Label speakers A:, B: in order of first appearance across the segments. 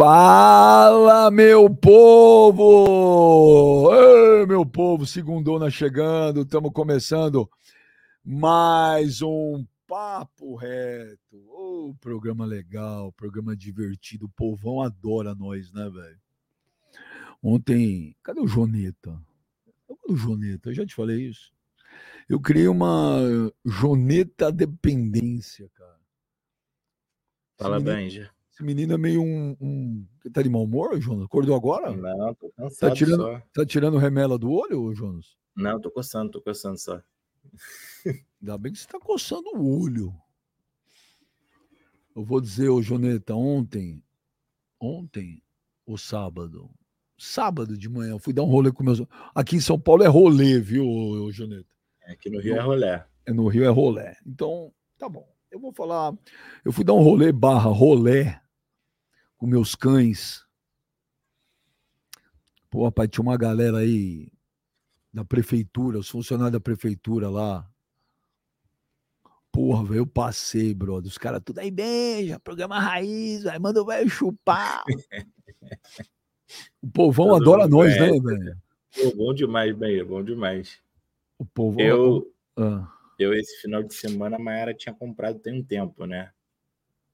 A: Fala, meu povo! Ei, meu povo, segundona chegando, estamos começando mais um Papo Reto. Oh, programa legal, programa divertido. O povão adora nós, né, velho? Ontem, cadê o Joneta? Cadê o Joneta? Eu já te falei isso. Eu criei uma Joneta dependência, cara.
B: Fala, Benja.
A: Esse menino é meio um. um... Tá de mau humor, Jonas? Acordou agora?
B: Não, tô cansado
A: Tá tirando,
B: só.
A: tá tirando remela do olho, Jonas?
B: Não, tô coçando, tô coçando só.
A: Ainda bem que você tá coçando o olho. Eu vou dizer, ô Joneta, ontem, ontem, o sábado, sábado de manhã, eu fui dar um rolê com meus. Aqui em São Paulo é rolê, viu, ô, Joneta?
B: Aqui no Rio é rolé.
A: É no Rio é rolê. Então, tá bom. Eu vou falar. Eu fui dar um rolê barra rolé com meus cães. Pô, rapaz, tinha uma galera aí da prefeitura, os funcionários da prefeitura lá. Porra, velho, eu passei, brother. Os caras tudo aí, beija, programa raiz, vai, manda o velho chupar. o povão
B: Todo
A: adora nós, né,
B: conhece,
A: velho?
B: Pô, bom demais, Benja, bom demais.
A: O povão.
B: Eu,
A: Ah,
B: eu, esse final de semana, a Mayara tinha comprado tem um tempo, né?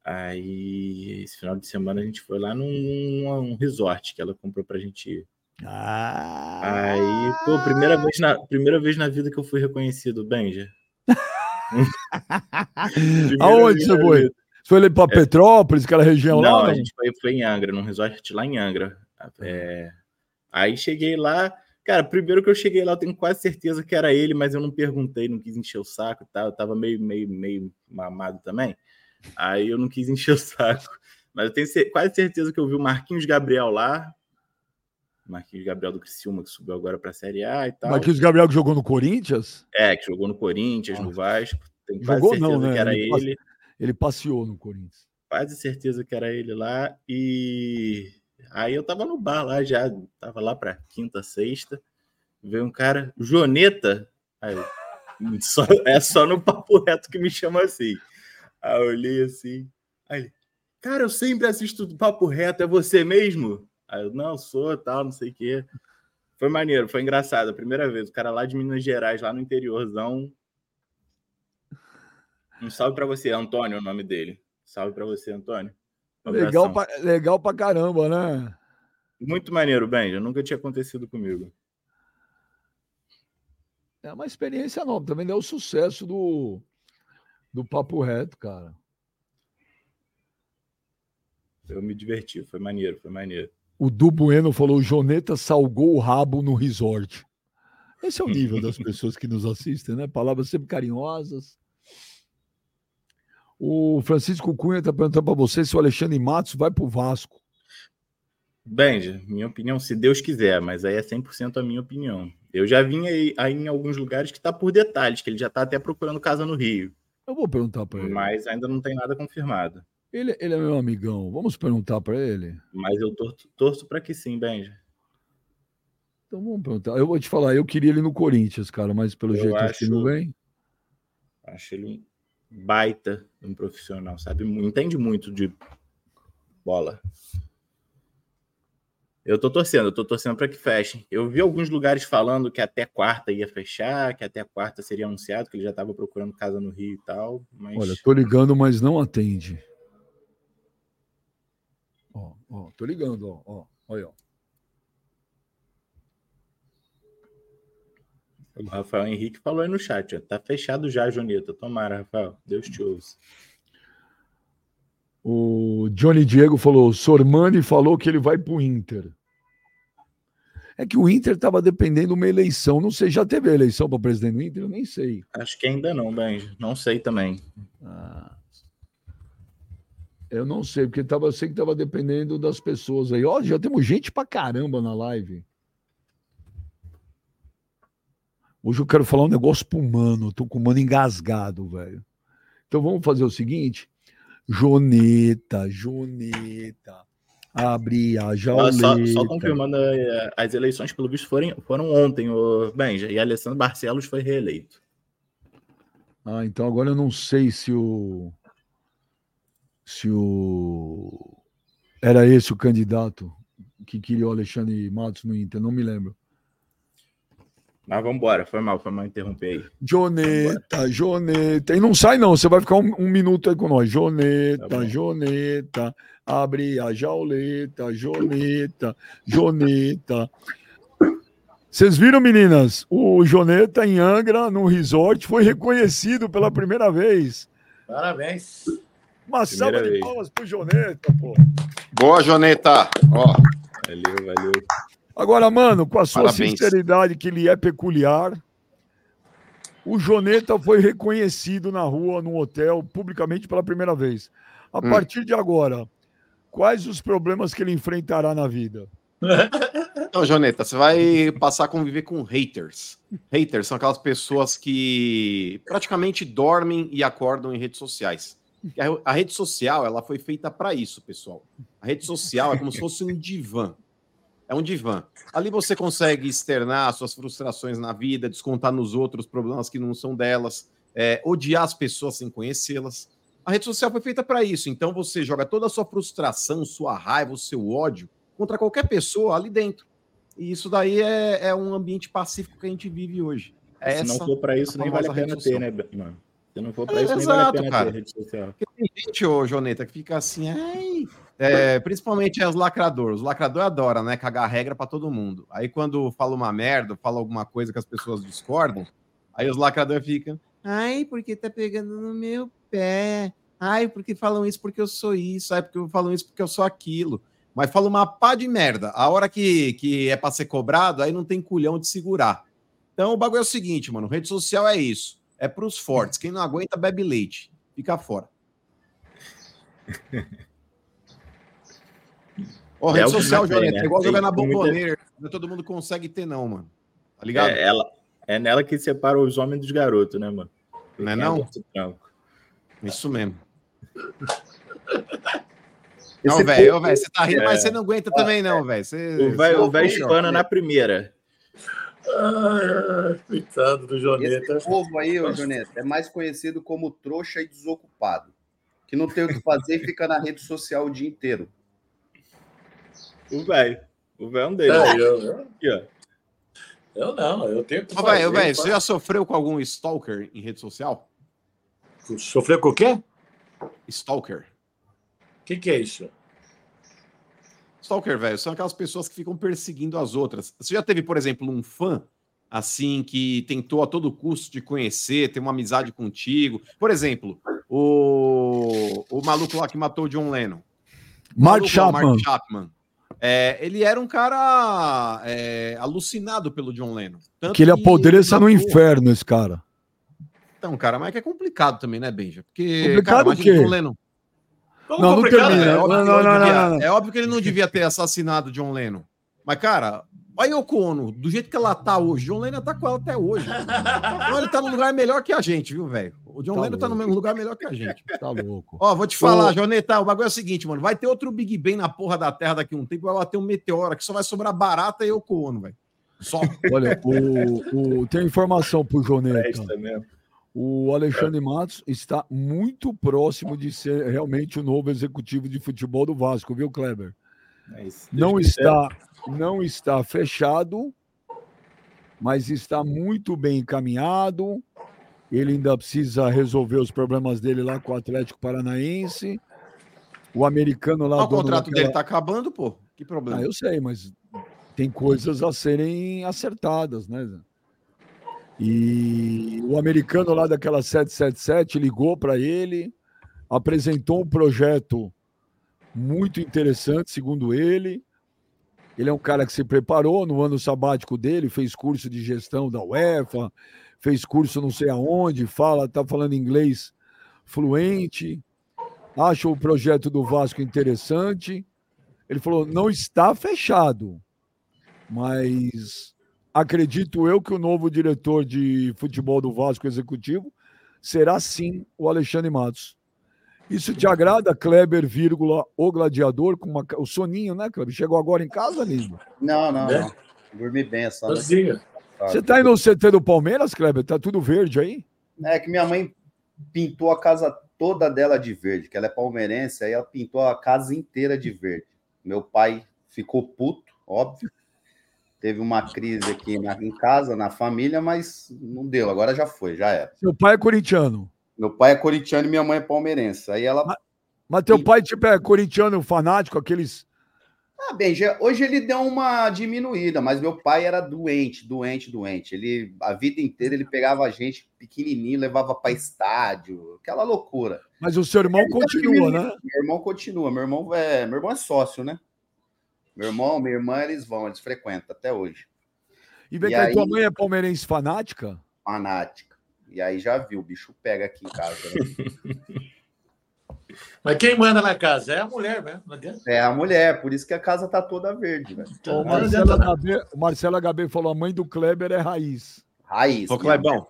B: Aí, esse final de semana, a gente foi lá num, num resort que ela comprou pra gente ir.
A: Ah,
B: Aí, pô, primeira vez na, primeira vez na vida que eu fui reconhecido, Benja.
A: Aonde você foi? foi ali pra Petrópolis, aquela região
B: Não,
A: lá?
B: a
A: não?
B: gente foi, foi em Angra, num resort lá em Angra. É, Aí cheguei lá, cara, primeiro que eu cheguei lá, eu tenho quase certeza que era ele, mas eu não perguntei, não quis encher o saco e tal. Eu tava meio, meio, meio mamado também. Aí eu não quis encher o saco. Mas eu tenho quase certeza que eu vi o Marquinhos Gabriel lá. Marquinhos Gabriel do Criciúma, que subiu agora pra Série A e tal.
A: Marquinhos Gabriel que jogou no Corinthians?
B: É, que jogou no Corinthians, no. Vasco. Tenho quase
A: Jogou
B: certeza
A: não, né?
B: que era
A: Ele
B: ele.
A: Passeou no Corinthians.
B: quase certeza que era ele lá. E aí eu tava no bar lá já, tava lá pra quinta, sexta. Veio um cara, Joneta. Aí, só, é só no papo reto que me chama assim. Aí eu olhei assim. Aí ele, cara, eu sempre assisto do papo reto, é você mesmo? Aí eu, não, sou, tal, não sei o quê. Foi maneiro, foi engraçado. A primeira vez, o cara lá de Minas Gerais, lá no interiorzão. Um salve pra você, Antônio, é o nome dele. Salve pra você, Antônio.
A: Legal pra, legal pra caramba, né?
B: Muito maneiro, Benja. Nunca tinha acontecido comigo.
A: É uma experiência nova. Também é o sucesso do, do Papo Reto, cara.
B: Eu me diverti, foi maneiro, foi maneiro.
A: O Du Bueno falou: o Joneta salgou o rabo no resort. Esse é o nível das pessoas que nos assistem, né? Palavras sempre carinhosas. O Francisco Cunha está perguntando para você se o Alexandre Matos vai para o Vasco.
B: Benja, minha opinião, se Deus quiser, mas aí é 100% a minha opinião. Eu já vim aí, aí em alguns lugares que tá por detalhes, que ele já tá até procurando casa no Rio,
A: Eu vou perguntar para ele.
B: mas ainda não tem nada confirmado.
A: ele. Ele é meu amigão. Vamos perguntar para ele.
B: Mas eu torço, torço para que sim, Benja.
A: Então vamos perguntar. Eu vou te falar, eu queria ele no Corinthians, cara, mas pelo
B: Eu
A: jeito acho que não
B: acho-
A: vem.
B: Acho ele um baita um profissional, sabe? Entende muito de bola. Eu tô torcendo, eu tô torcendo para que fechem. Eu vi alguns lugares falando que até quarta ia fechar, que até quarta seria anunciado, que ele já estava procurando casa no Rio e tal, mas
A: Olha, tô ligando, mas não atende. Ó, ó, tô ligando, ó, ó, olha, ó.
B: o Rafael Henrique falou aí no chat, ó, tá fechado já, Joneta. Tomara, Rafael. Deus te ouça.
A: O Johnny Diego falou: Sormani falou que ele vai pro Inter. É que o Inter estava dependendo de uma eleição. Não sei, já teve eleição para presidente do Inter? Eu nem sei.
B: Acho que ainda não, Benja. Não sei também.
A: Ah, eu não sei, porque tava, eu sei que estava dependendo das pessoas aí. Ó, já temos gente pra caramba na live. Hoje eu quero falar um negócio pro mano. Tô com o mano engasgado, velho. Então vamos fazer o seguinte: Joneta, Joneta, abre a jauleta.
B: só, só confirmando, eh, as eleições, pelo visto, foram, foram ontem, o Benja, e Alessandro Barcelos foi reeleito.
A: Ah, então agora eu não sei se o. Se o. Era esse o candidato que queria o Alexandre Matos no Inter, não me lembro.
B: Mas vamos embora, foi mal, foi mal interromper aí.
A: Joneta, Joneta. E não sai, não, você vai ficar um, um minuto aí com nós. Joneta, tá Joneta, abre a jauleta, Joneta, Joneta. Vocês viram, meninas? O Joneta em Angra, no resort, foi reconhecido pela primeira vez.
C: Parabéns.
A: Uma salva de palmas pro Joneta, pô.
D: Boa, Joneta. Ó.
B: Valeu, valeu.
A: Agora, mano, com a sua Parabéns. sinceridade, que ele é peculiar, o Joneta foi reconhecido na rua, no hotel, publicamente pela primeira vez. A hum. partir de agora, quais os problemas que ele enfrentará na vida?
D: Então, Joneta, você vai passar a conviver com haters. Haters são aquelas pessoas que praticamente dormem e acordam em redes sociais. A rede social ela foi feita para isso, pessoal. A rede social é como se fosse um divã. É um divã. Ali você consegue externar suas frustrações na vida, descontar nos outros problemas que não são delas, é, odiar as pessoas sem conhecê-las. A rede social foi feita para isso. Então você joga toda a sua frustração, sua raiva, o seu ódio contra qualquer pessoa ali dentro. E isso daí é, é um ambiente pacífico que a gente vive hoje.
B: É Se não for para isso, nem vale a pena ter, né, mano? Se não for para isso, é, nem exato, vale a pena cara. ter rede social. Porque
D: tem gente, ô, Joneta, que fica assim, ai, é, principalmente os lacradores. Os lacradores adoram, né? Cagar regra para todo mundo. Aí quando fala uma merda, fala alguma coisa que as pessoas discordam, aí os lacradores ficam, ai, porque tá pegando no meu pé. Ai, porque falam isso porque eu sou isso. Ai, porque falam isso porque eu sou aquilo. Mas fala uma pá de merda. A hora que, que é para ser cobrado, aí não tem culhão de segurar. Então o bagulho é o seguinte, mano. Rede social é isso. É para os fortes. Quem não aguenta, bebe leite. Fica fora. Ó, rede social, Jonathan, né? é igual jogar na bomboneira. Muita... Não todo mundo consegue ter, não, mano. Tá ligado?
B: É, ela, é nela que separa os homens dos garotos, né, mano?
D: Não é não? Isso mesmo. Não, velho, você tá rindo, é... mas você não aguenta também, não, velho.
B: O velho espana na primeira.
C: Ah, coitado do Joneta.
E: Esse povo aí, o Joneta, é mais conhecido como trouxa e desocupado. Que não tem o que fazer e fica na rede social o dia inteiro.
B: O velho. O velho é um deles.
C: É, eu, eu, Aqui, ó. Eu não, eu tenho
D: que. Ô, velho, véio, você já sofreu com algum stalker em rede social?
C: Sofreu com o quê?
D: Stalker.
C: O que, que é isso?
D: Stalker, velho, são aquelas pessoas que ficam perseguindo as outras. Você já teve, por exemplo, um fã assim que tentou a todo custo te conhecer, ter uma amizade contigo? Por exemplo, o, o maluco lá que matou o John Lennon.
A: Mark Chapman. Mark Chapman.
D: É, ele era um cara é, alucinado pelo John Lennon.
A: que ele apodreça no inferno, esse cara.
D: Então, cara, mas é que é complicado também, né, Benja? Porque,
A: complicado cara, o quê? John Lennon.
D: não, não termina. É óbvio, não, não, devia, não, é óbvio que ele não devia ter assassinado John Lennon. Mas, cara, Olha Yoko Ono, do jeito que ela tá hoje, John Lennon tá com ela até hoje. Então ele tá num lugar melhor que a gente, viu, velho? O John tá Lennon louco. tá num lugar melhor que a gente.
A: Tá louco.
D: Ó, vou te falar, Ô... Joneta, o bagulho é o seguinte, mano. Vai ter outro Big Bang na porra da Terra daqui a um tempo, vai bater um meteoro que só vai sobrar barata e Yoko Ono, velho. Só.
A: Olha, o, o, tem informação pro Joneta. É o Alexandre Matos está muito próximo de ser realmente o novo executivo de futebol do Vasco, viu, Kleber? É não está não está fechado, mas está muito bem encaminhado. Ele ainda precisa resolver os problemas dele lá com o Atlético Paranaense. O americano lá.
D: o contrato daquela... dele está acabando, pô. Que problema?
A: Ah, eu sei, mas tem coisas a serem acertadas, né? E o americano lá daquela 777 ligou para ele, apresentou um projeto muito interessante, segundo ele. Ele é um cara que se preparou no ano sabático dele, fez curso de gestão da UEFA, fez curso não sei aonde, fala, tá falando inglês fluente, acha o projeto do Vasco interessante. Ele falou: não está fechado, mas acredito eu que o novo diretor de futebol do Vasco executivo será sim o Alexandre Matos. Isso te agrada, Kleber, vírgula, o gladiador, com uma, o soninho, né, Kleber? Chegou agora em casa, lindo?
E: Não, não, é? não. Dormi bem essa
A: noite. Você tá aí no CT do Palmeiras, Kleber? Tá tudo verde aí?
E: É que minha mãe pintou a casa toda dela de verde, que ela é palmeirense, aí ela pintou a casa inteira de verde. Meu pai ficou puto, óbvio. Teve uma crise aqui na, em casa, na família, mas não deu, agora já foi, já era.
A: Seu pai é corintiano.
E: Meu pai é corintiano e minha mãe é palmeirense. Aí ela.
A: Mas, mas teu pai, tipo, é corintiano fanático, aqueles.
E: Ah, bem, já, hoje ele deu uma diminuída, mas meu pai era doente, doente, doente. Ele a vida inteira ele pegava a gente pequenininho, levava para estádio, aquela loucura.
A: Mas o seu irmão ele continua, né?
E: Meu irmão continua. Meu irmão é, meu irmão é sócio, né? Meu irmão, minha irmã, eles vão, eles frequentam até hoje.
A: E vem cá, tua mãe é palmeirense fanática?
E: Fanática. E aí já viu, o bicho pega aqui em casa. Né?
C: Mas quem manda na casa é a mulher mesmo, não adianta.
E: É a mulher, por isso que a casa tá toda verde, velho.
A: Então, o, Marcelo HB, o Marcelo HB falou: a mãe do Kleber é raiz.
E: Raiz.
D: Ô, Clebão.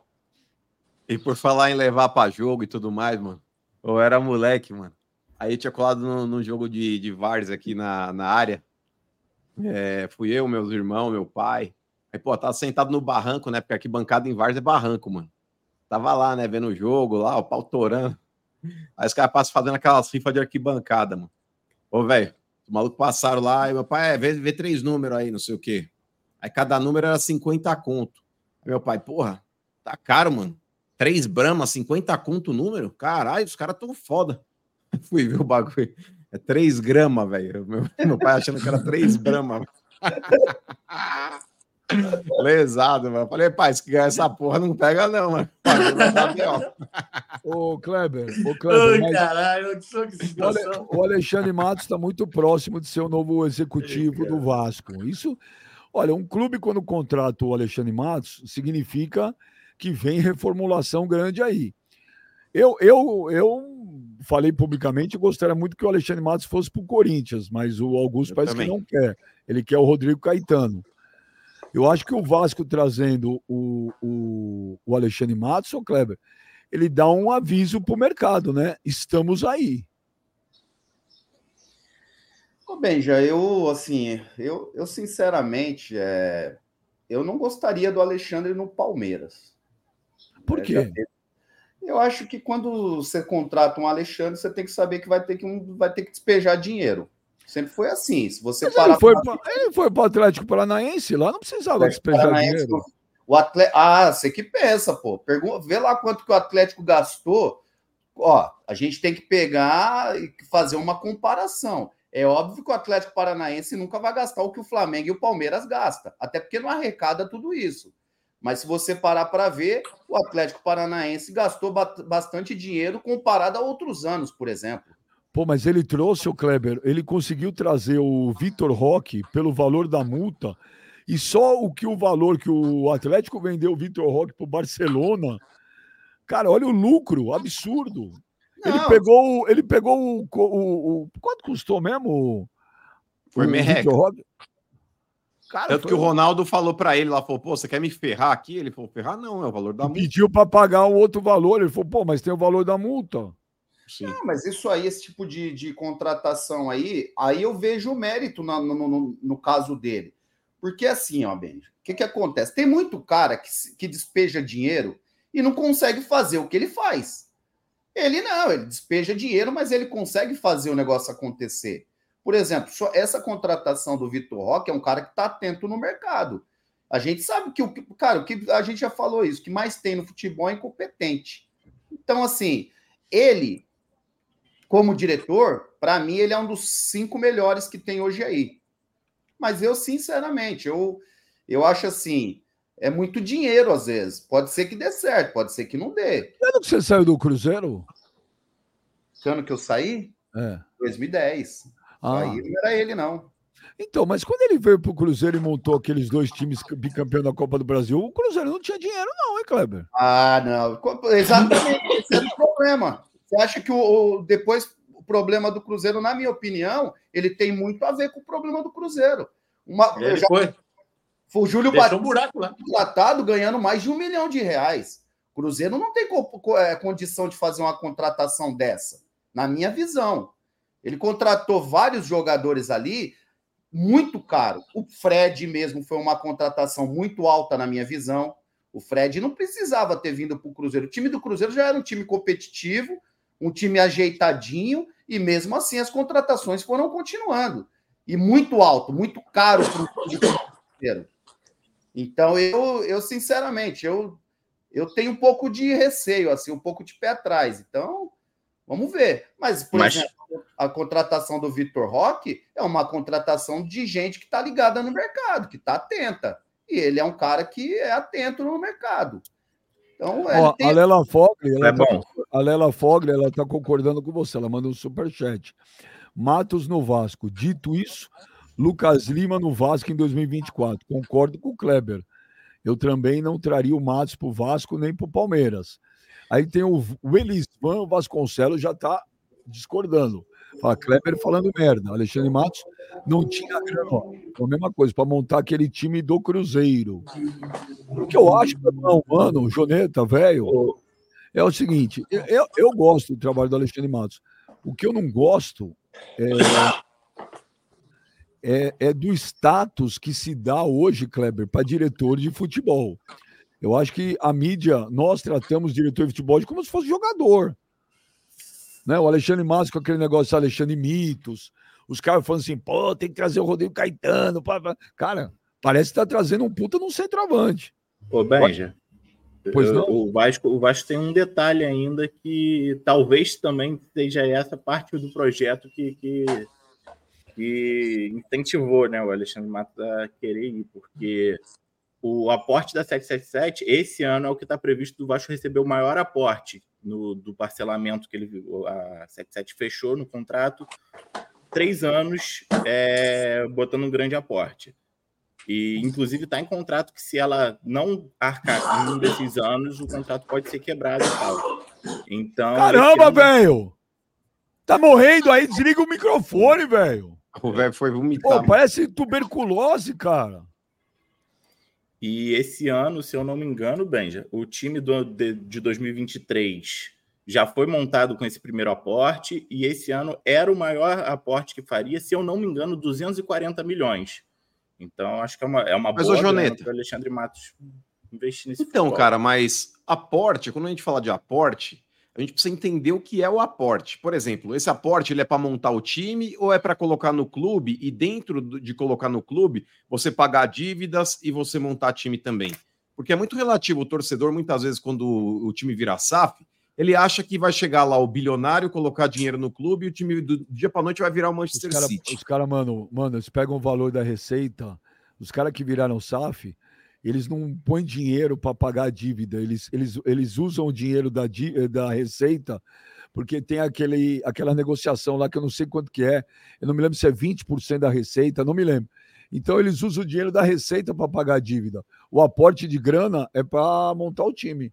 D: E por falar em levar para jogo e tudo mais, mano. Eu era moleque, mano. Aí tinha colado no, no jogo de, de Vars aqui na, na área. É, fui eu, meus irmãos, meu pai. Aí, pô, tava sentado no barranco, né? Porque aqui bancada em Vars é barranco, mano. Tava lá, né, vendo o jogo lá, o pau torando. Aí os caras passam fazendo aquelas rifas de arquibancada, mano. Ô, velho, os malucos passaram lá e meu pai, é, vê, vê três números aí, não sei o quê. Aí cada número era 50 conto. Aí meu pai, porra, tá caro, mano. Três Brahma, 50 conto o número? Caralho, os caras tão foda. Fui ver o bagulho. É 3 gramas, velho. Meu, meu pai achando que era 3 Brahma. Lesado, mano. Falei, pai, se ganhar essa porra, não pega, não, mano.
A: ô, Kleber, ô, Kleber.
C: Ai, caralho, que situação.
A: O Alexandre Matos está muito próximo de ser o novo executivo Ei, do Vasco. Isso, olha, um clube, quando contrata o Alexandre Matos, significa que vem reformulação grande aí. Eu, eu, eu falei publicamente, gostaria muito que o Alexandre Matos fosse para o Corinthians, mas o Augusto eu parece também. que não quer. Ele quer o Rodrigo Caetano. Eu acho que o Vasco trazendo o, o, o Alexandre Matos, o Kleber, ele dá um aviso para o mercado, né? Estamos aí.
E: Ô, Benja, eu, assim, eu, eu sinceramente, é, eu não gostaria do Alexandre no Palmeiras.
A: Por é, quê?
E: Eu acho que quando você contrata um Alexandre, você tem que saber que vai ter que, um, vai ter que despejar dinheiro. Sempre foi assim. Se você
A: parar ele, foi pra, ele foi para o Atlético Paranaense, lá não precisava despejar dinheiro.
E: O atleta, ah, você que pensa, pô. Pergunta, vê lá quanto que o Atlético gastou. Ó, a gente tem que pegar e fazer uma comparação. É óbvio que o Atlético Paranaense nunca vai gastar o que o Flamengo e o Palmeiras gastam, até porque não arrecada tudo isso. Mas se você parar para ver, o Atlético Paranaense gastou bastante dinheiro comparado a outros anos, por exemplo.
A: Pô, mas ele trouxe o Kleber, ele conseguiu trazer o Vitor Roque pelo valor da multa, e só o que o valor que o Atlético vendeu o Vitor Roque para o Barcelona. Cara, olha o lucro, absurdo. Não. Ele pegou, ele pegou o, o, o, Quanto custou mesmo?
D: Foi merreca. Cara, Tanto foi... que o Ronaldo falou para ele lá, falou, pô, você quer me ferrar aqui? Ele falou, ferrar não, é o valor da multa.
A: Pediu para pagar um outro valor. Ele falou, pô, mas tem o valor da multa.
E: Sim. Não, mas isso aí, esse tipo de, de contratação aí, aí eu vejo o mérito no, no, no, no caso dele. Porque assim, ó, Benji, o que, que acontece? Tem muito cara que, que despeja dinheiro e não consegue fazer o que ele faz. Ele não, ele despeja dinheiro, mas ele consegue fazer o negócio acontecer. Por exemplo, essa contratação do Vitor Roque é um cara que está atento no mercado. A gente sabe que o cara, que a gente já falou isso, que mais tem no futebol é incompetente. Então, assim, ele, como diretor, para mim, ele é um dos cinco melhores que tem hoje aí. Mas eu, sinceramente, eu, eu acho assim, é muito dinheiro às vezes. Pode ser que dê certo, pode ser que não dê.
A: Quando que você saiu do Cruzeiro?
E: Que ano que eu saí?
A: É.
E: 2010. Ah. Aí não era ele, não.
A: Então, mas quando ele veio para o Cruzeiro e montou aqueles dois times bicampeão da Copa do Brasil, o Cruzeiro não tinha dinheiro, não, hein, Kleber?
E: Ah, não. Exatamente, esse é o problema. Você acha que o, depois o problema do Cruzeiro, na minha opinião, ele tem muito a ver com o problema do Cruzeiro.
C: Uma, ele já, foi.
E: Foi o Júlio
C: Batista um buraco lá.
E: contratado ganhando mais de um milhão de reais. O Cruzeiro não tem é, condição de fazer uma contratação dessa, na minha visão. Ele contratou vários jogadores ali muito caro. O Fred mesmo foi uma contratação muito alta na minha visão. O Fred não precisava ter vindo para o Cruzeiro. O time do Cruzeiro já era um time competitivo, um time ajeitadinho, e mesmo assim as contratações foram continuando. E muito alto, muito caro para o. Então, eu, eu sinceramente, eu, eu tenho um pouco de receio, assim, um pouco de pé atrás. Então, vamos ver. Mas, por Mas... exemplo, a contratação do Vitor Roque é uma contratação de gente que está ligada no mercado, que está atenta. E ele é um cara que é atento no mercado.
A: Então, Ó, tem... a Lela Fogli, ela é tá, a Lela Fogli, ela está concordando com você, ela manda um superchat. Matos no Vasco. Dito isso, Lucas Lima no Vasco em 2024. Concordo com o Kleber. Eu também não traria o Matos para o Vasco nem para o Palmeiras. Aí tem o, o Elisvan Vasconcelos já está discordando. Fala, Kleber falando merda. Alexandre Matos não tinha grana. É a mesma coisa, para montar aquele time do Cruzeiro. O que eu acho, não, mano, Joneta, velho, é o seguinte: eu, eu gosto do trabalho do Alexandre Matos. O que eu não gosto é, é, é do status que se dá hoje, Kleber, para diretor de futebol. Eu acho que a mídia, nós tratamos diretor de futebol como se fosse jogador. Né? O Alexandre Matos com aquele negócio de Alexandre Mitos. Os caras falando assim, pô, tem que trazer o Rodrigo Caetano. Pá, pá. Cara, parece que tá trazendo um puta num centroavante.
B: Ô, Benja. Pois não? O Vasco, o Vasco tem um detalhe ainda que talvez também seja essa parte do projeto que, que, que incentivou né, o Alexandre Matos a querer ir, porque o aporte da 777, esse ano é o que está previsto do Vasco receber o maior aporte no, do parcelamento que ele a 77 fechou no contrato, três anos é, botando um grande aporte. E, inclusive, está em contrato que se ela não arcar em um desses anos, o contrato pode ser quebrado e tal. Então.
A: Caramba, ano... velho! Tá morrendo aí, desliga o microfone, velho.
D: O velho foi vomitar.
A: Pô, parece tuberculose, cara.
B: E esse ano, se eu não me engano, Benja, o time do, de, de 2023 já foi montado com esse primeiro aporte e esse ano era o maior aporte que faria, se eu não me engano, 240 milhões. Então, acho que é uma, é uma
D: mas, boa para
B: o Alexandre Matos investir nesse
D: Então, futebol. cara, mas aporte, quando a gente fala de aporte, a gente precisa entender o que é o aporte. Por exemplo, esse aporte ele é para montar o time ou é para colocar no clube e dentro de colocar no clube você pagar dívidas e você montar time também? Porque é muito relativo o torcedor, muitas vezes, quando o time vira SAF, ele acha que vai chegar lá o bilionário, colocar dinheiro no clube e o time do dia para noite vai virar o Manchester
A: os cara,
D: City.
A: Os caras, mano, mano, eles pegam o valor da receita, os caras que viraram SAF, eles não põem dinheiro para pagar a dívida, eles, eles, eles usam o dinheiro da, eh, da receita, porque tem aquele, aquela negociação lá que eu não sei quanto que é, eu não me lembro se é 20% da receita, não me lembro. Então eles usam o dinheiro da receita para pagar a dívida. O aporte de grana é para montar o time.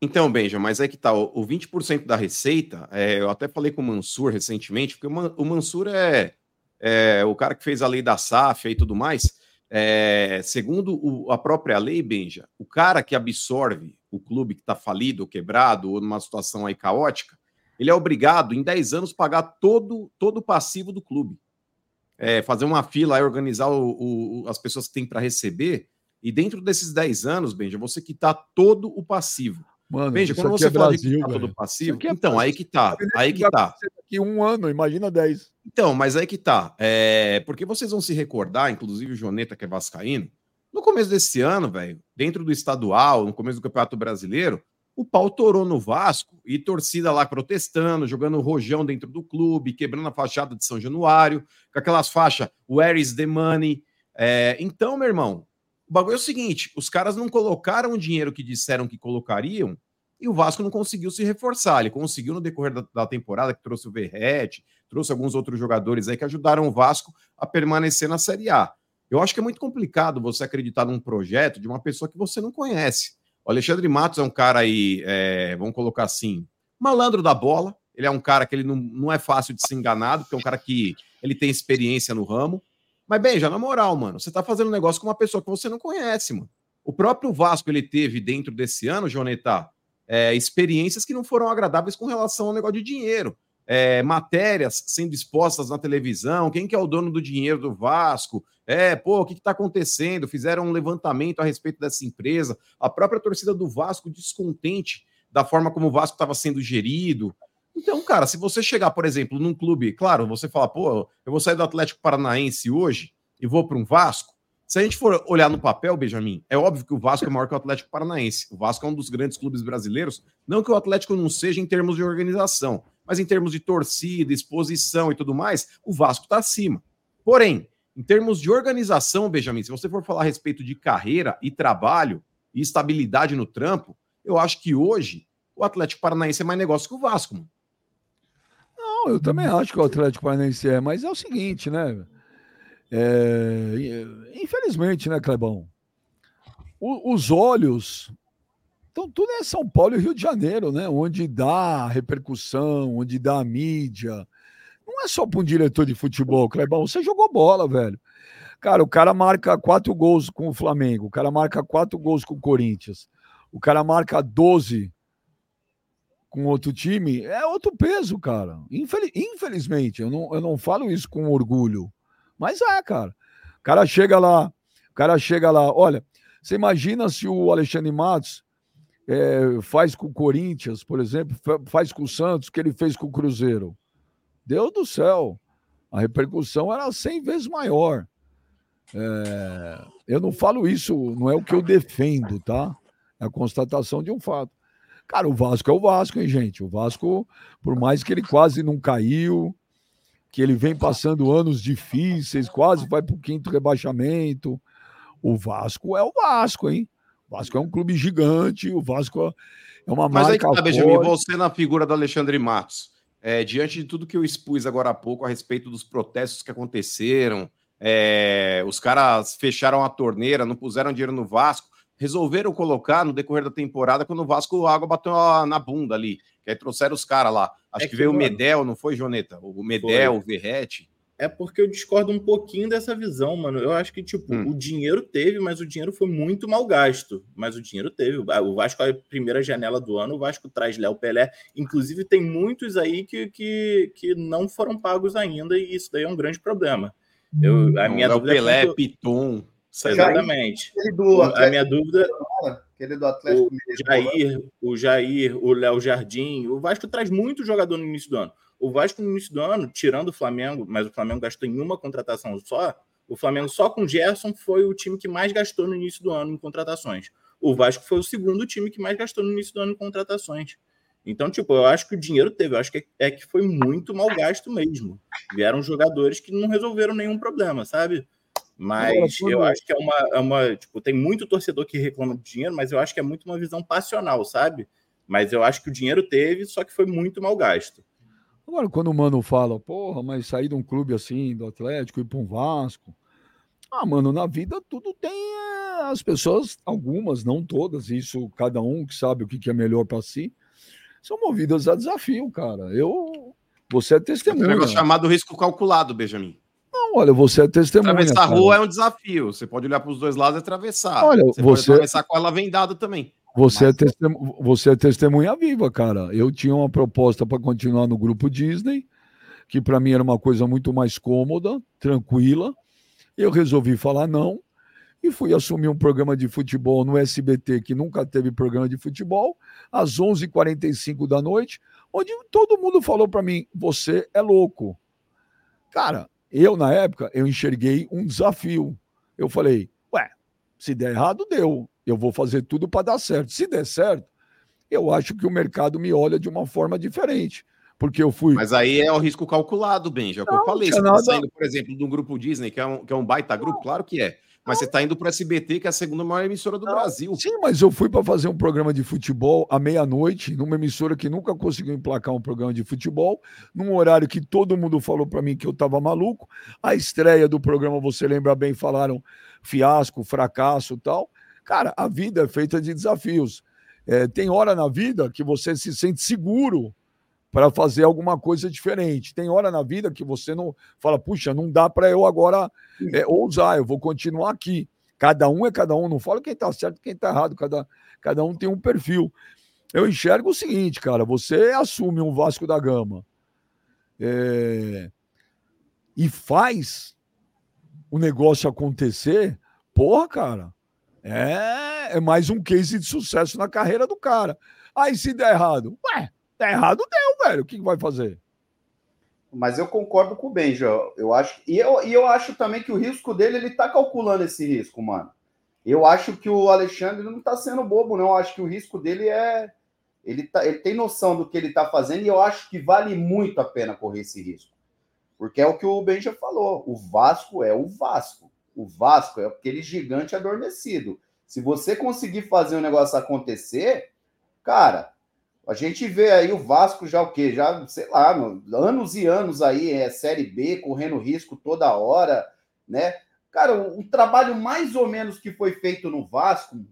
D: Então, Benja, mas é que tá, o 20% da receita, é, eu até falei com o Mansur recentemente, porque o Mansur é, é o cara que fez a lei da SAF e tudo mais, é, segundo o, a própria lei, Benja, o cara que absorve o clube que está falido, quebrado, ou numa situação aí caótica, ele é obrigado, em 10 anos, pagar todo, todo o passivo do clube. É, fazer uma fila e organizar o, o, as pessoas que tem para receber. E dentro desses 10 anos, Benja, você quitar todo o passivo.
A: Mano, Benja, quando você é fala Brasil, de quitar
D: todo o passivo, é então, aí que tá. Aí que tá.
A: Daqui um ano, imagina 10.
D: Então, mas aí que tá. É, porque vocês vão se recordar, inclusive o Joneta, que é vascaíno, no começo desse ano, velho, dentro do estadual, no começo do Campeonato Brasileiro, o pau torou no Vasco e torcida lá protestando, jogando rojão dentro do clube, quebrando a fachada de São Januário, com aquelas faixas Where is the money? É, então, meu irmão, o bagulho é o seguinte: os caras não colocaram o dinheiro que disseram que colocariam e o Vasco não conseguiu se reforçar. Ele conseguiu no decorrer da, da temporada, que trouxe o Verrete, trouxe alguns outros jogadores aí que ajudaram o Vasco a permanecer na Série A. Eu acho que é muito complicado você acreditar num projeto de uma pessoa que você não conhece. O Alexandre Matos é um cara aí, é, vamos colocar assim, malandro da bola. Ele é um cara que ele não, não é fácil de ser enganado, porque é um cara que ele tem experiência no ramo. Mas, bem, já na moral, mano, você tá fazendo um negócio com uma pessoa que você não conhece, mano. O próprio Vasco, ele teve dentro desse ano, Joneta, é, experiências que não foram agradáveis com relação ao negócio de dinheiro. É, matérias sendo expostas na televisão, quem que é o dono do dinheiro do Vasco? É, pô, o que está acontecendo? Fizeram um levantamento a respeito dessa empresa. A própria torcida do Vasco descontente da forma como o Vasco estava sendo gerido. Então, cara, se você chegar, por exemplo, num clube, claro, você fala, pô, eu vou sair do Atlético Paranaense hoje e vou para um Vasco. Se a gente for olhar no papel, Benjamin, é óbvio que o Vasco é maior que o Atlético Paranaense. O Vasco é um dos grandes clubes brasileiros. Não que o Atlético não seja em termos de organização, mas em termos de torcida, exposição e tudo mais, o Vasco está acima. Porém, em termos de organização, Benjamin, se você for falar a respeito de carreira e trabalho e estabilidade no trampo, eu acho que hoje o Atlético Paranaense é mais negócio que o Vasco. Mano.
A: Não, eu também acho que o Atlético Paranaense é, mas é o seguinte, né? É, infelizmente, né, Clebão? O, os olhos. Então, tudo é São Paulo e Rio de Janeiro, né? Onde dá repercussão, onde dá a mídia. Não é só para um diretor de futebol, Clebão. Você jogou bola, velho. Cara, o cara marca quatro gols com o Flamengo, o cara marca quatro gols com o Corinthians, o cara marca 12 com outro time, é outro peso, cara. Infeliz, infelizmente, eu não, eu não falo isso com orgulho, mas é, cara. O cara chega lá, o cara chega lá, olha, você imagina se o Alexandre Matos é, faz com o Corinthians, por exemplo, faz com o Santos, que ele fez com o Cruzeiro. Deus do céu, a repercussão era 100 vezes maior. É, eu não falo isso, não é o que eu defendo, tá? É a constatação de um fato. Cara, o Vasco é o Vasco, hein, gente? O Vasco, por mais que ele quase não caiu, que ele vem passando anos difíceis, quase vai para o quinto rebaixamento. O Vasco é o Vasco, hein? O Vasco é um clube gigante, o Vasco é uma Mas marca. Mas aí
D: tá, Benjamin, você na figura do Alexandre Matos, é, diante de tudo que eu expus agora há pouco a respeito dos protestos que aconteceram, é, os caras fecharam a torneira, não puseram dinheiro no Vasco resolveram colocar no decorrer da temporada quando o Vasco a água bateu na bunda ali. Que aí trouxeram os caras lá. Acho é que, que, veio o Medel, não foi, Joneta? O Medel, foi. o Verrete.
B: É porque eu discordo um pouquinho dessa visão, mano. Eu acho que, tipo, hum. o dinheiro teve, mas o dinheiro foi muito mal gasto. Mas o dinheiro teve. O Vasco é a primeira janela do ano, o Vasco traz Léo Pelé. Inclusive, tem muitos aí que, que, que não foram pagos ainda, e isso daí é um grande problema. Eu, a minha
D: Léo Pelé, é Piton.
B: Exatamente. Do a minha dúvida. Aquele do Atlético o Jair, o Jair, o Léo Jardim. O Vasco traz muito jogador no início do ano. O Vasco no início do ano, tirando o Flamengo, mas o Flamengo gastou em uma contratação só. O Flamengo só com o Gerson foi o time que mais gastou no início do ano em contratações. O Vasco foi o segundo time que mais gastou no início do ano em contratações. Então, tipo, eu acho que o dinheiro teve, eu acho que é que foi muito mal gasto mesmo. Vieram jogadores que não resolveram nenhum problema, sabe? Mas eu acho que é uma, é uma. Tipo, tem muito torcedor que reclama de dinheiro, mas eu acho que é muito uma visão passional, sabe? Mas eu acho que o dinheiro teve, só que foi muito mal gasto.
A: Agora, quando o mano fala, porra, mas sair de um clube assim, do Atlético, ir para um Vasco. Ah, mano, na vida tudo tem. É, as pessoas, algumas, não todas, isso cada um que sabe o que é melhor para si, são movidas a desafio, cara. Eu. Você é testemunha. É um negócio
D: chamado risco calculado, Benjamin.
A: Olha, você é testemunha.
D: Atravessar a rua é um desafio. Você pode olhar para os dois lados e atravessar.
A: Olha, você, você pode
D: atravessar com ela vendada também.
A: Você, Mas... é testemunha, você é testemunha viva, cara. Eu tinha uma proposta para continuar no grupo Disney, que para mim era uma coisa muito mais cômoda, tranquila. Eu resolvi falar não e fui assumir um programa de futebol no SBT, que nunca teve programa de futebol, às 11h45 da noite, onde todo mundo falou para mim: você é louco. Cara, eu, na época, eu enxerguei um desafio. Eu falei, ué, se der errado, deu. Eu vou fazer tudo para dar certo. Se der certo, eu acho que o mercado me olha de uma forma diferente. Porque eu fui.
D: Mas aí é o risco calculado, Ben. Já que eu falei. Você tá nada... tá saindo, por exemplo, de um grupo Disney, que é um, que é um baita grupo, claro que é. Mas você está indo para o SBT, que é a segunda maior emissora do não, Brasil.
A: Sim, mas eu fui para fazer um programa de futebol à meia-noite, numa emissora que nunca conseguiu emplacar um programa de futebol, num horário que todo mundo falou para mim que eu estava maluco. A estreia do programa, você lembra bem, falaram fiasco, fracasso tal. Cara, a vida é feita de desafios. É, tem hora na vida que você se sente seguro para fazer alguma coisa diferente. Tem hora na vida que você não fala, puxa, não dá para eu agora é, ousar, eu vou continuar aqui. Cada um é cada um, não falo quem está certo quem está errado, cada, cada um tem um perfil. Eu enxergo o seguinte, cara, você assume um Vasco da Gama é, e faz o negócio acontecer, porra, cara, é, é mais um case de sucesso na carreira do cara. Aí se der errado, ué, tá errado, deu, velho. O que, vai fazer?
E: Mas eu concordo com o Benja. Eu acho, e, eu, e eu acho também que o risco dele, ele tá calculando esse risco, mano. Eu acho que o Alexandre não tá sendo bobo, não. Eu acho que o risco dele é. Ele, tá, ele tem noção do que ele tá fazendo e eu acho que vale muito a pena correr esse risco. Porque é o que o Benja falou. O Vasco é o Vasco. O Vasco é aquele gigante adormecido. Se você conseguir fazer o negócio acontecer, cara, a gente vê aí o Vasco já o quê? Já, sei lá, anos e anos aí, é Série B, correndo risco toda hora, né? Cara, o, o trabalho mais ou menos que foi feito no Vasco,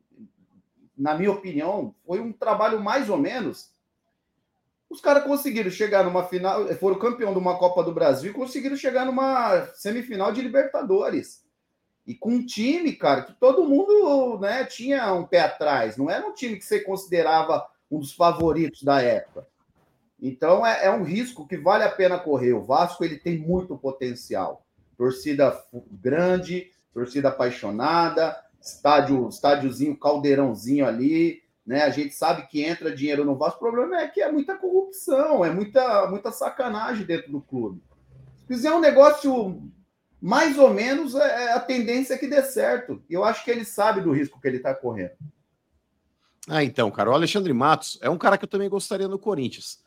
E: na minha opinião, foi um trabalho mais ou menos. Os caras conseguiram chegar numa final, foram campeão de uma Copa do Brasil e conseguiram chegar numa semifinal de Libertadores. E com um time, cara, que todo mundo né, tinha um pé atrás. Não era um time que você considerava um dos favoritos da época. Então é, é um risco que vale a pena correr. O Vasco ele tem muito potencial torcida grande, torcida apaixonada, estádio, estádiozinho, caldeirãozinho ali, né? A gente sabe que entra dinheiro no Vasco. O problema é que é muita corrupção, é muita, muita sacanagem dentro do clube. Se fizer um negócio mais ou menos, é, é a tendência é que dê certo. E eu acho que ele sabe do risco que ele está correndo.
D: Ah, então, cara, o Alexandre Matos é um cara que eu também gostaria no Corinthians.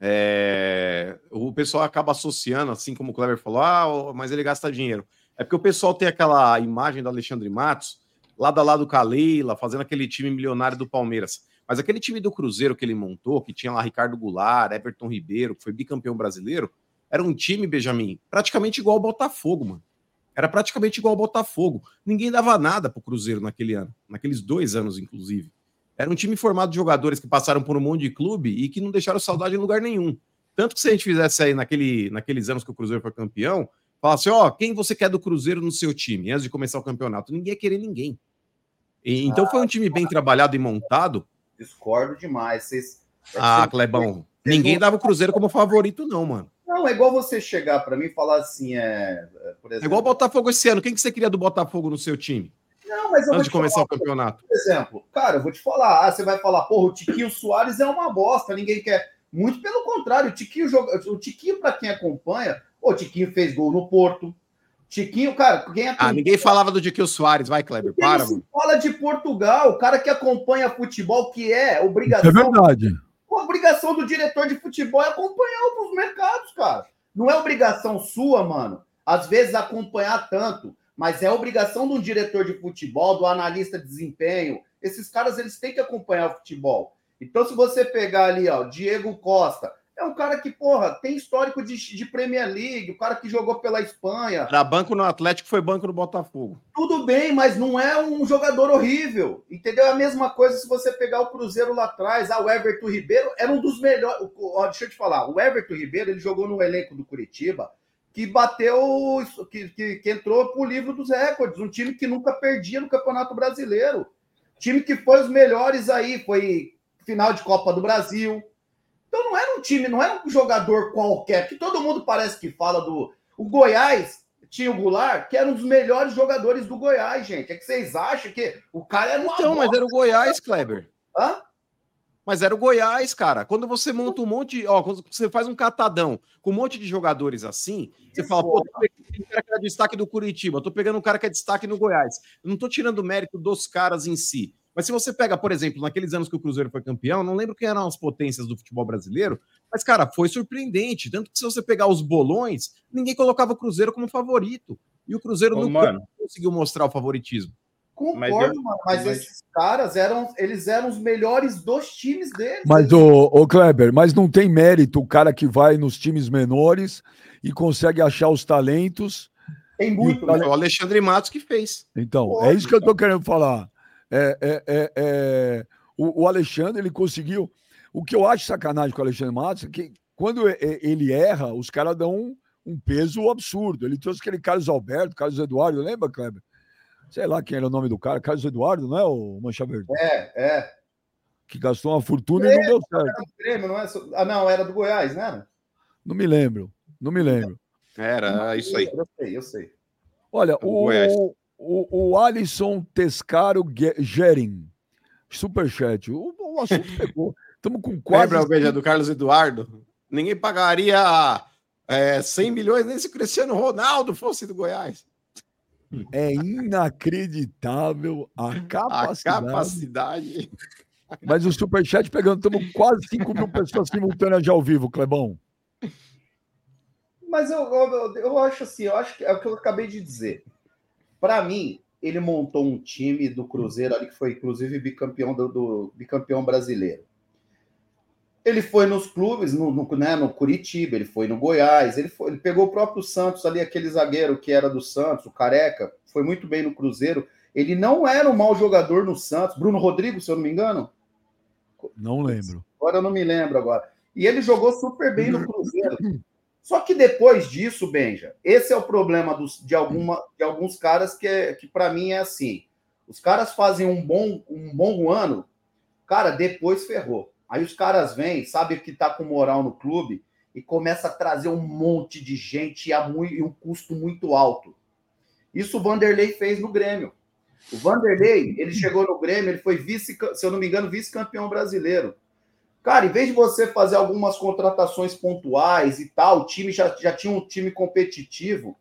D: É, o pessoal acaba associando, assim como o Kleber falou, ah, mas ele gasta dinheiro. É porque o pessoal tem aquela imagem do Alexandre Matos, lado a lado com a Leila, fazendo aquele time milionário do Palmeiras. Mas aquele time do Cruzeiro que ele montou, que tinha lá Ricardo Goulart, Everton Ribeiro, que foi bicampeão brasileiro, era um time, Benjamin, praticamente igual ao Botafogo, mano. Era praticamente igual ao Botafogo. Ninguém dava nada pro Cruzeiro naquele ano, naqueles dois anos, inclusive. Era um time formado de jogadores que passaram por um monte de clube e que não deixaram saudade em lugar nenhum. Tanto que se a gente fizesse aí naquele, naqueles anos que o Cruzeiro foi campeão, falasse, ó, oh, quem você quer do Cruzeiro no seu time, antes de começar o campeonato? Ninguém ia querer ninguém. E, então ah, foi um time bem trabalhado e montado.
E: Discordo demais. Vocês,
D: é ah, Clebão, ninguém dava o Cruzeiro como favorito, não, mano.
E: Não, é igual você chegar para mim e falar assim, é,
D: é por exemplo... É igual o Botafogo esse ano. Quem que você queria do Botafogo no seu time?
E: Não, mas
D: Antes de começar falar, o campeonato.
E: Por exemplo, cara, eu vou te falar. Ah, você vai falar, porra, o Tiquinho Soares é uma bosta, ninguém quer. Muito pelo contrário, o Tiquinho, joga... o Tiquinho para quem acompanha, o Tiquinho fez gol no Porto. Tiquinho, cara, quem
D: acompanha... Ah, ninguém falava do Tiquinho Soares, vai, Kleber, para,
E: mano. fala de Portugal, o cara que acompanha futebol, que é obrigação.
A: É verdade.
E: A obrigação do diretor de futebol é acompanhar os mercados, cara. Não é obrigação sua, mano. Às vezes acompanhar tanto mas é obrigação de um diretor de futebol, do analista de desempenho. Esses caras eles têm que acompanhar o futebol. Então, se você pegar ali, ó, Diego Costa, é um cara que, porra, tem histórico de, de Premier League, o cara que jogou pela Espanha.
D: Era banco no Atlético, foi banco no Botafogo.
E: Tudo bem, mas não é um jogador horrível. Entendeu? É a mesma coisa se você pegar o Cruzeiro lá atrás. Ah, o Everton Ribeiro era um dos melhores. Ó, deixa eu te falar, o Everton Ribeiro ele jogou no elenco do Curitiba que bateu, que, que, que entrou para o livro dos recordes, um time que nunca perdia no Campeonato Brasileiro, time que foi os melhores aí, foi final de Copa do Brasil. Então não era um time, não era um jogador qualquer, que todo mundo parece que fala do. O Goiás tinha o Goulart, que era um dos melhores jogadores do Goiás, gente. É que vocês acham que o cara era
D: um. Então, mas era o Goiás, Kleber. Hã? Mas era o Goiás, cara. Quando você monta um monte, ó, quando você faz um catadão com um monte de jogadores assim, você fala, pô, tô pegando um cara que é destaque do Curitiba, tô pegando um cara que é destaque no Goiás. Eu não tô tirando o mérito dos caras em si. Mas se você pega, por exemplo, naqueles anos que o Cruzeiro foi campeão, não lembro quem eram as potências do futebol brasileiro, mas, cara, foi surpreendente. Tanto que se você pegar os bolões, ninguém colocava o Cruzeiro como favorito. E o Cruzeiro Ô, nunca conseguiu mostrar o favoritismo.
E: Concordo, mas, eu, mas, mas, esses caras eram, eles eram os melhores dos times deles.
A: Mas, o, o Kleber, mas não tem mérito o cara que vai nos times menores e consegue achar os talentos.
D: Tem muito. Né? O Alexandre Matos que fez.
A: Então, Pô, é isso que eu tô querendo falar. É, é, é, é, o, o, Alexandre, ele conseguiu. O que eu acho sacanagem com o Alexandre Matos é que quando ele erra, os caras dão um, um peso absurdo. Ele trouxe aquele Carlos Alberto, Carlos Eduardo, lembra, Kleber? Sei lá quem era o nome do cara, Carlos Eduardo, não é o Mancha Verde?
E: É, é.
A: Que gastou uma fortuna é, e não deu certo.
E: Grêmio, não é? Ah, não, era do Goiás, né?
A: Não me lembro, não me lembro.
D: Era isso aí.
E: Eu sei, eu sei.
A: Olha, o, o, o Alisson Tescaro Gering, superchat, o, o assunto pegou. Estamos com quase.
D: Lembra o beija do Carlos Eduardo? Ninguém pagaria é, 100 milhões nem se o Cristiano Ronaldo fosse do Goiás.
A: É inacreditável a capacidade.
D: A capacidade.
A: Mas o Superchat pegando, estamos quase 5 mil pessoas simultâneas já ao vivo, Clebão.
E: Mas eu, eu, eu acho assim, eu acho que é o que eu acabei de dizer. Para mim, ele montou um time do Cruzeiro ali que foi inclusive bicampeão do, do bicampeão brasileiro. Ele foi nos clubes, no, no, né, no Curitiba, ele foi no Goiás, ele, foi, ele pegou o próprio Santos ali, aquele zagueiro que era do Santos, o Careca, foi muito bem no Cruzeiro. Ele não era um mau jogador no Santos. Bruno Rodrigo, se eu não me engano.
A: Não lembro.
E: Agora eu não me lembro agora. E ele jogou super bem no Cruzeiro. Só que depois disso, Benja, esse é o problema dos, de, alguma, de alguns caras que, é, que para mim é assim. Os caras fazem um bom, um bom ano, cara, depois ferrou. Aí os caras vêm, sabe que tá com moral no clube e começa a trazer um monte de gente a muito, e um custo muito alto. Isso o Vanderlei fez no Grêmio. O Vanderlei, ele chegou no Grêmio, ele foi vice, se eu não me engano, vice-campeão brasileiro. Cara, em vez de você fazer algumas contratações pontuais e tal, o time já, já tinha um time competitivo.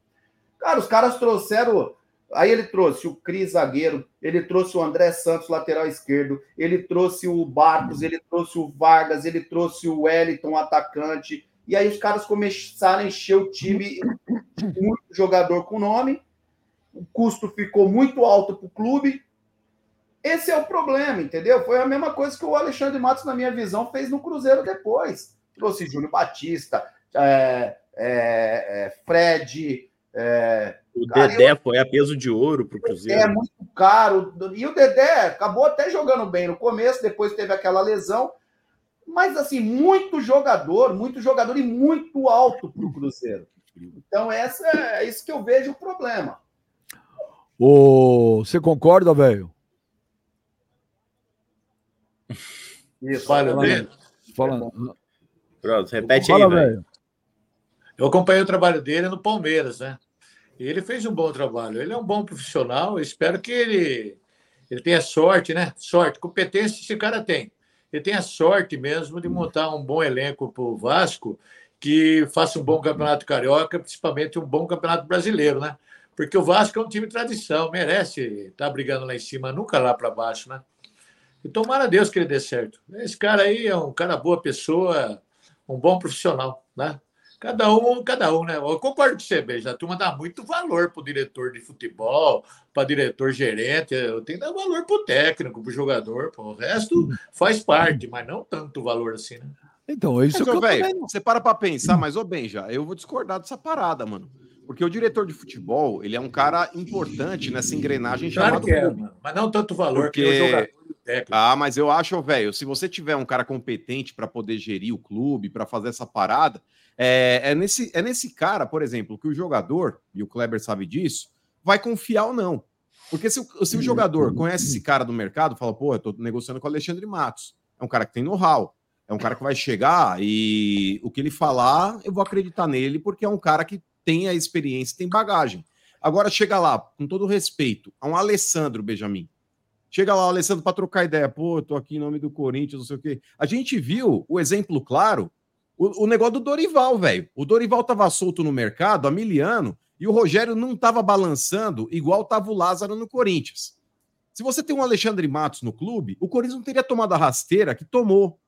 E: Cara, os caras trouxeram. Aí ele trouxe o Cris zagueiro, ele trouxe o André Santos, lateral esquerdo, ele trouxe o Barcos, ele trouxe o Vargas, ele trouxe o Wellington, atacante. E aí os caras começaram a encher o time, muito jogador com nome, o custo ficou muito alto para o clube. Esse é o problema, entendeu? Foi a mesma coisa que o Alexandre Matos, na minha visão, fez no Cruzeiro depois. Trouxe Júnior Batista, é, é, é, Fred. É,
B: o cara, Dedé eu... foi a peso de ouro para o Cruzeiro.
E: É muito caro. E o Dedé acabou até jogando bem no começo, depois teve aquela lesão. Mas, assim, muito jogador, muito jogador e muito alto para o Cruzeiro. Então, essa é isso que eu vejo o problema.
A: Ô, você concorda, velho?
C: Isso. Fala.
B: Pronto, repete Fala, aí, velho.
C: Eu acompanhei o trabalho dele no Palmeiras, né? Ele fez um bom trabalho. Ele é um bom profissional. espero que ele, ele tenha sorte, né? Sorte, competência esse cara tem. Ele tem a sorte mesmo de montar um bom elenco para o Vasco que faça um bom campeonato carioca, principalmente um bom campeonato brasileiro, né? porque o Vasco é um time de tradição, merece estar tá brigando lá em cima, nunca lá para baixo, né? E tomara a Deus que ele dê certo. Esse cara aí é um cara boa pessoa, um bom profissional, né? Cada um, cada um, né? Eu concordo com você, Beijo. A turma dá muito valor para o diretor de futebol, para diretor gerente. Eu tenho que dar valor para o técnico, para o jogador. Pô. O resto faz parte, mas não tanto valor assim, né?
A: Então, é isso
D: mas, que eu véio, Você para para pensar, mas, ô, Benja, eu vou discordar dessa parada, mano. Porque o diretor de futebol, ele é um cara importante nessa engrenagem
C: claro chamada. Que é, mano. Mas não tanto valor
D: Porque... que o jogador. Ah, mas eu acho, velho, se você tiver um cara competente para poder gerir o clube, para fazer essa parada, é, é, nesse, é nesse cara, por exemplo, que o jogador, e o Kleber sabe disso, vai confiar ou não. Porque se, se o jogador conhece esse cara do mercado, fala, pô, eu tô negociando com o Alexandre Matos. É um cara que tem know-how. É um cara que vai chegar e o que ele falar, eu vou acreditar nele, porque é um cara que tem a experiência, tem bagagem. Agora chega lá, com todo respeito, a um Alessandro Benjamin. Chega lá, Alessandro, para trocar ideia. Pô, tô aqui em nome do Corinthians, não sei o quê. A gente viu o exemplo claro, o, o negócio do Dorival, velho. O Dorival tava solto no mercado há mil anos e o Rogério não tava balançando igual tava o Lázaro no Corinthians. Se você tem um Alexandre Matos no clube, o Corinthians não teria tomado a rasteira que tomou.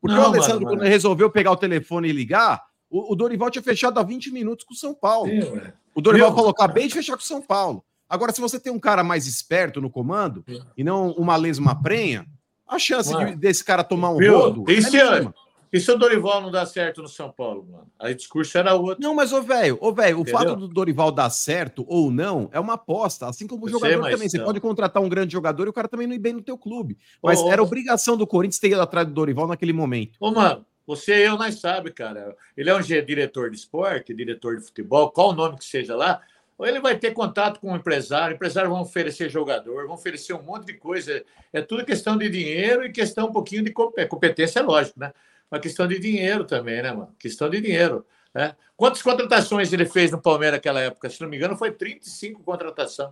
D: Porque não, o Alessandro, mano, quando resolveu pegar o telefone e ligar, o, o, Dorival tinha fechado há 20 minutos com o São Paulo. Sim, o Dorival Meu, falou: acabei de fechar com o São Paulo. Agora, se você tem um cara mais esperto no comando e não uma lesma prenha, a chance de, desse cara tomar um Meu, rodo.
C: Esse é ano. E se o Dorival não dá certo no São Paulo, mano? Aí o discurso era outro.
D: Não, mas, ô, velho, ô, velho, o fato do Dorival dar certo ou não é uma aposta. Assim como o jogador sei, também. Você pode contratar um grande jogador e o cara também não ir bem no teu clube. Mas ô, era ô, obrigação do Corinthians ter ido atrás do Dorival naquele momento.
C: Ô, mano, você e eu nós sabe, cara. Ele é um diretor de esporte, diretor de futebol, qual o nome que seja lá. Ele vai ter contato com o empresário, o empresário vai oferecer jogador, vão oferecer um monte de coisa. É tudo questão de dinheiro e questão um pouquinho de competência, é lógico, né? Uma questão de dinheiro também, né, mano? Questão de dinheiro. Né? Quantas contratações ele fez no Palmeiras naquela época? Se não me engano, foi 35 contratações.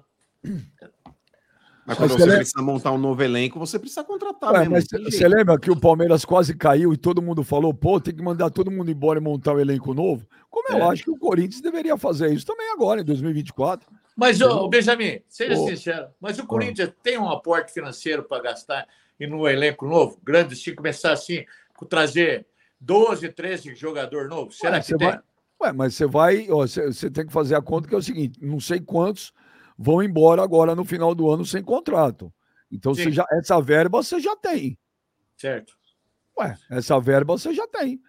D: Mas quando
A: Mas
D: você
A: você
D: precisa montar um novo elenco, você precisa contratar
A: Ué,
D: mesmo.
A: mas você lembra que o Palmeiras quase caiu e todo mundo falou, pô, tem que mandar todo mundo embora e montar um elenco novo? Como eu
B: É.
A: acho que o Corinthians deveria fazer isso também agora, em 2024.
C: Mas, ô, ô, Benjamin, seja sincero, mas o Corinthians tem um aporte financeiro para gastar e num elenco novo, grande, se começar assim, com trazer 12, 13 jogador novo, será
A: Ué,
C: que
A: você
C: tem?
A: vai- Ué, mas você vai, você tem que fazer a conta que é o seguinte: não sei quantos vão embora agora no final do ano sem contrato. Então,
C: Sim.
A: você já, essa verba você já tem.
C: Certo.
A: Ué, essa verba você já tem.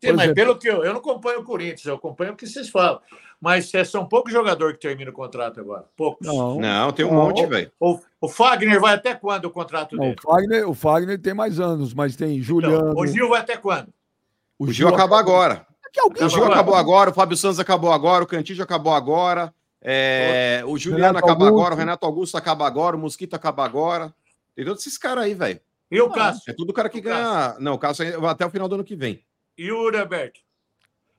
C: Sim,
A: Por
C: mas
A: exemplo-
C: pelo que eu, eu não acompanho o Corinthians, eu acompanho o que vocês falam. Mas é, são poucos jogadores que terminam o contrato agora. Poucos.
A: Não,
D: Não, tem um
A: Não.
D: monte, velho.
C: O, o Fagner vai até quando o contrato
A: não,
C: dele?
A: o, Fagner, o Fagner tem mais anos, mas tem Juliano.
C: Então, o Gil vai até quando?
D: O Gil acaba agora.
A: Que alguém
D: O Gil acabou agora, o Fábio Santos acabou agora, o Cantillo acabou agora, é, o Juliano
A: Renato
D: acaba
A: Augusto.
D: agora, o Renato Augusto acaba agora, o Mosquito acaba agora. Tem todos esses caras aí, velho.
C: E o Cássio?
D: É tudo cara que ganha. Não, o Cássio ainda- até o final do ano que vem.
C: E o Uri Alberto?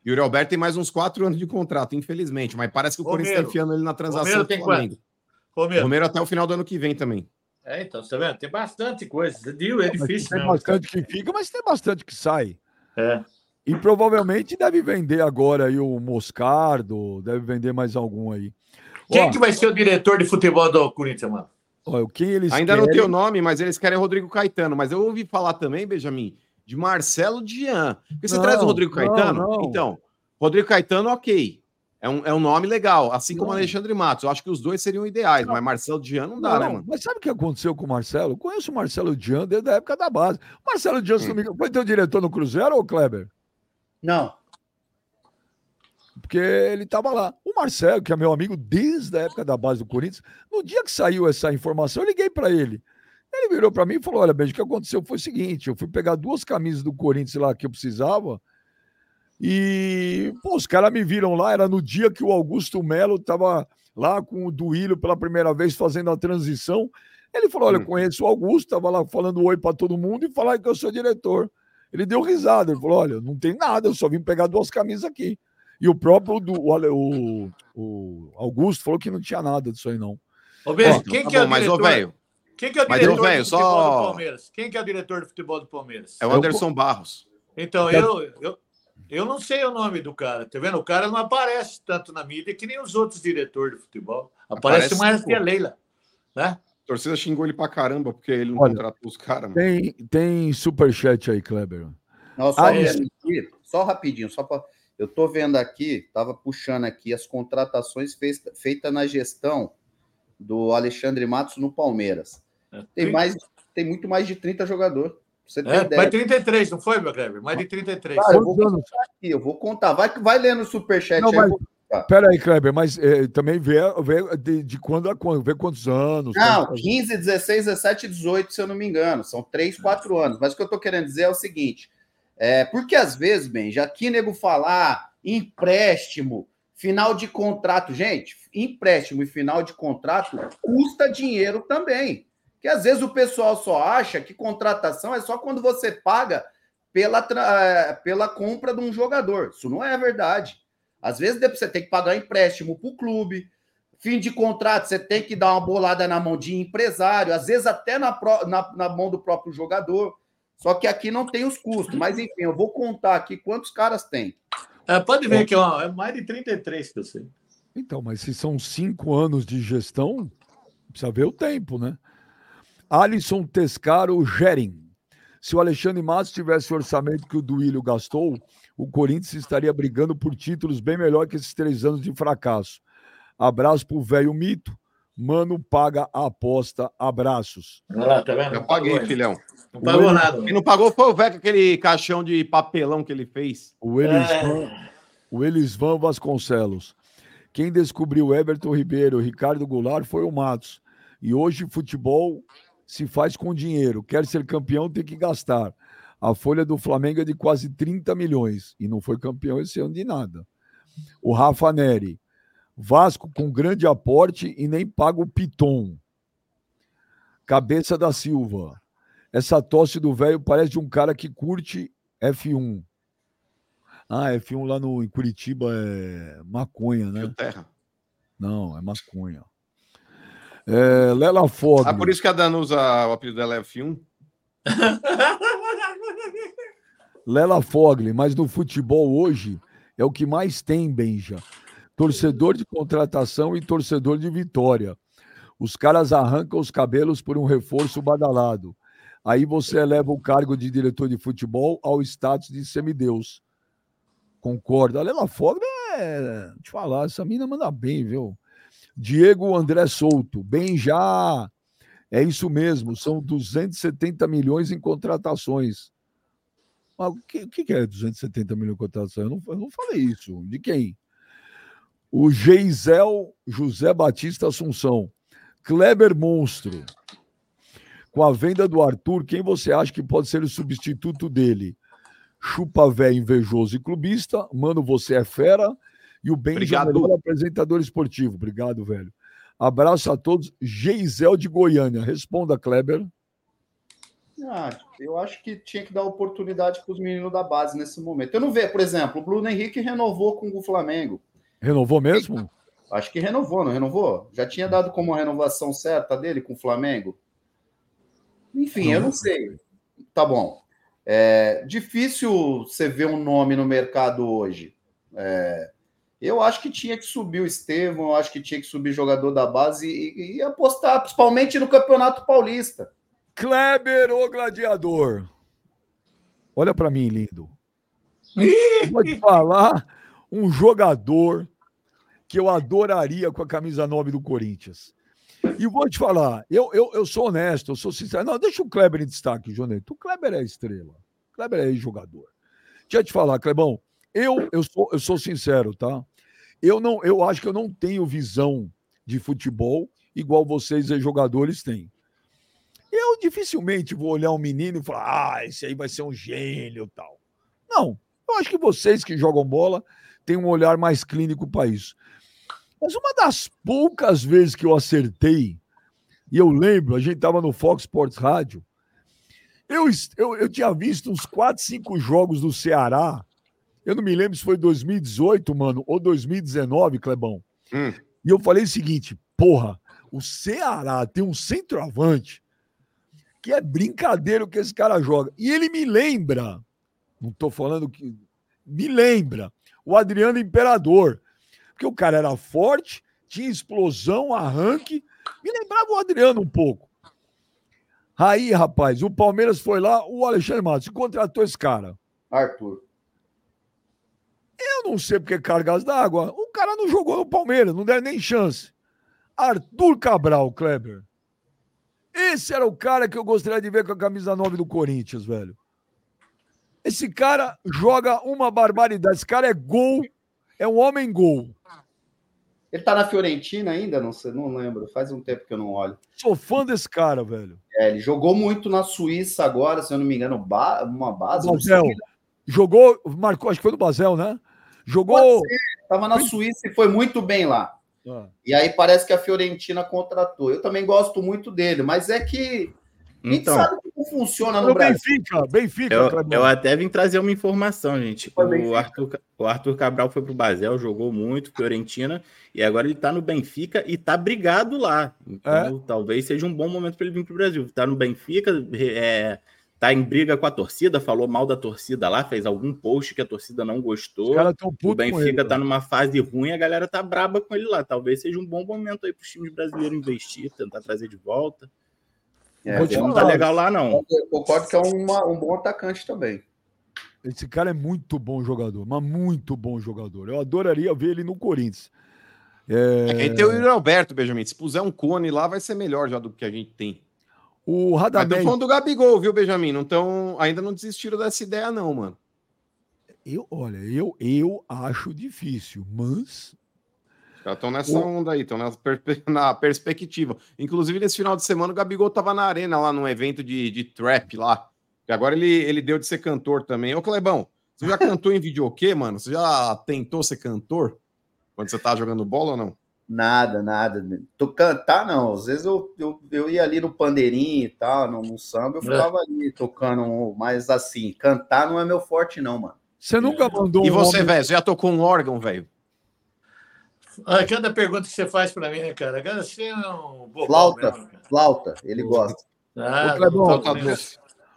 D: E o Yuri Alberto tem mais uns quatro anos de contrato, infelizmente. Mas parece que o Corinthians está enfiando ele na transação
C: Romero tem
D: Flamengo.
C: Romero.
D: Romero até o final do ano que vem também.
C: É, então, você tá vendo? Tem bastante coisa. Deal é difícil,
A: tem
C: né?
A: bastante que fica, mas tem bastante que sai.
C: É.
A: E provavelmente deve vender agora aí o Moscardo, deve vender mais algum aí.
C: Quem
A: Ó,
C: que vai ser o diretor de futebol do Corinthians, mano?
A: ó, quem eles
D: Ainda não
A: querem-
D: tem o nome, mas eles querem Rodrigo Caetano. Mas eu ouvi falar também, Benjamin, de Marcelo Dian. Porque você
A: Não,
D: traz o Rodrigo
A: não,
D: Caetano?
A: não.
D: Então, Rodrigo Caetano, ok. É um, é um nome legal, assim como
A: Não.
D: Alexandre Matos. Eu acho que os dois seriam ideais, mas Marcelo Dian não dá,
A: Não,
D: né, mano?
A: Mas sabe o que aconteceu com o Marcelo? Eu conheço o Marcelo Dian desde a época da base. O Marcelo Dian, não engano, foi teu diretor no Cruzeiro ou Kleber?
E: Não.
A: Porque ele estava lá. O Marcelo, que é meu amigo desde a época da base do Corinthians, no dia que saiu essa informação, eu liguei para ele. Ele virou para mim e falou: Olha, Beijo, o que aconteceu foi o seguinte: eu fui pegar duas camisas do Corinthians lá que eu precisava. E, pô, os caras me viram lá. Era no dia que o Augusto Melo estava lá com o Duílio pela primeira vez fazendo a transição. Ele falou: Olha,
D: Hum.
A: eu conheço o Augusto, estava lá falando oi para todo mundo e falar que eu sou diretor. Ele deu risada. Ele falou: Olha, não tem nada, eu só vim pegar duas camisas aqui. E o próprio do, o, o, o Augusto falou que não tinha nada disso aí, não.
C: Ô, Beijo,
D: Ó,
C: quem
D: tá
C: que é
D: bom,
C: o
D: mas, ô,
C: diretor?
D: velho,
C: Quem que é o diretor
D: velho,
C: de futebol
D: só-
C: do Palmeiras? Quem que é o diretor de futebol do Palmeiras?
D: é o Anderson Barros.
C: Então, eu, eu, eu não sei o nome do cara, tá vendo? O cara não aparece tanto na mídia que nem os outros diretores de futebol. Aparece,
D: Aparece,
C: mais que a Leila, né?
D: A torcida xingou ele pra caramba, porque ele não
A: Olha,
D: contratou os caras.
A: Tem, tem superchat aí, Kleber.
E: Não, só,
A: Ah, isso.
E: minutinho, só rapidinho, só para. Eu tô vendo aqui, tava puxando aqui as contratações feitas feita na gestão do Alexandre Matos no Palmeiras. Tem mais, tem muito mais de 30 jogadores. pra Você tem
C: É,
E: ideia?
C: mais 33, não foi, meu Kleber? Mais de 33.
E: Cara, eu vou contar aqui, eu vou contar. Vai, vai lendo o superchat
A: Não,
E: aí.
A: mas-
E: eu vou-
A: Pera aí, Kleber, mas eh, também vê, vê de, de quando a quando, vê quantos anos.
E: Não,
A: quantos-
E: 15, 16, 17, 18, se eu não me engano. São 3, 4 anos. Mas o que eu tô querendo dizer é o seguinte: é, porque às vezes, bem, já que nego falar empréstimo, final de contrato, gente, empréstimo e final de contrato custa dinheiro também. Que às vezes o pessoal só acha que contratação é só quando você paga pela, eh, pela compra de um jogador. Isso não é verdade. Às vezes você tem que pagar empréstimo para o clube, fim de contrato, você tem que dar uma bolada na mão de empresário, às vezes até na, na, na mão do próprio jogador. Só que aqui não tem os custos. Mas enfim, eu vou contar aqui quantos caras tem.
C: É, pode ver que ó, é mais de 33 que eu sei.
A: Então, mas se são cinco anos de gestão, precisa ver o tempo, né? Alisson Tescaro Gering. Se o Alexandre Matos tivesse o orçamento que o Duílio gastou, o Corinthians estaria brigando por títulos bem melhor que esses três anos de fracasso. Abraço pro velho mito. Mano, paga a aposta. Abraços.
C: Olha lá, tá vendo?
D: Eu paguei, filhão.
C: Não pagou
A: Oi.
C: nada.
D: Quem não pagou foi o velho com aquele caixão de papelão que ele fez.
A: O Elisvan,
C: É,
A: o Elisvan Vasconcelos. Quem descobriu Everton Ribeiro, Ricardo Goulart foi o Matos. E hoje futebol se faz com dinheiro. Quer ser campeão, tem que gastar. A folha do Flamengo é de quase 30 milhões e não foi campeão esse ano de nada. O Rafa Neri. Vasco com grande aporte e nem paga o Piton. Cabeça da Silva. Essa tosse do velho parece de um cara que curte F1. Ah, F1 lá no, em Curitiba é maconha, né?
D: Terra.
A: Não, é maconha. É, Lela Fogli.
D: Ah, por isso que a Dan usa o apelido dela é F1.
A: Lela Fogli, mas no futebol hoje é o que mais tem, Benja. Torcedor de contratação e torcedor de vitória. Os caras arrancam os cabelos por um reforço badalado. Aí você eleva o cargo de diretor de futebol ao status de semideus. Concorda? A Lela Fogli é. Te falar, essa mina manda bem, viu? Diego André Souto, bem já. É isso mesmo, são 270 milhões em contratações. O que, que é 270 milhões em contratações? Eu não, eu não falei isso. De quem? O Geisel José Batista Assunção. Kleber Monstro. Com a venda do Arthur, quem você acha que pode ser o substituto dele? Chupa velho invejoso e clubista. Mano, você é fera. E o Benjamin,
D: Obrigado.
A: apresentador esportivo. Obrigado, velho. Abraço a todos. Geisel de Goiânia. Responda, Kleber.
E: Ah, eu acho que tinha que dar oportunidade para os meninos da base nesse momento. Eu não vejo, por exemplo, o Bruno Henrique renovou com o Flamengo.
A: Renovou mesmo?
E: Acho que renovou, não renovou? Já tinha dado como a renovação certa dele com o Flamengo? Enfim, eu não sei. Tá bom. É difícil você ver um nome no mercado hoje. É, eu acho que tinha que subir o Estevão, eu acho que tinha que subir jogador da base e, e apostar, principalmente no Campeonato Paulista.
A: Kleber, o gladiador. Olha para mim, lindo. Vou te falar um jogador que eu adoraria com a camisa 9 do Corinthians. E vou te falar, eu, eu, eu sou honesto, eu sou sincero. Não, deixa o Kleber em destaque, Joneto. O Kleber é estrela. O Kleber é jogador. Deixa eu te falar, Clebão, eu, eu, sou, eu sou sincero, tá? Eu, não, eu acho que eu não tenho visão de futebol igual vocês, jogadores, têm. Eu dificilmente vou olhar um menino e falar, ah, esse aí vai ser um gênio tal. Não, eu acho que vocês que jogam bola têm um olhar mais clínico para isso. Mas uma das poucas vezes que eu acertei, e eu lembro, a gente estava no Fox Sports Rádio, eu, eu, eu tinha visto uns 4, 5 jogos do Ceará. Eu não me lembro se foi 2018, mano, ou 2019, Clebão.
D: Hum.
A: E eu falei o seguinte: porra, o Ceará tem um centroavante que é brincadeira o que esse cara joga. E ele me lembra, não estou falando que. Me lembra o Adriano Imperador. Porque o cara era forte, tinha explosão, arranque. Me lembrava o Adriano um pouco. Aí, rapaz, o Palmeiras foi lá, o Alexandre Matos contratou esse cara.
E: Arthur.
A: Eu não sei porque cargas d'água. O cara não jogou no Palmeiras, não deu nem chance. Arthur Cabral, Kleber. Esse era o cara que eu gostaria de ver com a camisa 9 do Corinthians, velho. Esse cara joga uma barbaridade. Esse cara é gol, é um homem gol.
E: Ele tá na Fiorentina ainda? Não sei, não lembro. Faz um tempo que eu não olho.
A: Sou fã desse cara, velho.
E: É, ele jogou muito na Suíça agora, se eu não me engano, ba- uma base.
A: Basel. Jogou, marcou, acho que foi no Basel, né? Jogou.
E: Tava na Suíça e foi muito bem lá.
A: Ah,
E: E aí parece que a Fiorentina contratou. Eu também gosto muito dele, mas é que a gente
B: Então,
E: sabe como funciona no Brasil.
A: Benfica, Benfica,
B: eu, eu até vim trazer uma informação, gente. O Arthur, o Arthur Cabral foi pro Basel, jogou muito, Fiorentina, e agora ele tá no Benfica e tá brigado lá. Então, talvez seja um bom momento para ele vir pro Brasil. Tá no Benfica, é, tá em briga com a torcida, falou mal da torcida lá, fez algum post que a torcida não gostou.
A: Os caras tão
B: O
A: putos com ele.
B: Benfica tá numa fase ruim, a galera tá braba com ele lá. Talvez seja um bom momento aí para os times brasileiros investir, tentar trazer de volta.
E: É,
B: não tá legal lá, não.
E: Eu concordo que é uma- um bom atacante também.
A: Esse cara é muito bom jogador, mas muito bom jogador. Eu adoraria ver ele no Corinthians. É,
D: É tem o Yuri Alberto, Benjamin. Se puser um cone lá, vai ser melhor já do que a gente tem.
A: O Radamés.
D: falando do Gabigol, viu, Benjamin? Não tão, ainda não desistiram dessa ideia, não, mano.
A: Eu, olha, eu, eu acho difícil, mas
D: Já estão nessa
A: O-
D: onda aí, estão na, perspe- na perspectiva. Inclusive, nesse final de semana, o Gabigol tava na arena lá num evento de, de trap lá. E agora ele, ele deu de ser cantor também. Ô, Clebão, você já cantou em videokê, mano? Você já tentou ser cantor? Quando você tá jogando bola ou não?
E: Nada, nada. Tu cantar, não. Às vezes eu, eu, eu ia ali no pandeirinho e tal, no, no samba, eu ficava ali tocando, mas assim, cantar não é meu forte, não, mano.
A: você nunca mandou
D: E
A: um
D: você,
A: homem-
D: velho, você já tocou um órgão, velho?
C: Ah, cada pergunta que você faz para mim, né, cara? Cara, você é um bobão
E: Flauta,
C: mesmo, cara.
E: flauta, ele gosta.
C: Ah,
D: Tá.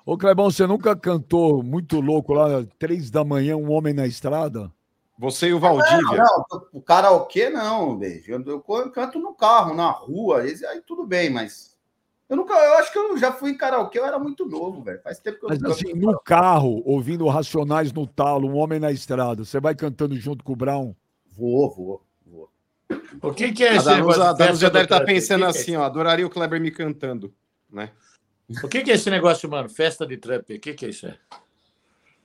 A: Ô, Clebão, você nunca cantou muito louco lá, três da manhã, um homem na estrada?
D: Você e o Valdívia.
E: não, o karaokê não, beijo. Eu, eu canto no carro, na rua, aí tudo bem, mas. Eu nunca, eu acho que eu já fui em karaokê, eu era muito novo, velho. Faz tempo que eu
A: Mas
E: não
A: assim, no carro, ouvindo Racionais no talo, um homem na estrada, você vai cantando junto com o Brown?
E: Vou, vou, vou.
C: O que, que é
D: A
C: esse
D: Danusa,
C: negócio
D: a Danusa
C: festa
D: deve
C: do
D: estar pensando
C: que que é
D: assim, ó, adoraria o Kleber me cantando, né?
C: isso? O que, que é esse negócio, mano? Festa de Trump. O que, que é isso?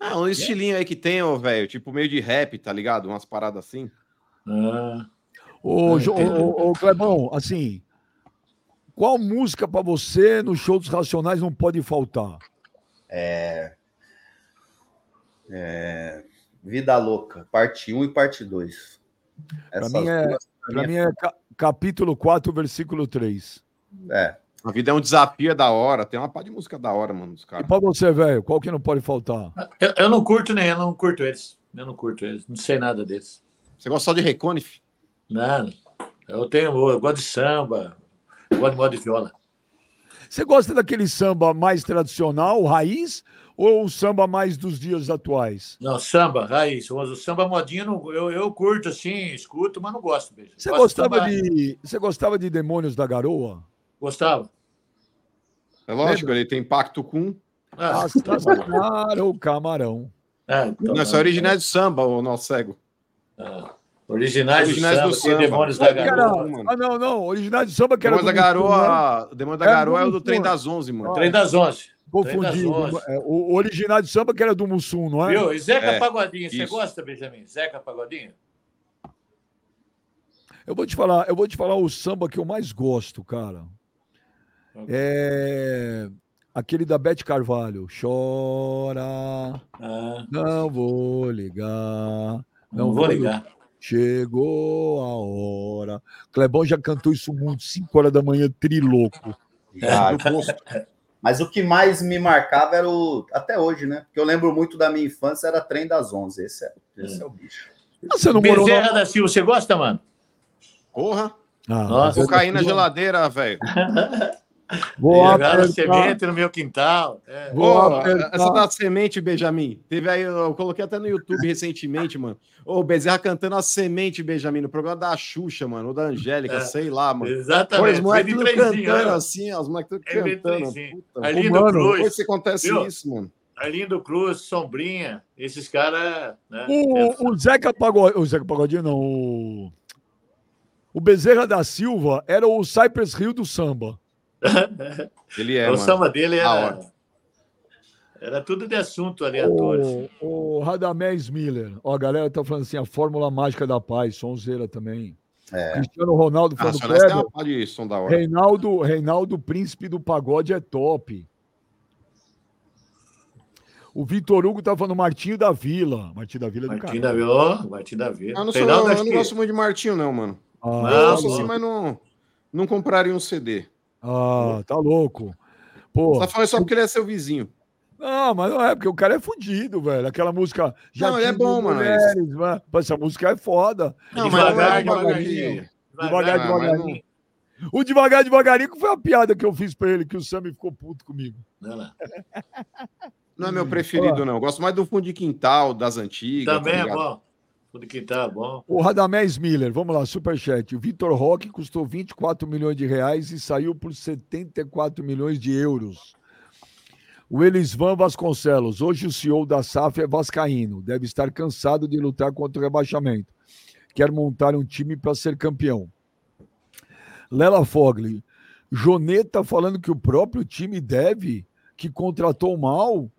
D: Ah, um estilinho aí que tem, ó, velho, tipo meio de rap, tá ligado? Umas paradas assim.
C: Ah,
A: Ô,
C: Ah,
A: Jo- ô, ô, Clebão, assim, qual música pra você no show dos Racionais não pode faltar?
E: Vida Louca, parte 1 e parte 2.
A: Pra mim é- Pra mim é ca- capítulo 4, versículo 3.
E: é.
D: A vida é um desafio, é da hora. Tem uma pá de música da hora, mano, dos
A: E
D: caras.
A: pra você, velho, qual que não pode faltar?
C: eu, eu não curto nem, eu não curto eles. Eu não curto eles. Não sei nada deles.
D: Você gosta só de Reconif?
C: Nada. Eu tenho, eu gosto de samba, eu gosto de moda de viola.
A: Você gosta daquele samba mais tradicional, raiz, ou o samba mais dos dias atuais?
C: Não, samba, raiz. O samba modinha não- eu, eu curto assim, escuto, mas não gosto. Beijo.
A: Você
C: Gosto
A: gostava
C: samba-
A: de, você gostava de Demônios da Garoa?
C: Gostava.
D: É lógico, ele tem pacto com.
C: Ah,
A: Assassinaram o camarão.
C: ah, então,
D: Não, isso é original de samba, o nosso cego.
C: ah, originais,
D: Originais
C: do
D: do
C: samba. Demônios da Garoa.
D: mano.
A: Ah, não, não. Original de samba que era.
D: Demônio da
A: do né?
D: Garoa. O Demônio da Garoa é o
A: do
D: do trem das 11, mano.
C: Trem das onze.
A: Confundi.
C: Onze.
A: É, O original de samba que era do Mussum, não é?
C: Viu? E Zeca
D: É,
C: Pagodinho, você
D: isso.
C: gosta, Benjamin? Zeca Pagodinho?
A: Eu vou te falar, eu vou te falar o samba que eu mais gosto, cara. É aquele da Bete Carvalho. Chora,
C: Ah,
A: não vou ligar.
C: não, vou ligar.
A: Chegou a hora. Clebão já cantou isso muito, 5 horas da manhã, triloco.
E: Mas o que mais me marcava era o. Até hoje, né? Porque eu lembro muito da minha infância, era Trem das Onze. Esse é, esse é o bicho.
A: Ah, Você não morou
C: Bezerra
A: na...
C: da Silva, você gosta, mano?
D: Porra.
A: Ah,
C: Nossa,
A: mas
D: Cocaína
A: eu-
D: geladeira, velho.
A: Vou
C: Jogaram semente no meu quintal. É.
D: Pô,
A: apertar.
D: essa da semente, Benjamin. Teve aí, eu coloquei até no YouTube recentemente, mano. O Bezerra cantando a semente, Benjamin, no programa da Xuxa, mano, ou da Angélica,
C: É.
D: sei lá, mano. Pô, os
C: Exatamente.
D: moleques tudo cantando
C: né?
D: assim, ó, os moleques tudo
C: É
D: cantando. Puta,
C: Arlindo
A: mano,
C: Cruz,
D: Depois que acontece
C: Viu?
D: isso, mano.
C: Arlindo Cruz, Sombrinha, esses caras. Né?
A: O, o Zeca Pagodinho, o Zeca Pagodinho não, o, o Bezerra da Silva era o Cypress Hill do samba.
D: Ele é,
C: o
D: mano.
C: samba dele era. Era tudo de assunto aleatório.
A: O, o Radamés Miller, ó, a galera tá falando assim, a fórmula mágica da paz, sonzeira também.
E: É.
A: Cristiano Ronaldo
D: Ah,
A: Kleber,
D: uma pá de som da hora.
A: Reinaldo, Reinaldo Príncipe do Pagode é top. O Vitor Hugo tá falando Martinho da Vila. Martinho da Vila é do
C: Martim
A: cara.
C: da Vila, Martim da Vila.
D: Eu não, sou, eu não
C: que-
D: gosto muito de Martinho, não, mano.
A: Ah,
C: Não,
D: Eu gosto
C: bom.
D: assim, mas não, não compraria um CD.
A: Ah, tá louco. Pô,
D: Você tá falando só porque ele é seu vizinho.
A: Não, mas não é, porque o cara é fudido, velho. Aquela música.
D: Não, ele é bom, mano,
A: mulheres, mano. Pô, Essa música é foda.
D: Não,
C: Devagar,
D: mas não é
C: devagarinho.
A: Devagar,
D: Ah, mas
A: devagarinho. O devagar, devagarinho foi a piada que eu fiz pra ele, que o Sammy ficou puto comigo.
C: Olha lá.
D: Não é meu preferido, não. Eu gosto mais do fundo de quintal, das antigas.
C: Também
D: tá
C: é bom. Tudo que tá bom.
A: O Radamés Miller, vamos lá, superchat. O Vitor Roque custou 24 milhões de reais e saiu por 74 milhões de euros. O Elisvan Vasconcelos, hoje o CEO da SAF é vascaíno, deve estar cansado de lutar contra o rebaixamento. Quer montar um time para ser campeão. Lela Fogli, Joneta falando que o próprio time deve, que contratou mal,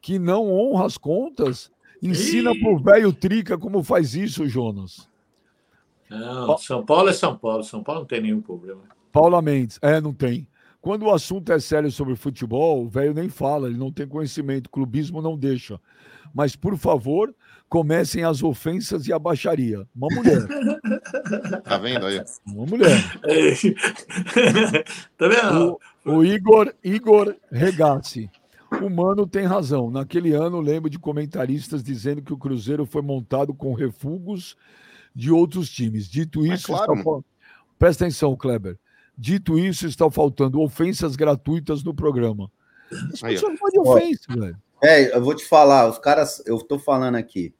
A: que não honra as contas. Ensina
C: Ih!
A: pro velho Trica como faz isso, Jonas.
C: Não, São Paulo é São Paulo. São Paulo não tem nenhum problema.
A: Paula Mendes, é, não tem. Quando o assunto é sério sobre futebol, o velho nem fala, ele não tem conhecimento, clubismo não deixa. Mas, por favor, comecem as ofensas e a baixaria. Uma mulher,
D: Tá vendo aí?
A: uma mulher.
C: tá vendo?
A: O, o Igor, Igor Regassi. O Mano tem razão. Naquele ano, lembro de comentaristas dizendo que o Cruzeiro foi montado com refugos de outros times. Dito isso,
D: claro,
A: está presta atenção, Kleber. Dito isso, está faltando ofensas gratuitas no programa. As pessoas falam de ofensa, velho.
E: É, eu vou te falar, os caras, eu tô falando aqui.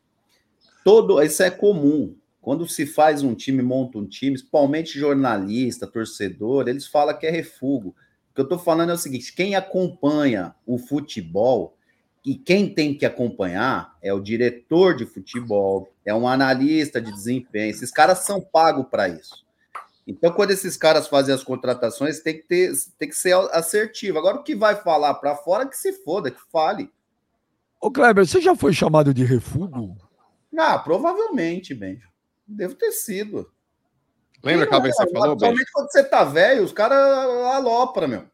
E: Todo, isso é comum. Quando se faz um time, monta um time, principalmente jornalista, torcedor, eles falam que é refúgio. O que eu tô falando é o seguinte: quem acompanha o futebol e quem tem que acompanhar é o diretor de futebol, é um analista de desempenho. Esses caras são pagos para isso. Então, quando esses caras fazem as contratações, tem que, ter, tem que ser assertivo. Agora, o que vai falar para fora, que se foda, que fale.
A: Ô, Kleber, você já foi chamado de refúgio?
E: Ah, provavelmente, Benjo. Devo ter sido.
D: Lembra aquela vez que você falou?
E: Principalmente quando você tá velho, os caras alopram, meu.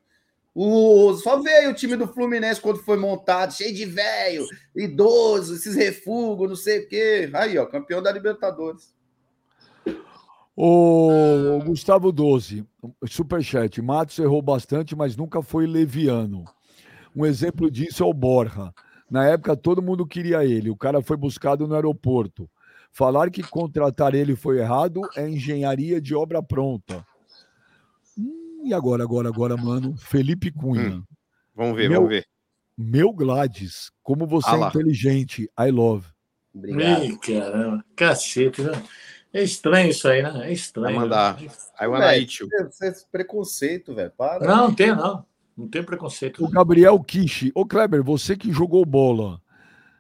E: O, só veio o time do Fluminense quando foi montado, cheio de velho, idoso, esses refugos, não sei o quê. Aí, ó, campeão da Libertadores.
A: O Gustavo 12, superchat. Matos errou bastante, mas nunca foi leviano. Um exemplo disso é o Borja. Na época, todo mundo queria ele. O cara foi buscado no aeroporto. Falar que contratar ele foi errado é engenharia de obra pronta. Hum, e agora, agora, agora, mano? Felipe Cunha.
D: Vamos ver,
A: Meu-
D: vamos ver.
A: Meu Gladys, como você
D: Ah
A: é inteligente. I love.
E: Obrigado.
C: Ih, caramba. Cacete, né? É estranho isso aí, né? É
D: Vai
C: estranho.
D: mandar.
C: né?
D: I wanna
E: Velho,
D: eat you.
E: Você é preconceito, velho. Para.
C: Não, não tem, não. Não tem preconceito.
A: O Gabriel Kishi. Ô, Kleber, você que jogou bola.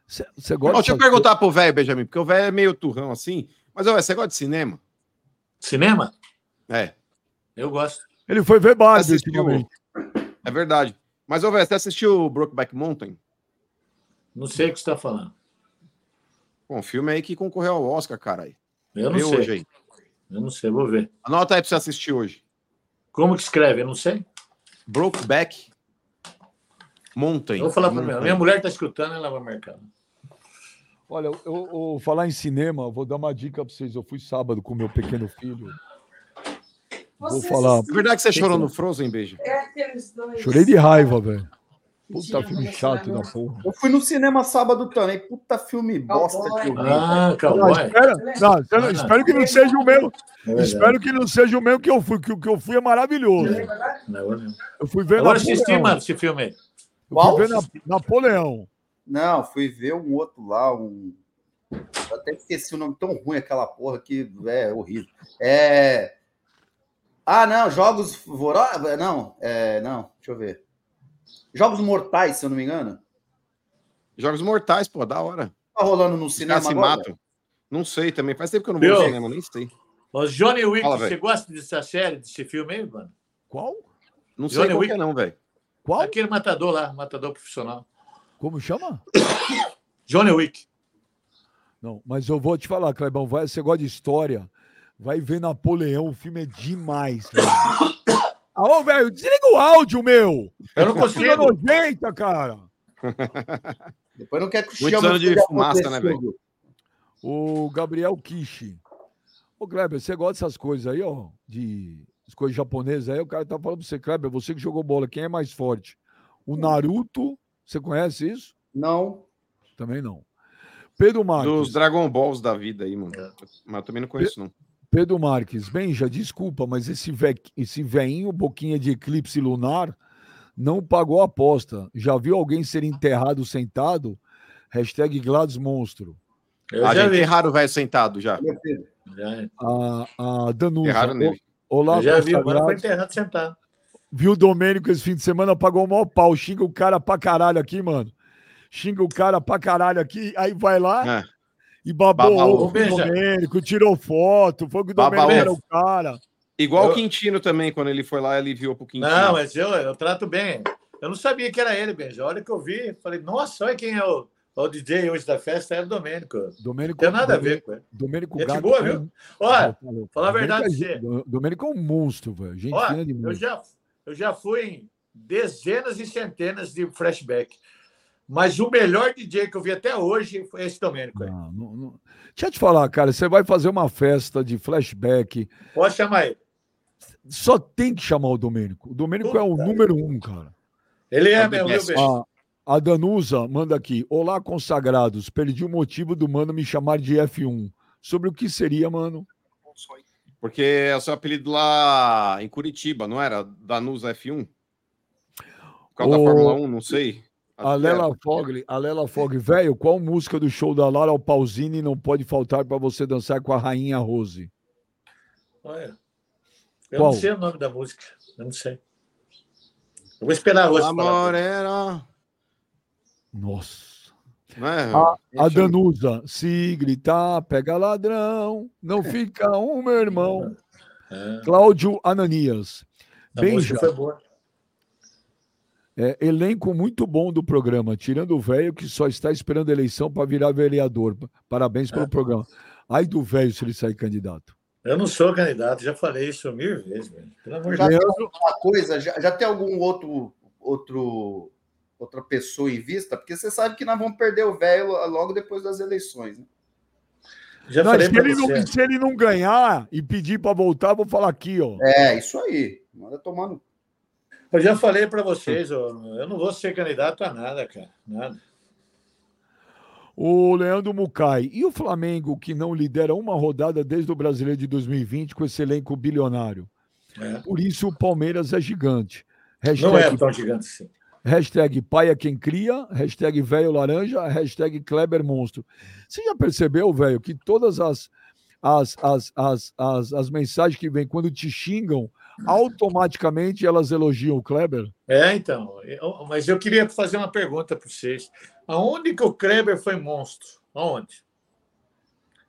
A: Você gosta
D: deixa eu perguntar pro velho, Benjamin, porque o velho é meio turrão assim. Mas, ó, você gosta de cinema?
C: Cinema?
D: É,
C: Eu gosto.
A: Ele foi ver Barbie
D: Assistiu?
A: ultimamente.
D: é verdade. Mas, ô, velho, você assistiu o Brokeback Mountain?
C: Não sei o que você está falando.
D: Bom, filme aí que concorreu ao Oscar, caralho.
C: Eu não
D: Vê
C: sei.
D: hoje aí.
C: Eu não sei, vou ver.
D: Anota aí pra você assistir hoje.
C: Como que escreve? Eu não sei.
D: Brokeback Mountain.
C: Eu vou falar para minha. Minha mulher está escutando, ela vai marcar.
A: Olha, eu, eu- falar em cinema, vou dar uma dica para vocês. Eu fui sábado com meu pequeno filho. Vou
F: Você
A: falar.
D: É verdade que você chorou no Frozen, beijo?
F: É aqueles dois.
A: Chorei de raiva, velho. Puta filme chato da porra.
E: Eu fui no cinema sábado também. Puta filme bosta que eu vi.
C: Ah, cowboy.
A: espera, não, espera- espero que não seja o meu.
C: É.
A: Espero que não seja o mesmo que eu fui, que o que eu fui é maravilhoso.
C: Não.
A: Eu fui ver
C: Agora assisti, mano, esse filme aí.
A: Eu
E: Qual?
A: fui ver Na- Napoleão.
E: Não, fui ver um outro lá, um. Eu até esqueci o nome tão ruim aquela porra que é horrível. É. Ah, não, Jogos Vorazes. Não, é, não, deixa eu ver. Jogos Mortais, se eu não me engano.
D: Jogos Mortais, pô, da hora.
E: Tá rolando no cinema
D: se
E: agora?
D: matam. Não sei também. Faz tempo que eu não vou no cinema, nem sei.
C: Ô, Johnny Wick,
D: Fala,
C: você gosta dessa série, desse filme aí, mano?
A: Qual?
D: Não sei
C: Johnny
D: qual
C: Wick.
D: que é não, velho.
A: Qual?
C: Aquele matador lá, matador profissional.
A: Como chama?
C: Johnny Wick.
A: Não, mas eu vou te falar, Clebão, vai, você gosta de história, vai ver Napoleão, o filme é demais. velho. Ah, ô, velho, desliga o áudio, meu!
C: Eu não consigo.
A: nojenta, cara!
E: Depois não quer que
D: Muitos anos de fumaça, né,
E: aconteceu.
A: O Gabriel Kishi. Ô, Kleber, você gosta dessas coisas aí, ó? De as coisas japonesas aí? O cara tá falando pra você, Kleber, você que jogou bola, quem é mais forte? O Naruto, você conhece isso?
E: Não.
A: Também não. Pedro Marques.
D: Dos Dragon Balls da vida aí, mano.
C: É.
D: Mas eu também não conheço, não.
A: Pedro Marques, bem, já desculpa, mas esse, ve... esse veinho, boquinha de eclipse lunar, não pagou a aposta. Já viu alguém ser enterrado sentado? Hashtag Gladys Monstro.
C: Eu
D: Ah,
C: já
D: já
C: vi.
D: enterraram o velho sentado já.
C: Já,
A: A, a Danusa. Olá,
C: eu já vi, mano foi enterrado sentado.
A: Viu o Domênico esse fim de semana, pagou o maior pau. Xinga o cara pra caralho aqui, mano. Xinga o cara pra caralho aqui, aí vai lá
D: É.
A: e babou o Domênico, tirou foto, foi que o Domênico era o cara.
D: Igual
C: Eu-
D: o Quintino também, quando ele foi lá, ele viu pro Quintino.
C: Não, mas eu, eu trato bem. Eu não sabia que era ele, Benja. A hora que eu vi, falei, nossa, olha quem é o, o DJ hoje da festa, é o Domênico. Não
A: Domênico,
C: tem nada a
A: Domênico-
C: ver com ele.
A: Verdade
C: Gente boa, viu? Olha, falar a verdade você.
A: O Domênico é um monstro, velho. Gente
C: Olha, eu já, eu já fui em dezenas e centenas de flashback. Mas o melhor DJ que eu vi até hoje foi esse Domênico aí.
A: Não, não, não. Deixa eu te falar, cara, você vai fazer uma festa de flashback,
C: Pode chamar ele.
A: só tem que chamar o Domênico. O Domênico é o
C: Puta.
A: número um, cara.
C: Ele é
D: o
C: meu,
D: the
C: viu,
D: best.
C: Benja?
A: A, a Danusa manda aqui. Olá, consagrados. Perdi o motivo do mano me chamar de F1. sobre o que seria, mano.
D: Porque é o seu apelido lá em Curitiba, não era? Da Nus F1? Por causa da
A: Ô,
D: Fórmula 1, não sei.
A: A. Lela Fogli, a Lela Fogli, velho, qual música do show da Lara Pausini não pode faltar para você dançar com a Rainha Rose?
C: Olha. Eu
A: Qual?
C: não sei o nome da música. Eu não sei. Eu vou esperar hoje.
D: Amor era.
A: Nossa.
D: Né?
A: A
D: é um-
A: Danusa, se gritar, pega ladrão, não fica um, meu irmão.
C: É,
A: Cláudio Ananias.
C: a boa.
A: é, elenco muito bom do programa, tirando o velho que só está esperando a eleição para virar vereador. Parabéns pelo programa. Ai do velho se ele sair candidato.
C: Eu não sou candidato, já falei isso mil vezes, velho. Pelo amor de
E: Já
C: Deus.
E: tem alguma coisa, já, já tem algum outro, outro, outra pessoa em vista? Porque você sabe que nós vamos perder o velho logo depois das eleições. Né?
C: Já
A: Não,
C: falei
A: se, ele
C: você.
A: não, se ele não ganhar e pedir para voltar, eu vou falar aqui, ó.
E: É, isso aí. Manda tomando.
C: Eu já falei para vocês, ó, eu não vou ser candidato a nada, cara. Nada.
A: O Leandro Mucai. E o Flamengo, que não lidera uma rodada desde o Brasileiro de 2020 com esse elenco bilionário?
C: É.
A: Por isso o Palmeiras é gigante.
C: Não
A: Hashtag,
C: é tão gigante assim.
A: Hashtag pai é quem cria, hashtag velho laranja, hashtag Kleber monstro. Você já percebeu, velho, que todas as, as, as, as, as, as mensagens que vêm quando te xingam, automaticamente elas elogiam o Kleber?
C: É, então. eu- mas eu queria fazer uma pergunta para vocês. Aonde que o Kleber foi monstro? Aonde?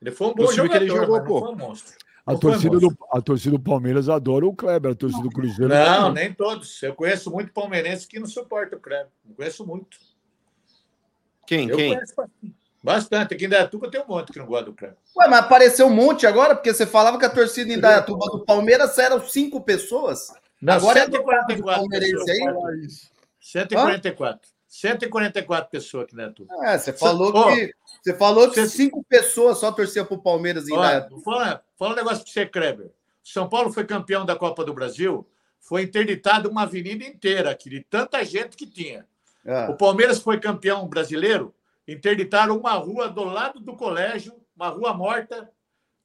C: Ele foi um bom
D: time que
C: jogador,
D: ele jogou,
C: mas não
D: pô.
C: foi um monstro.
A: A
C: Não
A: torcida, do, a torcida do Palmeiras adora o Kleber, a torcida do Cruzeiro.
C: Não, nem todos. Eu conheço muito palmeirense que não suporta o Kleber. Eu conheço muito.
D: Quem?
C: Eu
D: Quem?
C: conheço bastante. Aqui em Dayatuba tem um monte que não gosta do Kleber.
E: Ué, mas apareceu um monte agora, porque você falava que a torcida em Dayatuba do Palmeiras eram cinco pessoas.
C: Não,
E: Agora é
C: 144
E: palmeirense aí?
C: Paulo. 144. 144 pessoas aqui em Dayatuba.
E: É, você falou que você falou que
C: você-
E: cinco pessoas só torciam pro Palmeiras em
C: Olha,
E: Dayatuba.
C: fala, fala um negócio para você, Kleber. São Paulo foi campeão da Copa do Brasil, foi interditado uma avenida inteira aqui, de tanta gente que tinha.
E: É.
C: O Palmeiras foi campeão brasileiro, interditaram uma rua do lado do colégio, uma rua morta,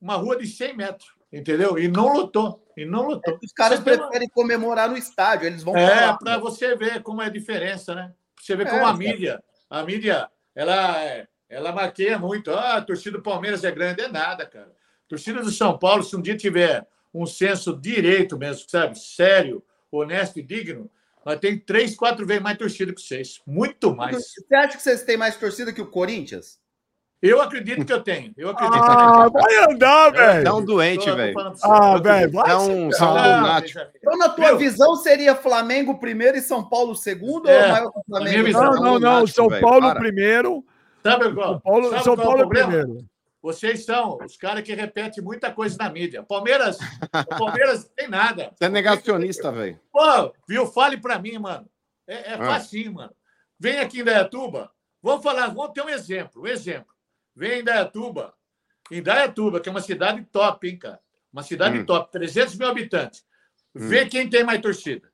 C: uma rua de 100 metros, entendeu? E não lotou, e não lotou.
E: Os caras
C: Você tem uma-
E: preferem comemorar no estádio, eles vão pra
C: É, para você ver como é a diferença, né? Você
E: É,
C: como a
E: cara.
C: mídia, a mídia, ela, é- ela maqueia muito. Ah, a torcida do Palmeiras é grande, é nada, cara. A torcida do São Paulo, se um dia tiver um senso direito mesmo, sabe? Sério, honesto e digno, nós tem três, quatro vezes mais torcida que vocês. Muito mais.
E: Você acha que vocês têm mais torcida que o Corinthians?
C: Eu acredito que eu tenho. Eu acredito que eu
A: Ah,
C: tenho.
A: vai andar, velho.
D: É um doente, velho.
A: Ah, velho, vai
D: É um são
C: Ah,
D: lunático.
E: Então, na tua
C: Viu?
E: visão, seria Flamengo primeiro e São Paulo segundo
C: É,
E: ou maior que o
C: na minha
E: Flamengo?
C: visão.
A: Não, não, não.
D: lunático,
A: São
D: velho,
A: Paulo
D: para.
A: primeiro.
C: Sabe qual?
A: São Paulo,
C: sabe
A: São
C: qual é o
A: Paulo
C: problema?
A: primeiro.
C: Vocês são os caras que repetem muita coisa na mídia. Palmeiras, o Palmeiras tem nada.
D: Você é negacionista, velho.
C: Pô, viu? Fale pra mim, mano. É, é
D: Ah.
C: facinho, mano. Vem aqui em Dayatuba. Vamos falar, vamos ter um exemplo. Um exemplo. Vem em Dayatuba. Em Dayatuba, que é uma cidade top, hein, cara? Uma cidade
D: Hum.
C: top, 300 mil habitantes. Vê quem tem mais torcida.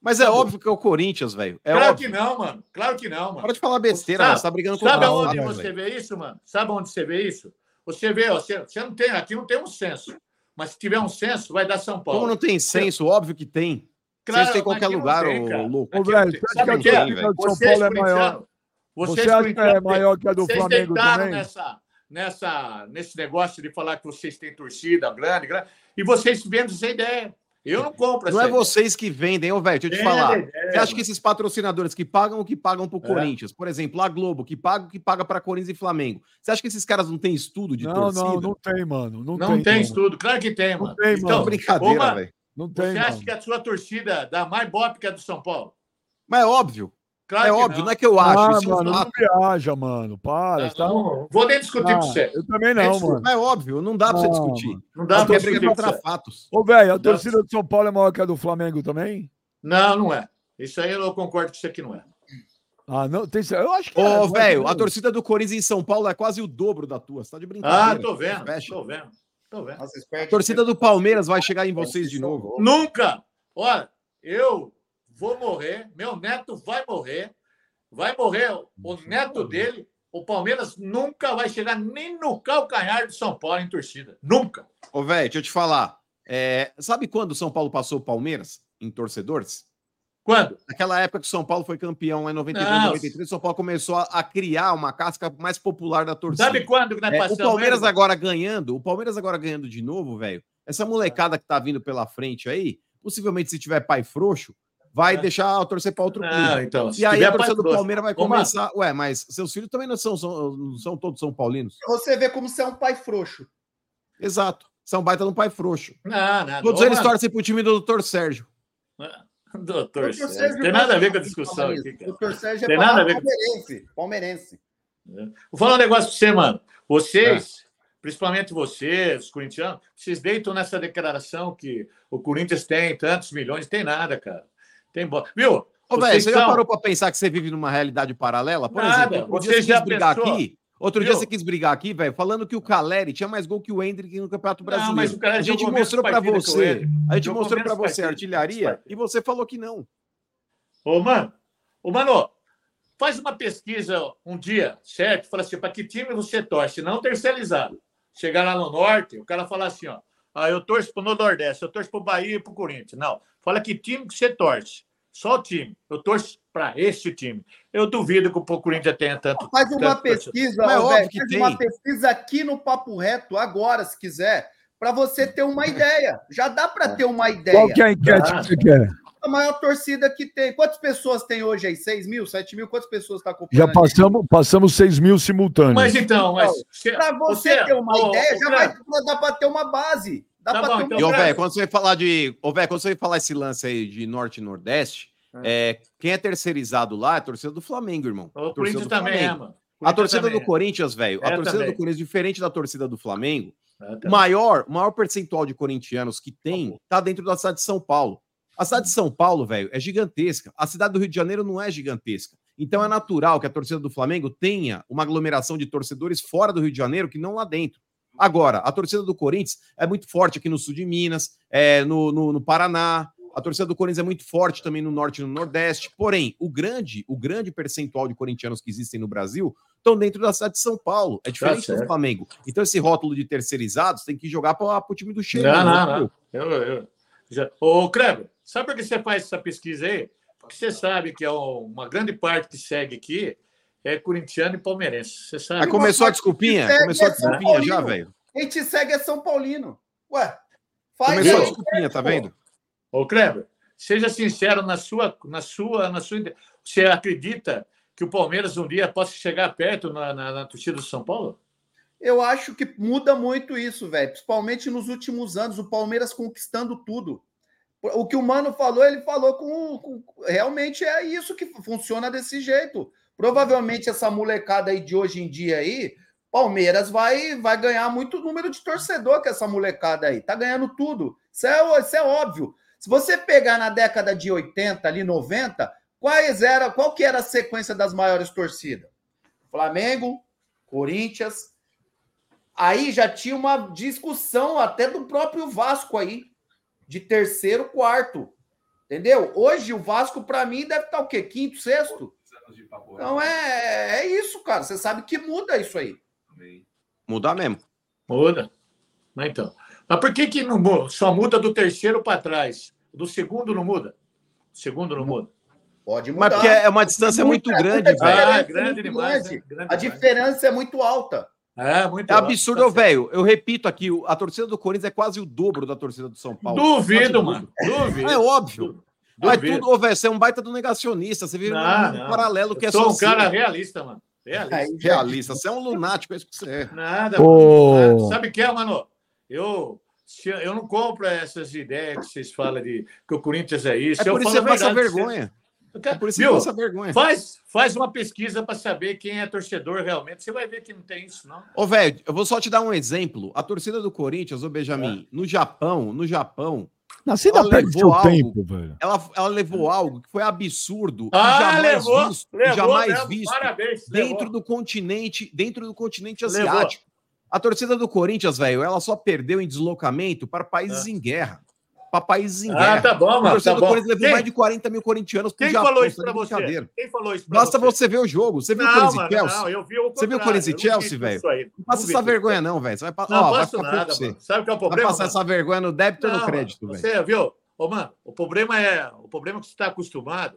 D: Mas é óbvio que é o Corinthians, velho. É
C: claro
D: óbvio.
C: que não, mano. Claro que não, mano.
D: Para de falar besteira,
C: Sabe-
D: velho. Você tá brigando com
C: Sabe
D: o
C: aonde
D: Rafa,
C: você
D: velho.
C: vê isso, mano? Sabe onde você vê isso? Você vê, ó, você, você não tem, aqui não tem um censo. Mas se tiver um censo, vai dar São Paulo.
D: Como não tem senso? Óbvio que tem.
C: Claro,
D: Vocês têm em qualquer lugar,
C: tem,
D: ô louco.
A: Ô, velho,
C: tem. Sabe
A: acha
C: o
A: que
C: é?
A: São Paulo é maior?
C: Corintianos,
A: Você
C: vocês,
A: acha que é maior que a do
C: vocês
A: Flamengo também?
C: nessa, nessa, nesse negócio de falar que vocês têm torcida grande, grande, e vocês vendem essa ideia. Eu não compro
D: Não é
C: ideia.
D: vocês que vendem, ô, velho. Deixa eu te
C: Vende
D: falar.
C: ideia,
D: Você acha que esses patrocinadores que pagam o que pagam pro
C: É.
D: Corinthians, por exemplo, a Globo, que paga o que paga para Corinthians e Flamengo, você acha que esses caras não têm estudo de
A: Não,
D: torcida?
A: não, não tem, mano. Não,
C: Não tem
A: mano.
C: estudo. Claro que tem,
A: Não
C: mano.
A: tem,
C: então,
A: mano.
D: Brincadeira, velho.
A: Não tem,
C: você acha
A: mano.
C: que a sua torcida dá mais bope que a do São Paulo?
D: Mas é óbvio.
C: Claro
D: é
C: que
D: óbvio, não. é que eu acho.
A: Ah,
D: isso é um
A: mano, não viaja, mano. Para.
C: Ah,
A: você tá...
C: não, vou nem discutir
A: Ah,
C: com você.
A: eu também
C: É
A: não,
C: isso.
A: mano.
D: É óbvio, não dá pra você
A: Não,
D: discutir.
A: mano.
C: Não dá pra
D: que
C: discutir você.
D: fatos.
A: Ô, velho, a
C: Não.
A: torcida do São Paulo é maior que a do Flamengo também?
C: Não, não é. Isso aí eu concordo com isso aqui não é.
A: Ah, não, tem. Eu acho que. é,
D: Ô,
A: não é
D: velho,
A: que-
D: a torcida do Corinthians em São Paulo é quase o dobro da tua. Você tá de brincadeira.
C: Ah, tô vendo.
D: Fecha.
C: Tô vendo. Tô vendo.
E: Nossa,
D: A torcida do Palmeiras vai chegar em vocês de novo.
C: Nunca! Olha, eu vou morrer, meu neto vai morrer, vai morrer o neto dele, o Palmeiras nunca vai chegar nem no calcanhar do São Paulo em torcida. Nunca.
D: Ô, velho, deixa eu te falar. É, sabe quando o São Paulo passou o Palmeiras em torcedores?
C: Quando?
D: Naquela época que o São Paulo foi campeão lá em 92,
C: Não.
D: 93, o São Paulo começou a, a criar uma casca mais popular da torcida.
C: Sabe quando que nós
D: É, o
C: passamos?
D: Palmeiras
C: ele?
D: agora ganhando, o Palmeiras agora ganhando de novo, velho. Essa molecada que tá vindo pela frente aí, possivelmente se tiver pai frouxo, vai
C: É.
D: deixar torcer para outro clube.
C: Ah, então.
D: E aí a torcida do Palmeiras vai
C: mano.
D: começar. Ué, mas seus filhos também não são, são- não são todos São Paulinos.
E: Você vê como você é um pai frouxo.
D: Exato. São baita de um pai frouxo.
C: Não, não.
D: Todos
C: Ô,
D: eles
C: mano,
D: torcem pro time do Dr. Sérgio.
C: Doutor,
E: Doutor
C: Sérgio,
E: Sérgio
C: tem nada a ver com a discussão aqui, cara.
E: Doutor Sérgio é
C: Tem nada a ver com-
E: palmeirense. Palmeirense.
C: Vou falar um negócio pra você, mano. Vocês, principalmente vocês, os corintianos, vocês deitam nessa declaração que o Corinthians tem tantos milhões. Tem nada, cara. Tem bo... Viu?
D: Ô, velho, você já parou pra pensar que você vive numa realidade paralela? Por
C: Nada.
D: exemplo,
C: Você
D: dia você
C: já
D: quis brigar
C: pensou?
D: aqui. Outro dia
C: Viu?
D: você quis brigar aqui, velho, falando que o Caleri tinha mais gol que o Hendrick no Campeonato Brasileiro.
C: Não, mas o cara
D: a gente mostrou
C: o
D: você, a gente
C: Jogou
D: mostrou pra
C: menos
D: você
C: partida.
D: artilharia e você falou que não.
C: Ô, mano, ô, mano, faz uma pesquisa um dia, certo? Fala assim, para que time você torce? Não terceirizado. Chegar lá no Norte, o cara fala assim, ó, ah, eu torço pro Nordeste, eu torço pro Bahia e pro Corinthians. Não, fala que time que você torce. Só o time. Eu torço para este time. Eu duvido que o Corinthians tenha tanto.
E: Faz uma
C: tanto
E: pesquisa,
D: Mas é
E: ó,
D: óbvio
E: velho,
D: que
E: faz
D: tem.
E: uma pesquisa aqui no Papo Reto, agora, se quiser, para você ter uma ideia. Já dá para ter uma ideia.
A: Qual que é a enquete
C: Ah.
A: que você quer?
E: A maior torcida que tem. Quantas pessoas tem hoje aí? 6 mil, 7 mil? Quantas pessoas estão acompanhando?
A: Já passamos, passamos 6 mil simultâneos.
C: Mas então, mas.
E: Para você ter uma
C: ô,
E: ideia,
C: ô,
E: já
C: Fran,
E: vai dar para ter uma base. Dá
C: Tá bom, então,
D: E, ô, quando você falar de. Ô, velho, quando você falar esse lance aí de Norte e Nordeste, é, quem é terceirizado lá é a torcida do Flamengo, irmão.
C: O Corinthians também é, mano.
D: A torcida
C: também
D: do Corinthians, velho, a
C: É,
D: torcida
C: também.
D: do Corinthians, diferente da torcida do Flamengo,
C: é.
D: O maior, maior percentual de corintianos que tem tá dentro da cidade de São Paulo. A cidade de São Paulo, velho, é gigantesca. A cidade do Rio de Janeiro não é gigantesca. Então é natural que a torcida do Flamengo tenha uma aglomeração de torcedores fora do Rio de Janeiro que não lá dentro. Agora, a torcida do Corinthians é muito forte aqui no sul de Minas, é, no, no, no Paraná. A torcida do Corinthians é muito forte também no norte e no nordeste. Porém, o grande, o grande percentual de corintianos que existem no Brasil estão dentro da cidade de São Paulo. É diferente do
C: Tá certo.
D: Flamengo. Então, esse rótulo de terceirizados tem que jogar para o time do Cheiro.
C: Não, não, não. Eu, eu, já... Ô, Kleber, sabe por que você faz essa pesquisa aí? Porque você sabe que é um- uma grande parte que segue aqui é corintiano e palmeirense. Você
D: Aí
C: sabe?
D: começou a desculpinha? Começou a desculpinha já, velho?
E: Quem te segue é São Paulino. Ué, faz
D: Começou a desculpinha, tá vendo?
C: Ô, Kleber, seja sincero na sua, na sua, na sua. Você acredita que o Palmeiras um dia possa chegar perto na, na, na torcida do São Paulo?
E: Eu acho que muda muito isso, velho. Principalmente nos últimos anos, o Palmeiras conquistando tudo. O que o Mano falou, ele falou com, com- Realmente é isso que funciona desse jeito. Provavelmente essa molecada aí de hoje em dia aí, Palmeiras vai, vai ganhar muito número de torcedor com essa molecada aí. Tá ganhando tudo. Isso é, isso é óbvio. Se você pegar na década de 80, ali 90, quais era, qual que era a sequência das maiores torcidas? Flamengo, Corinthians, Aí já tinha uma discussão até do próprio Vasco aí, de terceiro, quarto. Entendeu? Hoje o Vasco, para mim, deve estar o quê? Quinto, sexto? Então é, é isso, cara. Você sabe que muda isso aí.
D: Mudar mesmo.
C: Muda. Mas então. Mas por que, que não muda? Só muda do terceiro para trás? Do segundo não muda? O segundo não muda?
E: Pode mudar.
D: Mas porque é uma distância muito
E: Muita-
D: grande, velho.
C: Ah, grande
E: muito
C: demais.
E: grande.
C: né? Grande
E: A
C: demais.
E: diferença é muito alta.
C: É, muito
D: É absurdo,
C: tá
D: velho. Eu repito aqui, a torcida do Corinthians é quase o dobro da torcida do São Paulo.
C: Duvido, mano. Duvido.
D: É óbvio.
C: Duvido.
D: tudo, ô, velho, você é um baita do negacionista. Você vive num
C: Não,
D: mundo
C: não.
D: paralelo que
C: Eu
D: é
C: sou
D: só
C: um cara realista, mano. Realista.
E: Aí,
D: realista. Você é um lunático, é isso que você é.
C: Nada. Nada. Sabe o que é, mano? Eu, eu não compro essas ideias que vocês falam de que o Corinthians é isso.
D: É
C: eu
D: por isso que você
C: a
D: passa vergonha.
C: você-
D: É por isso que
C: Viu?
D: passa vergonha.
C: Faz, faz uma pesquisa para saber quem é torcedor realmente. Você vai ver que não tem isso, não.
D: Ô, velho, eu vou só te dar um exemplo. A torcida do Corinthians, ô Benjamin, no Japão, no Japão,
A: Nasci da
D: Ela
A: perde
D: levou
A: seu
D: algo.
A: tempo, velho.
D: ela, ela levou algo que foi absurdo
C: Ah,
D: jamais
C: levou,
D: visto,
C: levou
D: jamais
C: mesmo.
D: visto
C: Parabéns.
D: dentro
C: levou.
D: do continente, dentro do continente
C: Levou.
D: asiático. A torcida do Corinthians, velho, ela só perdeu em deslocamento para países
C: É.
D: em guerra. Em
C: Ah, tá bom,
D: O
C: mano.
D: torcedor
C: Tá bom.
D: Corinthians levou
C: Quem,
D: mais de 40 mil corintianos pro
C: quem
D: Japão.
C: falou isso
D: tá
C: pra você? Quem falou isso pra
D: Basta
C: você?
D: você ver o jogo. Você viu o
C: Não,
D: Corinthians
C: mano,
D: e Chelsea?
C: não, eu vi o
D: Você viu o Corinthians e Chelsea, velho? Não passa essa vergonha, não, velho. Você vai, pa-
C: Não
D: ó, vai ficar
C: nada,
D: você.
C: Sabe o que é o
D: Vai
C: problema?
D: passar
C: mano?
D: essa vergonha no débito ou no crédito, velho.
C: Você viu? Ô, mano, o problema é o problema é que você está acostumado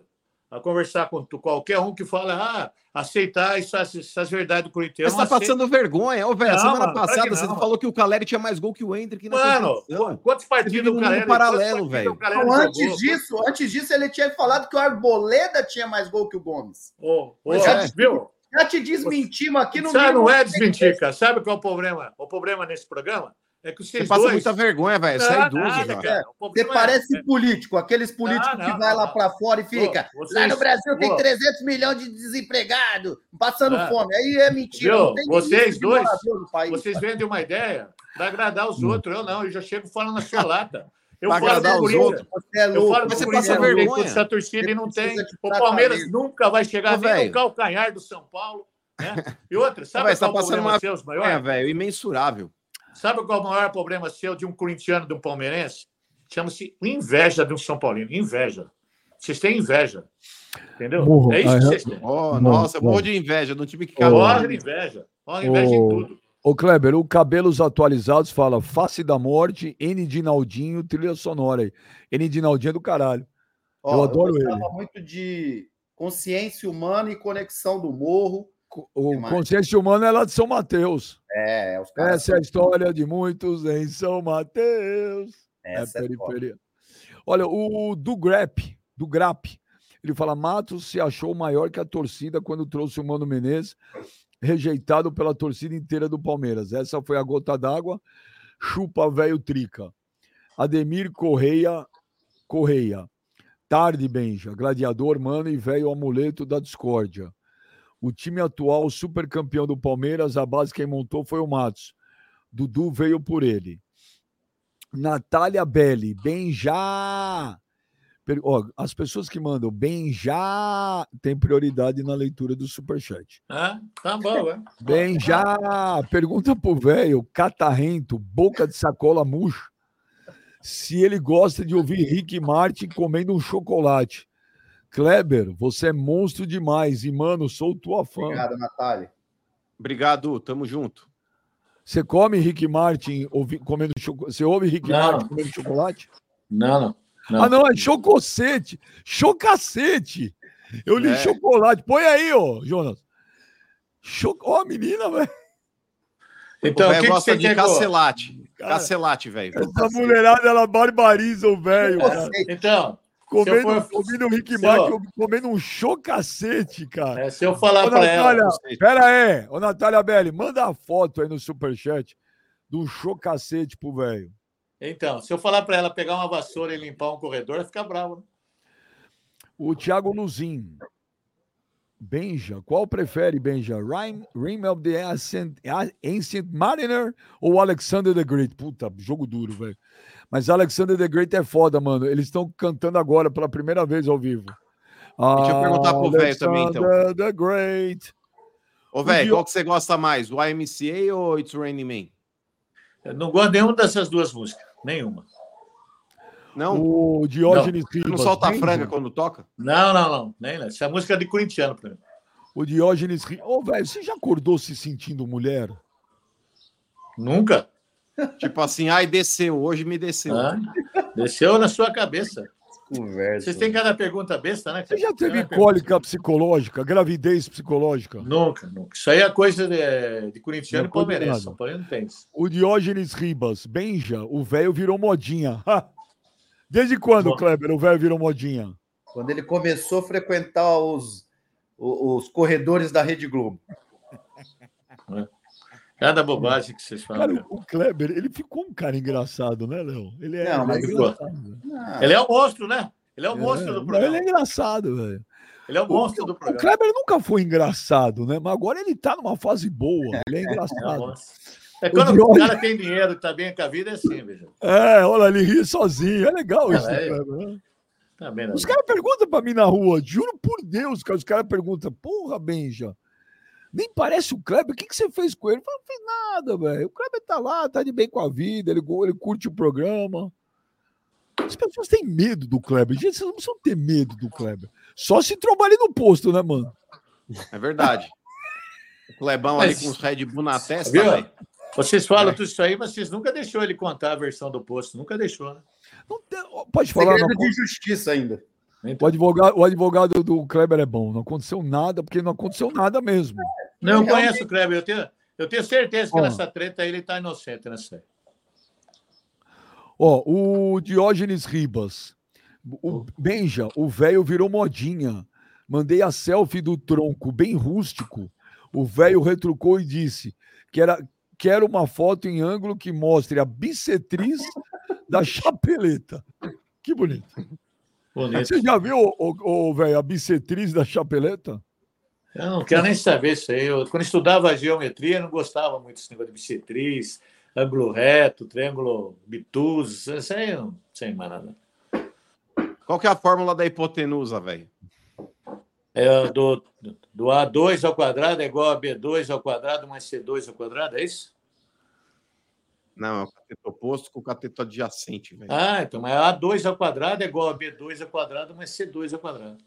C: a conversar com tu- qualquer um que fala, ah, aceitar essas, essas verdades do Corinthians.
D: Você tá passando vergonha. Ô, velho, semana
C: mano,
D: passada
C: não,
D: você
C: mano.
D: falou que o Caleri tinha mais gol que o Hendrick na
C: Mano,
D: competição.
C: quantos partidos o Caleri
D: paralelo, velho.
E: Então, antes
C: jogou?
E: disso, antes disso, ele tinha falado que o Arboleda tinha mais gol que o Gomes.
D: Pois é.
C: viu?
E: Já te desmentimos aqui no
C: Sabe, não é desmentir, cara. Sabe qual é o problema? O problema nesse programa é que
D: Você
C: vocês
D: passa
C: dois...
D: muita vergonha, velho. Você é
C: Não,
D: idoso
C: nada,
D: já.
C: cara.
E: Você
C: problema
E: parece
C: é-
E: político, aqueles políticos
C: Não,
E: que
C: não,
E: vai lá
C: não.
E: para fora e fica.
C: Pô,
E: Lá
C: vocês-
E: no Brasil tem
C: pô,
E: 300 milhões de desempregados, passando
C: Ah.
E: fome. Aí é mentira.
C: Viu?
E: não
C: Vocês dois-
E: país.
C: Vocês vendem uma ideia para agradar
D: Hum.
C: os outros. Eu não, eu já chego falando na sua lata. Eu
D: Pra
C: falo
D: agradar
C: do
D: os
C: Corinthians.
D: outros.
E: Você é
C: Eu falo do
D: Mas você
C: Corinthians,
D: passa
C: não tem essa torcida e não
E: Você
C: tem. O Palmeiras nunca vai chegar
D: Ô,
C: nem no calcanhar do São Paulo. Né? E outra, sabe
D: Véi, você tá
C: qual é o
D: passando uma
C: maiores?
D: velho. Imensurável.
C: Sabe qual é o maior problema seu de um corintiano de um palmeirense? Chama-se inveja de um São Paulino. Inveja. Vocês têm inveja. Entendeu?
A: Morro.
C: É isso que vocês têm.
D: Oh, nossa, eu morro de inveja um time que caiu.
C: Morre de inveja. Morre de inveja em
A: Ô,
C: tudo.
A: Ô, Kleber, o Cabelos Atualizados fala Face da Morte, N. Dinaldinho, trilha sonora aí. N. Dinaldinho é do caralho.
E: Ó,
A: eu adoro
E: gostava
A: ele.
E: muito de consciência humana e conexão do morro.
A: O. Consciência Humana é lá de São Mateus.
E: É, os caras.
A: Essa é a história de muitos em São Mateus.
E: Essa
A: é
E: é foda.
A: periferia. Olha, o do Grap, do Grap, ele fala: Matos se achou maior que a torcida quando trouxe o Mano Menezes, rejeitado pela torcida inteira do Palmeiras. Essa foi a gota d'água. Chupa velho trica. Ademir Correia, Correia. Tarde, Benja. Gladiador, mano e velho amuleto da discórdia. O time atual, super campeão do Palmeiras, a base quem montou foi o Matos. Dudu veio por ele. Natália Belli, bem já. Ó, as pessoas que mandam bem já têm prioridade na leitura do superchat.
C: Ah, tá bom, é.
A: Bem já. Pergunta pro velho, catarrento, boca de sacola murcha, se ele gosta de ouvir Rick Martin comendo um chocolate. Kleber, você é monstro demais e, mano, sou tua fã.
E: Obrigado, Natália.
D: Obrigado, tamo junto.
A: Você come Rick Martin ouvi- comendo chocolate? Você ouve Rick
C: Não.
A: Martin comendo chocolate?
C: Não, não. não.
A: Ah, não, é chococete. Chocacete. Eu li
D: É.
A: chocolate. Põe aí, ô, Jonas. Cho... Ó, a menina, velho.
C: Então,
D: o
C: que, que
D: gosta
C: você
D: de
C: quer que eu-
D: cacelate.
A: Cara,
D: Cacelate, velho.
A: Essa mulherada, ela barbariza o velho.
C: Então,
A: Comendo,
C: for-
A: comendo um Rick
C: se eu-
A: comendo um chocacete, cara.
C: é, se eu falar
A: Ô,
C: ela.
A: Natália, pera aí. Ô, Natália Belli, manda a foto aí no superchat do chocacete pro velho.
C: Então, se eu falar para ela pegar uma vassoura e limpar um corredor, ela fica brava. Né?
A: O Thiago Luzin. Benja, qual prefere, Benja? Rhyme, Rim of the Ancient, Ancient Mariner ou Alexander the Great? Puta, jogo duro, velho. Mas Alexander the Great é foda, mano. Eles estão cantando agora pela primeira vez ao vivo.
D: Deixa eu perguntar pro velho também, então.
A: Alexander the Great.
D: Ô, velho, qual que você gosta mais? O IMCA ou It's Raining Man?
C: Eu não gosto de nenhuma dessas duas músicas. Nenhuma.
D: Não?
A: O Diógenes
D: não
A: Ribas.
D: solta a franga quando toca?
C: Não, não, não. Nem, não. Essa música é de corintiano para mim.
A: O Diógenes Ribas. Ô, velho, você já acordou se sentindo mulher?
C: Nunca.
D: Tipo assim, ai, desceu, hoje me desceu.
C: Ah, desceu na sua cabeça.
E: Conversa.
C: Vocês têm cada pergunta besta, né?
A: Você já teve cólica psicológica, gravidez psicológica?
C: Nunca, nunca. Isso aí é coisa de, de corintiano
A: Não
C: e palmeirense. São Paulo não tem isso.
A: O Diógenes Ribas, Benja, o velho virou modinha. Desde quando,
C: Bom.
A: Kleber, o velho virou modinha?
E: Quando ele começou a frequentar os, o- os corredores da Rede Globo.
C: Cada bobagem que vocês falam.
A: Cara, o o Kleber, ele ficou um cara engraçado, né, Léo? Ele é,
E: Não,
A: ele é
E: mas
A: engraçado.
E: Ah,
C: Ele é o monstro, né? Ele é o
A: É,
C: monstro do
A: não,
C: programa.
A: ele é engraçado, velho.
C: Ele é o monstro
A: o,
C: do
A: o
C: programa.
A: Kleber nunca foi engraçado, né? Mas agora ele tá numa fase boa. Ele é
C: É, o
A: engraçado.
C: monstro. É quando o
A: Diogo-
C: cara tem dinheiro e tá bem com a vida, é assim, veja.
A: É, olha, ele ri sozinho. É legal isso,
C: É,
A: né,
C: é. Tá bem?
A: Os caras perguntam pra mim na rua, juro por Deus, cara. Os caras perguntam, porra, Benja, nem parece o Kleber, o que, que você fez com ele? Eu falo, não fiz nada, velho. O Kleber tá lá, tá de bem com a vida, ele, ele curte o programa. As pessoas têm medo do Kleber. Gente, vocês não precisam ter medo do Kleber. Só se trabalha no posto, né, mano?
D: É verdade. O Clebão
C: Mas-
D: ali com os Red Bull na testa, velho.
C: Vocês falam
D: É.
C: tudo isso aí, mas vocês nunca deixou ele contar a versão do posto. Nunca deixou, né?
A: Não tem- pode falar,
E: Segredo
A: não,
E: de justiça ainda.
A: o, advogado, o advogado do Kleber é bom. Não aconteceu nada, porque não aconteceu nada mesmo.
C: Não, eu conheço o Kleber. Eu tenho, eu tenho certeza que
A: Ó.
C: nessa treta ele está inocente nessa aí.
A: Ó, o Diógenes Ribas. O Benja, o velho virou modinha. Mandei a selfie do tronco bem rústico. O velho retrucou e disse que era quero uma foto em ângulo que mostre a bissetriz da chapeleta. Que bonito.
C: Bonito.
A: Você já viu, o velho, a bissetriz da chapeleta?
C: Eu não quero nem saber isso aí. Eu, quando estudava geometria, eu não gostava muito desse negócio de bissetriz, ângulo reto, triângulo bituso. Isso aí eu não sei mais nada.
D: Qual que é a fórmula da hipotenusa, velho?
C: É do, do A2 ao quadrado é igual a B2 ao quadrado mais C2 ao quadrado, é isso?
D: Não, é o cateto oposto com o cateto adjacente, velho.
C: Ah, então, mas A2 ao quadrado é igual a B2 ao quadrado mais C2 ao quadrado.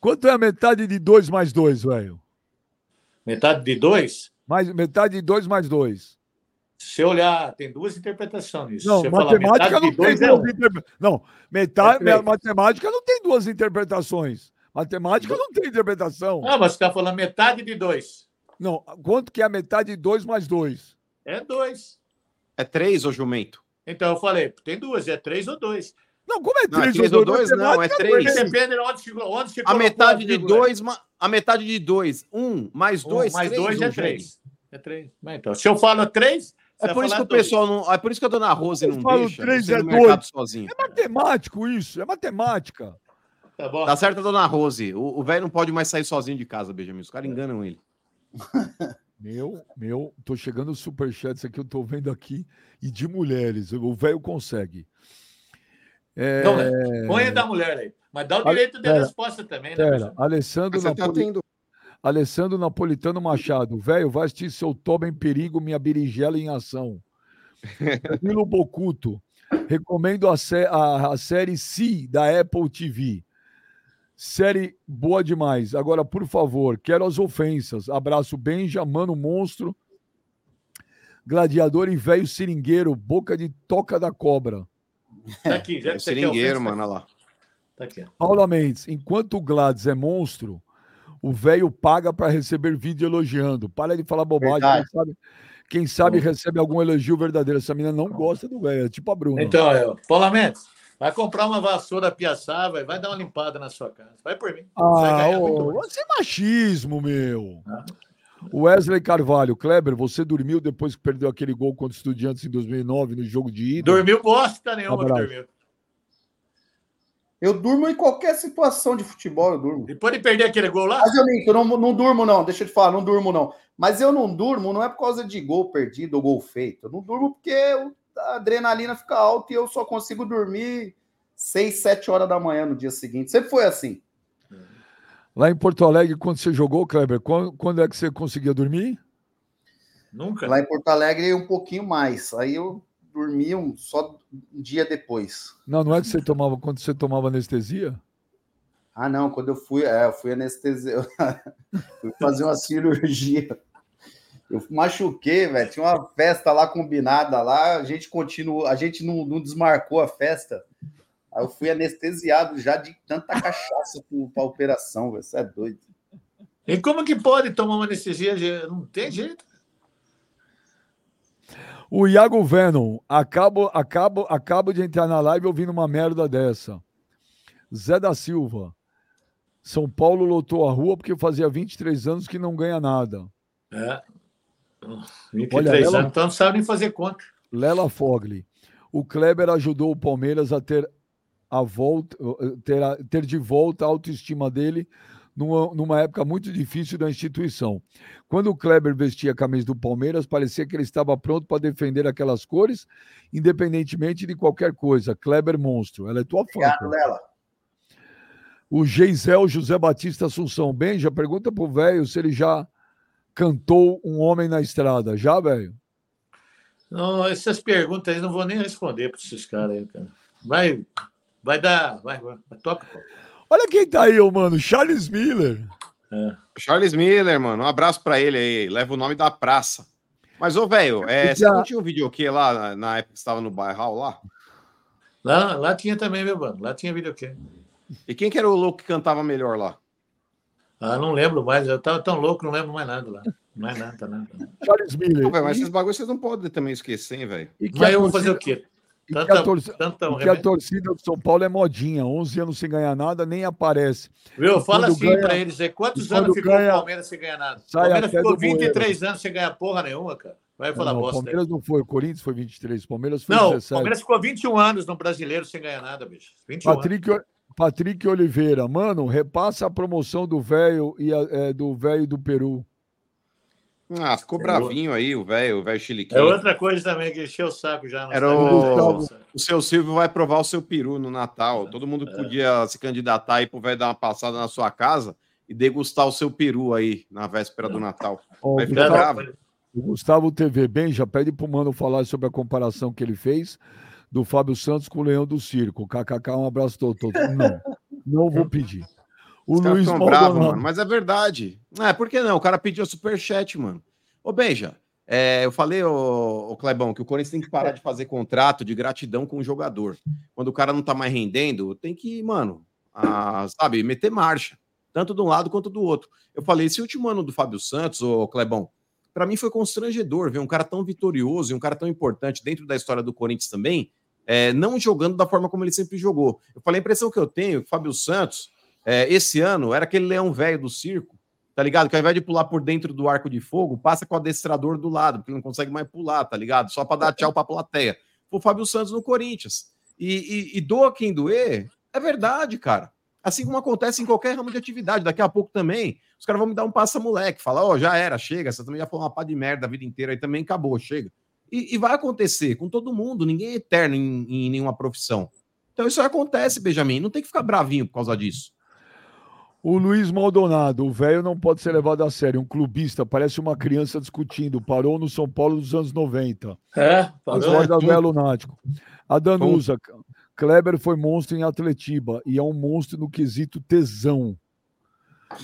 A: Quanto é a metade de 2 mais 2, velho?
C: Metade de 2?
A: Mais, metade de 2 mais 2.
C: Se você olhar, tem duas interpretações nisso.
A: Não,
C: você
A: matemática
C: metade
A: não
C: de
A: tem
C: dois é
A: duas
C: um.
A: interpretações. Não, metade,
C: É
A: matemática não tem duas interpretações. Matemática não tem interpretação.
C: Ah, mas você está falando metade de 2.
A: Não, quanto que é a metade de 2 mais 2?
C: É 2.
D: É três, ô jumento?
C: Então eu falei, tem duas, é 3 ou 2.
A: Não, como é
D: Não, é
A: 3
D: três ou dois? Não, é três.
C: depende de onde onde se
D: A
C: colocou
D: metade de dois, a metade de dois, um mais
C: Um
D: dois,
C: mais
D: três,
C: 2
D: ô,
C: é. 3. É 3. Então, se eu falo 3,
D: É por isso que o pessoal não. É por isso que a dona Rose
A: Eu
D: não
A: falo
D: deixa
A: três é dois.
D: sozinho.
A: É matemático isso, é matemática.
C: Tá bom.
D: Tá certo, dona Rose. O velho não pode mais sair sozinho de casa, Benjamin. Os caras enganam ele.
A: Meu, meu, tô chegando os superchats aqui, eu tô vendo aqui, e de mulheres, o velho consegue. É,
C: Não, né? Põe da mulher aí. Mas dá o direito de
A: pera,
C: resposta também, né?
A: pera? Alessandro,
D: você tá
A: Napoli-
D: tendo.
A: Alessandro Napolitano Machado, velho, vai assistir seu Toba em perigo, minha berinjela em ação. Danilo Bocuto, recomendo a, sé- a- a série Si da Apple TV. Série boa demais. Agora, por favor, quero as ofensas. Abraço, Benja, Mano Monstro, Gladiador e velho seringueiro, boca de toca da cobra.
C: Tá aqui, já
D: É
C: quer
D: seringueiro,
C: ofensa,
D: mano, olha lá.
C: Tá aqui. ó.
A: Paula Mendes, enquanto o Gladys é monstro, o velho paga para receber vídeo elogiando. Para de falar bobagem. Quem sabe, quem sabe recebe algum elogio verdadeiro. Essa menina não gosta do velho, é tipo a Bruna.
C: Então, eu, Paula Mendes, vai comprar uma vassoura piaçava e vai dar uma limpada na sua casa. Vai por mim. Você vai
A: ah, ô, isso é machismo, meu.
C: Ah.
A: Wesley Carvalho, Kleber, você dormiu depois que perdeu aquele gol contra o Estudiantes em 2009 no jogo de ida?
C: Dormiu bosta nenhuma que
A: Abraço.
C: dormiu.
E: Eu durmo em qualquer situação de futebol, eu durmo.
C: Depois de perder aquele gol lá,
E: Mas eu minto, eu não, não durmo, não. Deixa eu te falar, não durmo, não. Mas eu não durmo, não é por causa de gol perdido ou gol feito. Eu não durmo porque eu- a adrenalina fica alta e eu só consigo dormir 6, 7 horas da manhã no dia seguinte. Sempre foi assim.
A: Lá em Porto Alegre, quando você jogou, Kleber, quando, quando é que você conseguia dormir?
C: nunca.
E: Lá em Porto Alegre, um pouquinho mais. Aí eu dormi um, só um dia depois.
A: Não, não é que você tomava quando você tomava anestesia?
E: Ah, não, quando eu fui, é, eu fui anestesia, fui fazer uma cirurgia. Eu machuquei, velho. Tinha uma festa lá combinada lá, a gente continuou, a gente não, não desmarcou a festa. Aí eu fui anestesiado já de tanta cachaça para a operação, velho. Você é doido.
C: E como que pode tomar uma anestesia? Não tem jeito.
A: O Iago Venom, acabo, acabo, acabo de entrar na live ouvindo uma merda dessa. Zé da Silva. São Paulo lotou a rua porque fazia 23 anos que não ganha nada.
C: É.
A: Olha,
C: 23
A: ela-
C: anos, então não sabe nem fazer conta.
A: Lela Fogli. O Kleber ajudou o Palmeiras a ter a volta, ter, a- ter de volta a autoestima dele numa, numa época muito difícil da instituição. Quando o Kleber vestia a camisa do Palmeiras, parecia que ele estava pronto para defender aquelas cores, independentemente de qualquer coisa. Kleber monstro. Ela é tua fã.
E: Obrigado. Lela.
A: O Geisel José Batista Assunção. Benja, pergunta pro velho se ele já cantou um homem na estrada. Já, velho?
C: Não, essas perguntas aí não vou nem responder para esses caras aí, cara. vai, vai dar. Vai, vai, toca.
A: Olha quem tá aí, ô, mano. Charles Miller.
C: É.
D: Charles Miller, mano. Um abraço pra ele aí. Leva o nome da praça. Mas, ô, velho, é,
A: Já-
D: você não tinha um videokê lá na, na época que você estava no bairral lá?
C: Lá, lá tinha também, meu mano. Lá tinha videokê.
D: E quem que era o louco que cantava melhor lá?
C: Ah, não lembro mais. Eu tava tão louco, não lembro mais nada lá. Mais nada, nada.
A: Charles Miller.
D: Pô, velho, mas
A: E-
D: esses bagulhos vocês não podem também esquecer, hein, velho.
A: e
C: Mas eu vou fazer o quê?
A: e que a
C: Tanta,
A: torcida-
C: tanta
A: que a torcida do São Paulo é modinha. 11 anos sem ganhar nada, nem aparece.
C: Viu? Fala assim
A: ganha-
C: pra eles aí. Quantos
A: e quando
C: anos ficou
A: ganha,
C: o Palmeiras sem ganhar nada? O Palmeiras ficou
A: do bueiro.
C: 23 anos sem ganhar porra nenhuma, cara. Vai falar
A: não, o
C: bosta. aí.
A: Palmeiras não foi, o Corinthians foi 23, o Palmeiras foi
C: Não, o
A: 17.
C: Palmeiras ficou 21 anos no brasileiro sem ganhar nada, bicho. 21 anos.
A: Patrick, Oliveira, mano, repassa a promoção do velho e a- é, do velho do Peru.
D: Ah, ficou
C: É
D: bravinho aí, o velho, o velho
C: É
D: chiliquinho.
C: outra coisa também que encheu o saco já.
D: Era o- O seu Silvio vai provar o seu peru no Natal. Todo mundo
C: É.
D: podia se candidatar aí pro velho dar uma passada na sua casa e degustar o seu peru aí na véspera do Natal.
A: Ó,
D: Vai
A: o,
D: ficar
A: Gustavo,
D: bravo.
A: o Gustavo TV bem já pede pro Mano falar sobre a comparação que ele fez do Fábio Santos com o Leão do Circo. KKK, um abraço todo. Não, não vou pedir. O
D: Os
A: Luiz
D: bravos,
A: Maldonado.
D: mano. Mas é verdade. É, por que não? O cara pediu superchat, mano. Ô, Beija, é, eu falei, ô, ô Clebão, que o Corinthians tem que parar de fazer contrato de gratidão com o jogador. Quando o cara não tá mais rendendo, tem que, mano, ah, sabe, meter marcha. Tanto de um lado quanto do outro. Eu falei, esse último ano do Fábio Santos, ô Clebão, pra mim foi constrangedor ver um cara tão vitorioso e um cara tão importante dentro da história do Corinthians também, é, não jogando da forma como ele sempre jogou. Eu falei, a impressão que eu tenho Fábio Santos, é, esse ano, era aquele leão velho do circo, tá ligado? Que ao invés de pular por dentro do arco de fogo, passa com o adestrador do lado, porque não consegue mais pular, tá ligado? Só pra dar tchau pra plateia. Foi o Fábio Santos no Corinthians. E, e, e doa quem doer, é verdade, cara. Assim como acontece em qualquer ramo de atividade. Daqui a pouco também, os caras vão me dar um passa-moleque. Falar, ó, já era, chega. Você também já falou uma pá de merda a vida inteira aí também, acabou, chega. E, e vai acontecer com todo mundo. Ninguém é eterno em, em nenhuma profissão. Então isso acontece, Benjamin. Não tem que ficar bravinho por causa disso.
A: O Luiz Maldonado, o velho não pode ser levado a sério. Um clubista, parece uma criança discutindo. Parou no São Paulo dos anos 90.
C: É, falou.
A: Acorda
D: tudo.
A: velho lunático. A Danusa, Kleber foi monstro em Atletiba e é um monstro no quesito tesão.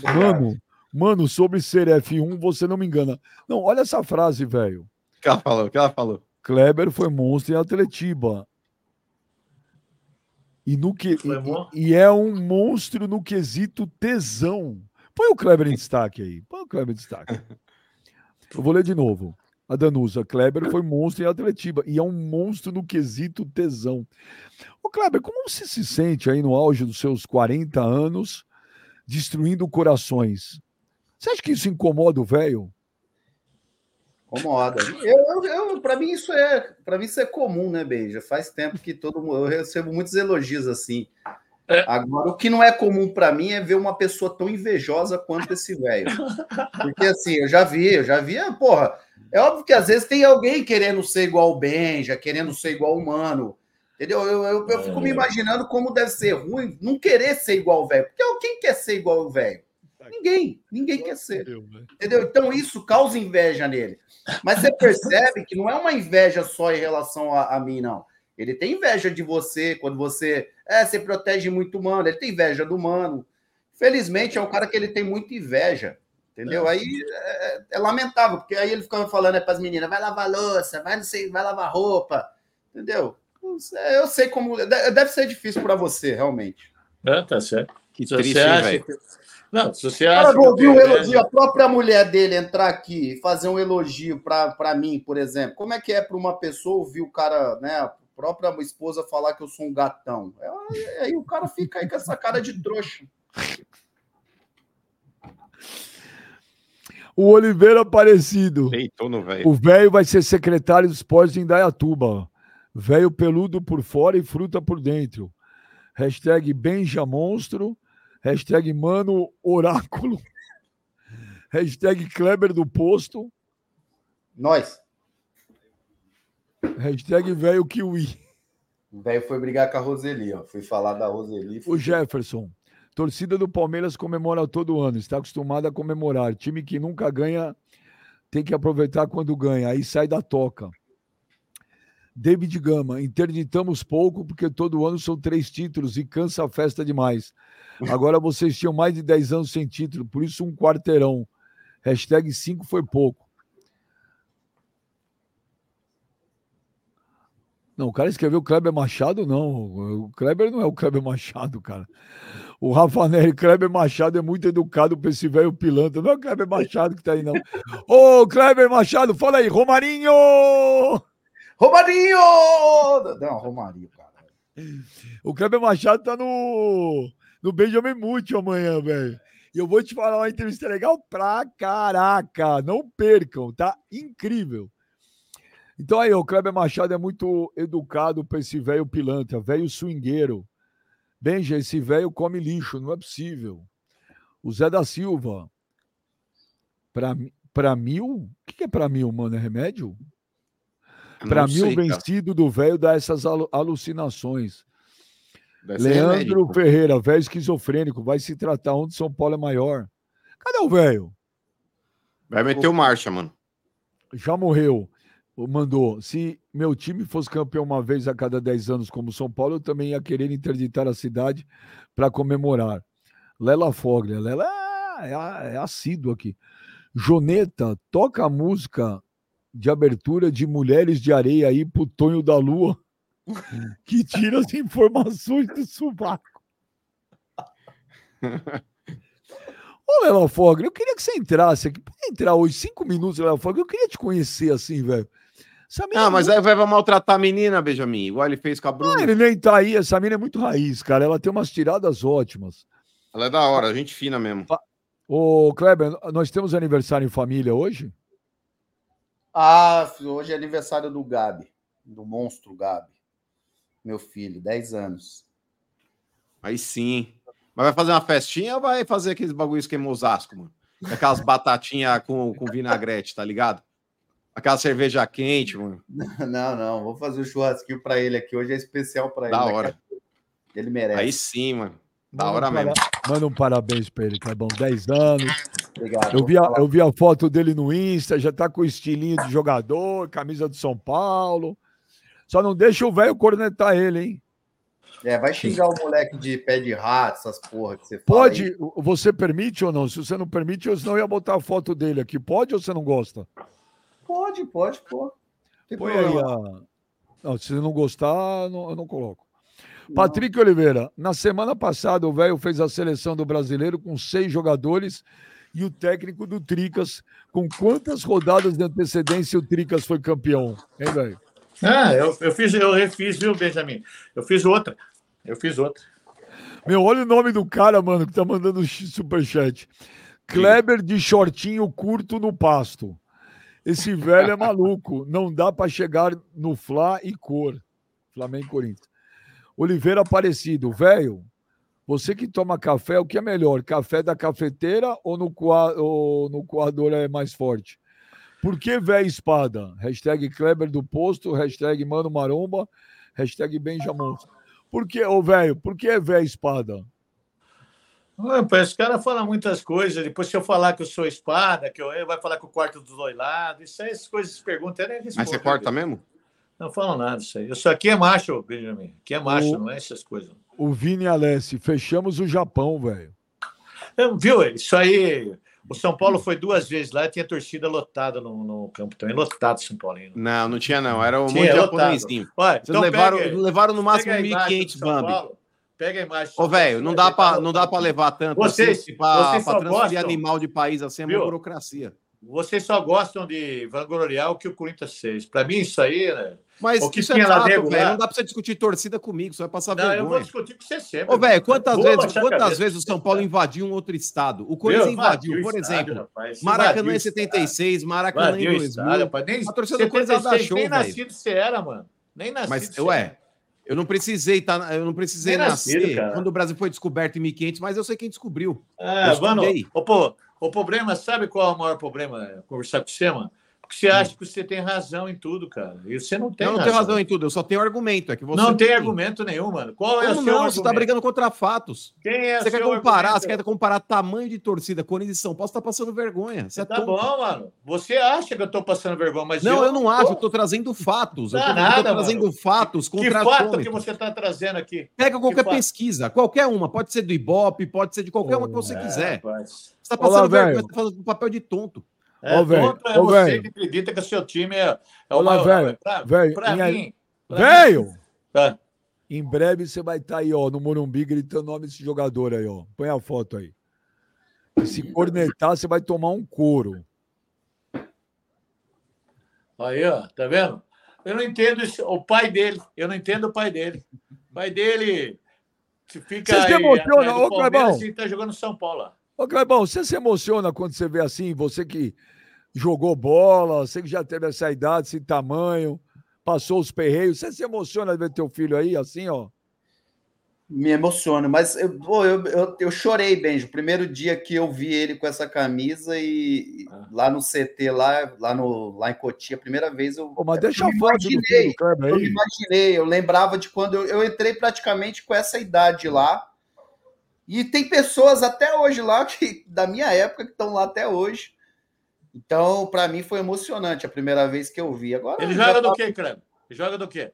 A: Mano, mano, sobre ser F1, você não me engana. Não, olha essa frase, velho.
D: O que ela falou? O que ela falou?
A: Kleber foi monstro em Atletiba. E, no que, e, e é um monstro no quesito tesão. Põe o Kleber em destaque aí. Põe o Kleber em destaque. Eu vou ler de novo. A Danusa, Kleber foi monstro em Atletiba e é um monstro no quesito tesão. Ô Kleber, como você se sente aí no auge dos seus 40 anos, destruindo corações? Você acha que isso incomoda o velho?
E: Incomoda. Eu, eu, eu, para mim isso é, para mim isso é comum, né, Beija? Faz tempo que todo mundo, eu recebo muitos elogios assim.
C: É.
E: Agora o que não é comum para mim é ver uma pessoa tão invejosa quanto esse velho. Porque assim, eu já vi, eu já vi, porra, é óbvio que às vezes tem alguém querendo ser igual o Benja, querendo ser igual o Mano. Entendeu? Eu, eu, eu fico me imaginando como deve ser ruim não querer ser igual o velho. Porque quem quer ser igual o velho? Ninguém, ninguém quer ser. Entendeu? Então isso causa inveja nele. Mas você percebe que não é uma inveja só em relação a, a mim, não. Ele tem inveja de você quando você. É, você protege muito o mano. Ele tem inveja do mano. Felizmente é um cara que ele tem muita inveja. Entendeu? Aí é, é lamentável, porque aí ele ficava falando é, para as meninas: vai lavar louça, vai, não sei, vai lavar roupa. Entendeu? Eu sei como. Deve ser difícil para você, realmente.
C: É, tá certo.
D: Que
C: Se
D: triste, velho?
C: que... Não, se você
E: Cara,
C: acha
E: vou ouvir um
C: tenho
E: elogio, a própria mulher dele entrar aqui e fazer um elogio para mim, por exemplo. Como é que é para uma pessoa ouvir o cara, né, a própria esposa falar que eu sou um gatão? É, Aí o cara fica aí com essa cara de trouxa.
A: O Oliveira Aparecido.
D: Deitou no velho.
A: O velho vai ser secretário dos esportes em Dayatuba. Velho peludo por fora e fruta por dentro. Hashtag Benja Monstro. Hashtag Mano Oráculo. Hashtag Kleber do Posto.
E: Nós.
A: Hashtag Velho Kiwi.
E: O velho foi brigar com a Roseli, ó. Fui falar da Roseli.
A: O Jefferson. Torcida do Palmeiras comemora todo ano. Está acostumada a comemorar. Time que nunca ganha tem que aproveitar quando ganha. Aí sai da toca. David Gama, interditamos pouco porque todo ano são três títulos e cansa a festa demais. Agora vocês tinham mais de 10 anos sem título, por isso um quarteirão. Hashtag 5 foi pouco. Não, o cara escreveu Kleber Machado, não. O Kleber não é o Kleber Machado, cara. O Rafa Neri, Kleber Machado é muito educado para esse velho pilantra. Não é o Kleber Machado que tá aí, não. Ô, Kleber Machado, fala aí, Romarinho!
E: Romarinho! Não, Romarinho, cara.
A: O Kleber Machado tá no, no Benjamin Mútil amanhã, velho. E eu vou te falar uma entrevista legal pra caraca. Não percam, tá? Incrível. Então aí, o Kleber Machado é muito educado para esse velho pilantra, velho swingueiro. Benja, esse velho come lixo, não é possível. O Zé da Silva, para mil? O que é para mil, mano? É remédio? Para mil sei, vencido do velho dá essas alucinações. Leandro Ferreira, velho esquizofrênico, vai se tratar onde São Paulo é maior. Cadê o velho?
D: Vai meter o marcha, mano.
A: Já morreu mandou: se meu time fosse campeão uma vez a cada 10 anos, como São Paulo, eu também ia querer interditar a cidade para comemorar. Lela Foglia, Lela é, é assíduo aqui. Joneta, toca a música de abertura de Mulheres de Areia aí pro Tonho da Lua, que tira as informações do subaco. Ô, Lela Foglia, eu queria que você entrasse aqui. Pode entrar hoje, cinco minutos, Lela Foglia. Eu queria te conhecer assim, velho.
D: Ah, mas aí vai maltratar a menina, Benjamin, igual ele fez com a Bruna. Ah,
A: ele nem tá aí, essa menina é muito raiz, cara. Ela tem umas tiradas ótimas.
D: Ela é da hora, gente fina mesmo.
A: Ô, Kleber, nós temos aniversário em família hoje?
E: Ah, hoje é aniversário do Gabi, do monstro Gabi. Meu filho, 10 anos.
D: Aí sim. Mas vai fazer uma festinha ou vai fazer aqueles bagulhos que é Osasco, mano? Aquelas batatinhas com, com vinagrete, tá ligado? Aquela cerveja quente, mano.
E: Não, não, vou fazer o um churrasquinho para ele aqui. Hoje é especial para ele.
D: Da hora.
E: Ele merece.
D: Aí sim, mano. Da manda hora um mesmo.
A: Manda um parabéns para ele, Clebão. 10 anos. Obrigado. Eu vi, a, eu vi a foto dele no Insta, já tá com o estilinho de jogador, camisa do São Paulo. Só não deixa o velho cornetar ele, hein?
E: É, vai xingar o moleque de pé de rato, essas porra que você.
A: Pode, aí. você permite ou não? Se você não permite, eu senão ia botar a foto dele aqui. Pode ou você não gosta?
E: Pode, pode pô.
A: Põe aí a... Não, se não gostar, não, eu não coloco. Não. Patrick Oliveira, na semana passada o velho fez a seleção do brasileiro com seis jogadores e o técnico do Tricas. Com quantas rodadas de antecedência o Tricas foi campeão? Hein, velho?
C: Ah, eu, eu fiz, eu refiz, viu, Benjamin? Eu fiz outra. Eu fiz outra.
A: Meu, olha o nome do cara, mano, que tá mandando superchat. Kleber de shortinho curto no pasto. Esse velho é maluco. Não dá para chegar no Fla e cor. Flamengo e Corinthians. Oliveira Aparecido. Velho, você que toma café, o que é melhor? Café da cafeteira ou no, ou no coador é mais forte? Por que velho espada? Hashtag Kleber do Posto, hashtag Mano Maromba, hashtag Benjamin. Por que, ô velho, por que é espada?
C: Esse cara fala muitas coisas. Depois, se eu falar que eu sou espada, que eu, eu vai falar que o quarto dos dois lados, isso aí, essas coisas se perguntam.
D: Mas você corta mesmo?
C: Não falo nada isso aí. Isso aqui é macho, Benjamin. Aqui é macho, o, não é essas coisas.
A: O Vini Alessi, fechamos o Japão, velho.
C: Viu? Isso aí. O São Paulo foi duas vezes lá e tinha torcida lotada no, no campo também. Lotado São Paulo.
D: Não, não tinha, não. Era um tinha, monte de japonesinho. Então levaram, levaram no máximo 1.500 Bambi.
C: Pega a imagem.
D: Ô, velho, não dá para não dá para levar tanto
C: vocês,
D: assim, para transferir gostam, animal de país assim é uma burocracia.
C: Vocês só gostam de vangloriar o que o Corinthians fez. Para mim isso aí, né?
D: Mas o que isso é fato, velho. Não dá para você discutir torcida comigo, você vai passar não, vergonha.
C: eu vou discutir com você sempre.
D: Ô, velho, quantas vezes, quantas vezes o São Paulo invadiu um outro estado? O Corinthians invadiu, por exemplo, rapaz, Maracanã em 76, Maracanã em 2000.
C: a torcida do Corinthians achou. Nem nascido você era, mano. Nem nascido
D: Mas, ué, eu não precisei, tá, eu não precisei nascer nascido, quando o Brasil foi descoberto em 1500, mas eu sei quem descobriu.
C: É, mano, o, o problema, sabe qual é o maior problema? Conversar com você, mano? Porque você acha que você tem razão em tudo, cara. E você não tem
D: eu não tenho razão em tudo, eu só tenho argumento. É que você
C: não tem argumento nenhum, mano. Qual é
D: Como
C: o seu
D: não?
C: argumento?
D: Você tá brigando contra fatos.
C: Quem é
D: Você quer comparar,
C: argumento?
D: você quer comparar tamanho de torcida, Corinthians e São Paulo, você tá passando vergonha. Você é
C: Tá
D: tonto.
C: bom, mano. Você acha que eu tô passando vergonha, mas
D: Não, eu não
C: tô.
D: acho, eu tô trazendo fatos. Eu
C: Dá
D: tô, eu tô
C: nada,
D: trazendo
C: mano.
D: fatos
C: Que
D: contra
C: fato que você tá trazendo aqui?
D: Pega qualquer pesquisa, qualquer uma, pode ser do Ibope, pode ser de qualquer uma que você
C: É,
D: quiser.
C: rapaz.
D: Você tá
A: Olá,
D: passando vergonha,
A: velho.
D: você tá fazendo papel de tonto.
C: É,
A: Ô,
C: é
A: ô,
C: você
A: velho.
C: que acredita que o seu time é, é o maior.
A: velho,
C: Pra,
A: velho,
C: pra mim.
A: Velho!
C: Tá.
A: Em breve você vai estar aí, ó, no Morumbi, gritando o nome desse jogador aí, ó. Põe a foto aí. E se cornetar, você vai tomar um couro.
C: Aí, ó, tá vendo? Eu não entendo isso, o pai dele. Eu não entendo o pai dele. O pai dele se fica
A: Você se
C: aí
A: emociona,
C: atrás do
A: ô, Clebão?
C: e tá jogando São Paulo. ó.
A: Ô, Clebão, você se emociona quando você vê assim, você que jogou bola, você que já teve essa idade, esse tamanho, passou os perreios, você se emociona de ver teu filho aí, assim, ó?
E: Me emociono, mas eu, eu, eu, eu chorei, Benjo. O primeiro dia que eu vi ele com essa camisa e
C: Ah.
E: lá no CT, lá, lá, no, lá em Cotia, a primeira vez eu.
A: Pô, mas
E: eu
A: deixa do filho
E: imaginei,
A: do
E: Eu me imaginei, eu lembrava de quando eu, eu entrei praticamente com essa idade lá. E tem pessoas até hoje lá, que, da minha época, que estão lá até hoje. Então, para mim, foi emocionante a primeira vez que eu vi. Agora
C: Ele joga do quê, Cleber? Ele joga do quê?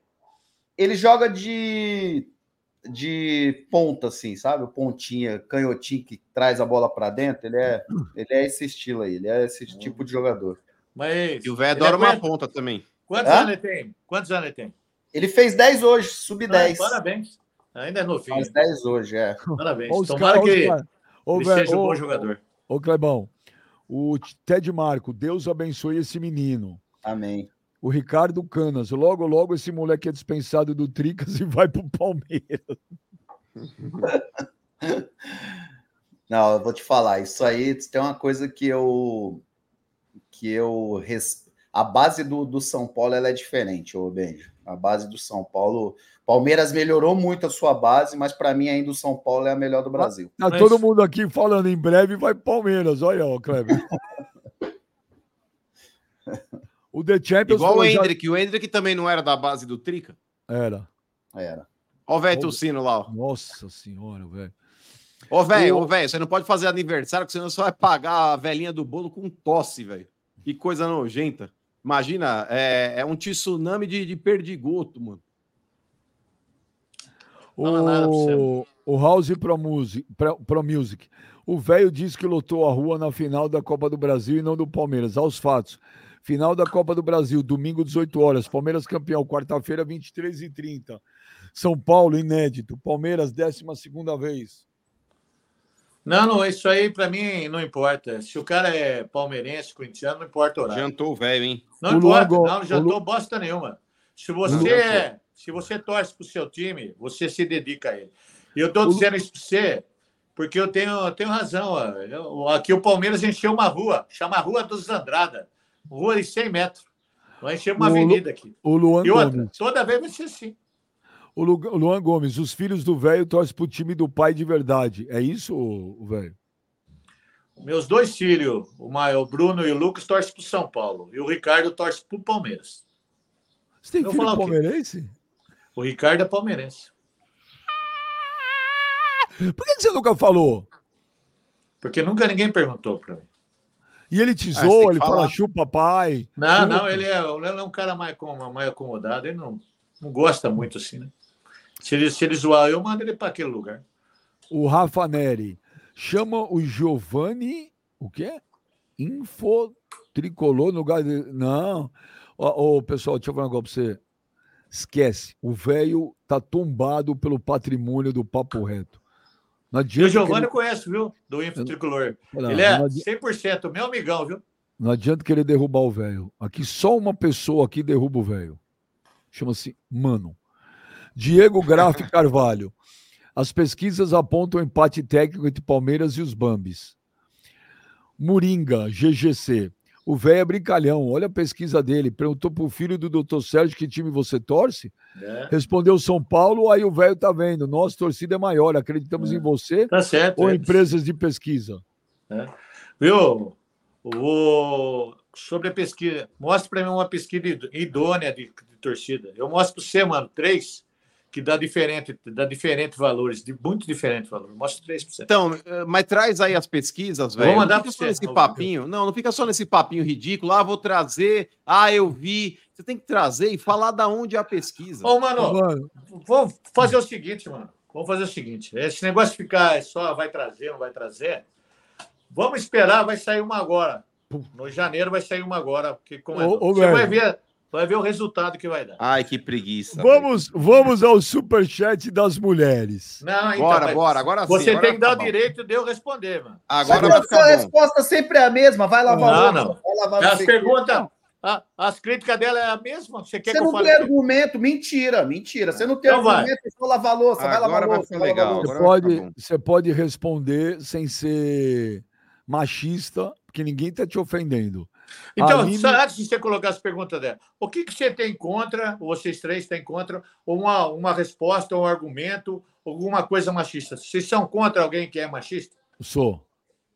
E: ele joga de de ponta, assim, sabe? O pontinha, canhotinho que traz a bola para dentro. Ele é, ele é esse estilo aí, ele é esse tipo de jogador.
C: Mas
D: E o velho adora uma ponta também.
C: Quantos
E: Hã?
C: anos ele tem? Quantos anos ele tem?
E: Ele fez 10 hoje, sub-10.
C: Ah, parabéns. Ainda é novinho.
E: Faz 10 hoje, é.
C: Parabéns.
A: Os
C: Tomara
A: os
C: que.
A: Ô,
C: ele
A: velho,
C: seja um
A: ô,
C: bom jogador.
A: Ô, Clebão, o Ted Marco, Deus abençoe esse menino.
E: Amém.
A: O Ricardo Canas, logo, logo esse moleque é dispensado do Tricas e vai pro Palmeiras.
E: Não, eu vou te falar, isso aí tem uma coisa que eu que eu res- a base do, do São Paulo ela é diferente, ô Benjo. A base do São Paulo, Palmeiras melhorou muito a sua base, mas para mim ainda o São Paulo é a melhor do Brasil.
A: Tá
C: Mas-
A: todo mundo aqui falando em breve vai pro Palmeiras. Olha, ó, Kleber. O The Champions
D: Igual o
A: falou já-
D: Hendrick. O Hendrick também não era da base do Trica?
A: Era.
E: Era.
D: Ó o velho tossindo lá, ó.
A: Nossa senhora, velho.
D: Ô, velho,
A: O-
D: ô, velho, você não pode fazer aniversário, porque senão você vai pagar a velhinha do bolo com tosse, velho. Que coisa nojenta. Imagina, é, é um tsunami de, de perdigoto, mano.
A: O, o House Pro Music, Pro, Pro Music. O velho disse que lotou a rua na final da Copa do Brasil e não do Palmeiras. Aos fatos. Final da Copa do Brasil, domingo, 18 horas. Palmeiras campeão, quarta-feira, 23 e 30 São Paulo, inédito. Palmeiras, 12 segunda vez.
C: Não, não, isso aí pra mim não importa. Se o cara é palmeirense, corintiano, não importa o horário.
D: Jantou o velho, hein?
C: Não
A: O
C: importa,
A: Luan Go-
C: não, já
A: o Lu-
C: tô bosta nenhuma. Se você, é, se você torce pro seu time, você se dedica a ele. E eu tô dizendo isso pra você, porque eu tenho, eu tenho razão. ó. Eu- aqui o Palmeiras encheu uma rua, chama Rua dos Andrada, rua de 100 metros. Vai encher uma
A: O
C: avenida aqui.
A: O Luan
C: E outra,
A: Gomes.
C: toda vez vai ser assim.
A: O Lu- o Luan Gomes, os filhos do velho torcem pro time do pai de verdade. É isso, o velho?
C: Meus dois filhos, o maior, o Bruno e o Lucas, torcem pro São Paulo. E o Ricardo torce pro Palmeiras.
A: Você tem
C: Eu
A: filho
C: falar o
A: palmeirense?
C: O Ricardo é palmeirense.
A: Por que você nunca falou?
C: Porque nunca ninguém perguntou para mim.
A: E ele te
D: Ah,
A: zoa,
D: que
A: ele fala
D: falar.
A: chupa pai.
C: Não,
A: chupa.
C: não, ele é, ele é um cara mais, mais acomodado, ele não, não gosta muito assim, né? Se ele, se ele zoar, eu mando ele para aquele lugar.
A: O Rafa Neri chama o Giovanni, o quê? Info tricolor no lugar de. Não. Ô, ô, pessoal, deixa eu falar um negócio pra você. Esquece. O velho tá tombado pelo patrimônio do Papo Reto. Não
C: E
A: adianta.
C: o Giovanni
A: querer-
C: conheço, viu? Do Info Tricolor.
A: Não,
C: ele é
A: não adi-
C: 100% meu amigão, viu?
A: Não adianta querer derrubar o velho. Aqui só uma pessoa aqui derruba o velho. Chama-se Mano. Diego Graff Carvalho. As pesquisas apontam empate técnico entre Palmeiras e os Bambis. Moringa, GGC. O velho é brincalhão. Olha a pesquisa dele. Perguntou pro filho do Dr. Sérgio que time você torce.
C: É,
A: Respondeu São Paulo. Aí o velho tá vendo. Nossa torcida é maior. Acreditamos em você
C: tá certo.
A: ou
C: é.
A: empresas de pesquisa.
C: Viu? O, sobre a pesquisa. Mostre para mim uma pesquisa idônea de, de torcida. Eu mostro para você, mano, três que dá diferente, dá diferentes valores, de muito diferentes valores. Mostra 3%.
D: Então, eh, mas traz aí as pesquisas, velho. Vou mandar não fica só nesse papinho. Não, não fica só nesse papinho ridículo. Ah, vou trazer. Ah, eu vi. Você tem que trazer e falar da onde é a pesquisa.
C: Ô, mano, mano, vamos fazer o seguinte, mano. Vamos fazer o seguinte. Esse negócio de ficar só vai trazer, não vai trazer. Vamos esperar, vai sair uma agora. No janeiro vai sair uma agora, porque como é, ô, ô, você velho. vai ver Vai ver o resultado que vai dar.
D: Ai, que preguiça.
A: Vamos, vamos ao superchat das mulheres.
C: Não, então, bora, bora. Agora Você
A: sim,
C: tem que dar o direito de eu responder, mano.
E: Agora vai ficar a resposta sempre é a mesma. Vai lavar
C: não, não. Vai lavar As perguntas... as críticas dela é a mesma? Você quer
E: você
C: que
E: não tem argumento, mentira, mentira. Você não tem então argumento, vai. só lavar louça, vai lavar louça. Vai
A: legal. Você, pode, você pode responder sem ser machista, porque ninguém está te ofendendo.
C: Então, Aline... antes de você colocar as perguntas dela, o que, que você tem contra, vocês três têm contra, uma, uma resposta, um argumento, alguma coisa machista? Vocês são contra alguém que é machista?
A: Sou.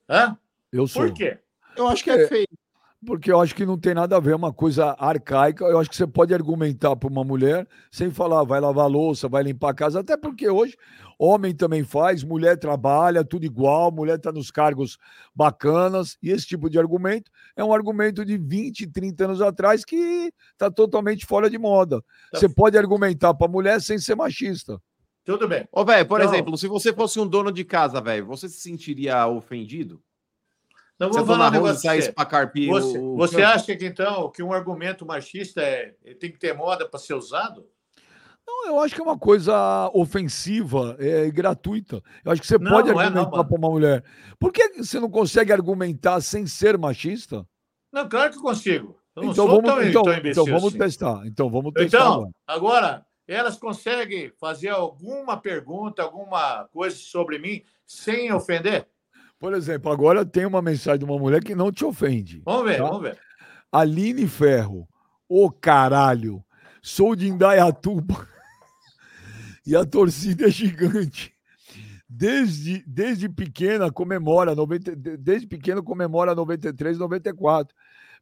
C: Hã?
A: Eu sou.
C: Por quê?
A: Eu acho que é feio. Porque eu acho que não tem nada a ver, é uma coisa arcaica. Eu acho que você pode argumentar para uma mulher sem falar, vai lavar louça, vai limpar a casa, até porque hoje homem também faz, mulher trabalha, tudo igual, mulher está nos cargos bacanas, e esse tipo de argumento é um argumento de 20, 30 anos atrás que está totalmente fora de moda. Tá. Você pode argumentar para mulher sem ser machista.
C: Tudo bem.
D: Ô, velho, por então, exemplo, se você fosse um dono de casa, velho, você se sentiria ofendido?
C: Não vou falar um negócio você. Você, o... você acha que então que um argumento machista é tem que ter moda para ser usado?
A: Não, eu acho que é uma coisa ofensiva é, e gratuita. Eu acho que você não, pode não argumentar é, para uma mulher. Por que você não consegue argumentar sem ser machista?
C: Não, claro que consigo.
A: então vamos, tão, então, tão então vamos assim. testar. Então vamos testar.
C: Então, agora, elas conseguem fazer alguma pergunta, alguma coisa sobre mim sem ofender?
A: Por exemplo, agora tem uma mensagem de uma mulher que não te ofende.
C: Vamos ver, tá? vamos ver.
A: Aline Ferro. Ô oh, caralho, sou de Indaiatuba e a torcida é gigante. Desde, desde pequena comemora, 90, desde pequeno comemora 93, 94.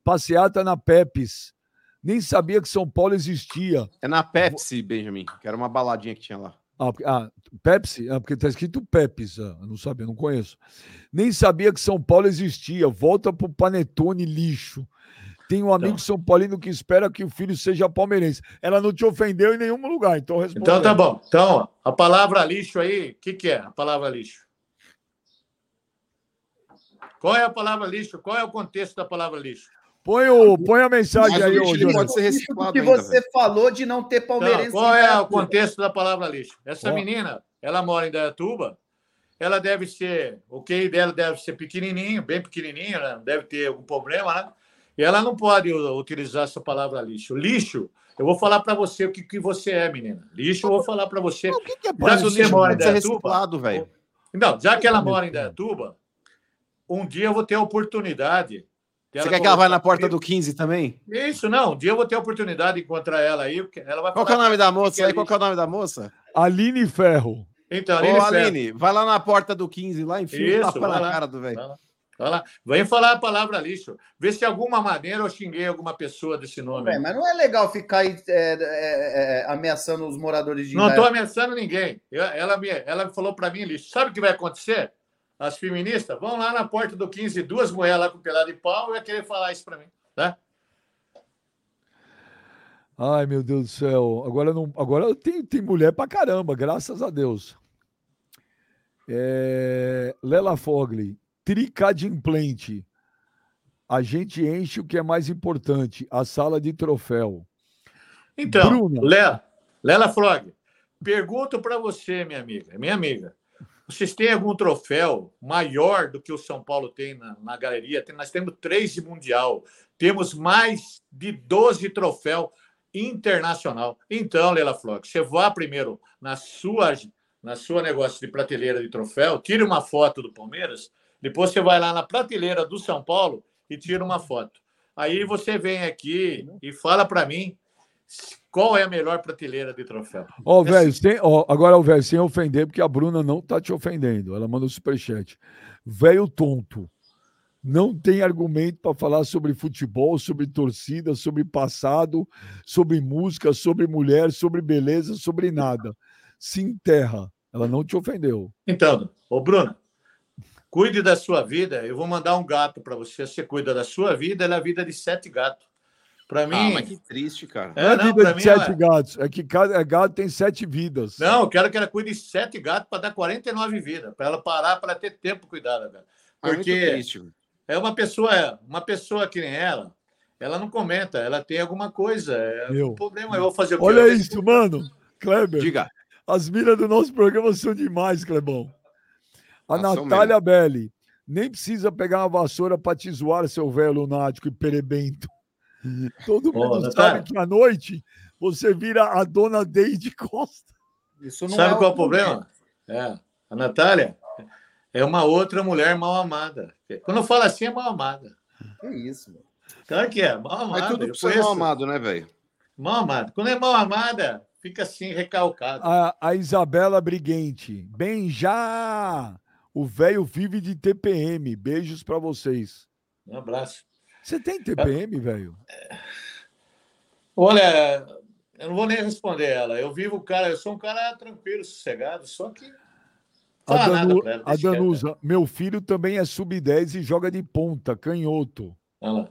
A: Passeata na Pepes. Nem sabia que São Paulo existia.
D: É na Pepsi, Benjamin, que era uma baladinha que tinha lá.
A: Ah, ah, Pepsi? Ah, porque está escrito Pepsi. Ah, não sabia, não conheço. Nem sabia que São Paulo existia. Volta pro Panetone lixo. Tem um amigo então. São Paulino que espera que o filho seja palmeirense. Ela não te ofendeu em nenhum lugar, então responde.
C: Então tá bom. Então, a palavra lixo aí, o que, que é a palavra lixo? Qual é a palavra lixo? Qual é o contexto da palavra lixo?
A: Põe, o, põe a mensagem aí, ô,
E: Pode ser reciclado que você ainda, falou de não ter palmeirense.
C: Então, qual é o contexto da palavra lixo? Essa menina, ela mora em Dayatuba, ela deve ser, o QI dela deve ser pequenininho, bem pequenininho, né? deve ter algum problema, né? E ela não pode utilizar essa palavra lixo. Lixo, eu vou falar para você o que, que você é, menina. Lixo, eu vou falar para você. O
A: que, que é já que você mora em Dayatuba,
C: velho. Não, já que ela mora em Dayatuba, um dia eu vou ter a oportunidade
D: você quer que ela vá na porta do 15 também?
C: Isso, não. Um dia eu vou ter a oportunidade de encontrar ela aí. Ela vai
D: Qual é o nome da moça aí? Qual é o nome da moça?
A: Aline Ferro.
D: Então, Aline, Ô, Aline Ferro. vai lá na porta do 15, lá, enfim, Isso, lá na cara do velho.
C: Vai lá. Vem falar a palavra lixo. Vê se de alguma maneira eu xinguei alguma pessoa desse nome.
E: É, mas não é legal ficar é, é, é, ameaçando os moradores de
C: Não estou ameaçando ninguém. Eu, ela, me, ela falou para mim lixo. Sabe o que vai acontecer? As feministas vão lá na porta do 15, duas mulheres lá com pelado de pau, e querer falar isso para mim, tá?
A: Ai, meu Deus do céu. Agora não, agora tem, tem mulher pra caramba, graças a Deus. É, Lela Fogli, tricadimplente. A gente enche o que é mais importante, a sala de troféu.
C: Então, Bruna. Lela, Lela Frog, pergunto para você, minha amiga, minha amiga. Vocês têm algum troféu maior do que o São Paulo tem na, na galeria? nós temos três de Mundial, temos mais de 12 troféus internacional. Então, Leila Flock, você vá primeiro na sua, na sua negócio de prateleira de troféu, tire uma foto do Palmeiras, depois você vai lá na prateleira do São Paulo e tira uma foto. Aí você vem aqui e fala para mim qual é a melhor prateleira de troféu?
A: Ó, oh, velho, sem, oh, agora, velho, sem ofender, porque a Bruna não tá te ofendendo. Ela manda o superchat. Velho tonto. não tem argumento para falar sobre futebol, sobre torcida, sobre passado, sobre música, sobre mulher, sobre beleza, sobre nada. Se enterra. Ela não te ofendeu.
C: Então, ô Bruno, cuide da sua vida. Eu vou mandar um gato para você. Você cuida da sua vida, ela é a vida de sete gatos. Para mim.
D: Ah, mas que triste, cara.
A: É,
C: não,
A: vida de
C: mim,
A: sete
C: é-
A: gatos. É que cada gato tem sete vidas.
C: Não, eu quero que ela cuide de sete gatos para dar 49 vidas, para ela parar, para ter tempo para cuidar da cara.
D: Mas muito
C: Porque
D: triste.
C: é uma pessoa, uma pessoa que nem ela, ela não comenta, ela tem alguma coisa. É
A: Meu.
C: um problema. Eu vou fazer o quê?
A: Olha isso, mano. Kleber,
D: Diga.
A: as minas do nosso programa são demais, Clebão. A
D: Ah, são
A: Natália Belli. Nem precisa pegar uma vassoura para te zoar, seu velho lunático e perebento. Todo
C: Ô,
A: mundo sabe que à noite você vira a dona Deide Costa.
E: Isso não
C: Sabe
E: é
C: qual é o problema? É, a Natália é uma outra mulher mal amada. Quando eu falo assim, é mal amada.
E: Que isso, mano.
C: Claro que é, mal amada.
D: Mas tudo ser
C: conheço.
D: mal amado, né, velho?
C: Mal amada. Quando é mal amada, fica assim, recalcado.
A: A, a Isabela Briguente. Bem já! O velho vive de TPM. Beijos para vocês.
C: Um abraço.
A: Você tem TPM, velho?
C: Olha, eu não vou nem responder ela. Eu vivo, cara, eu sou um cara tranquilo, sossegado, só que.
A: A, Danu-
C: ela,
A: a. Danusa, meu filho também é sub-10 e joga de ponta, canhoto.
C: Lá.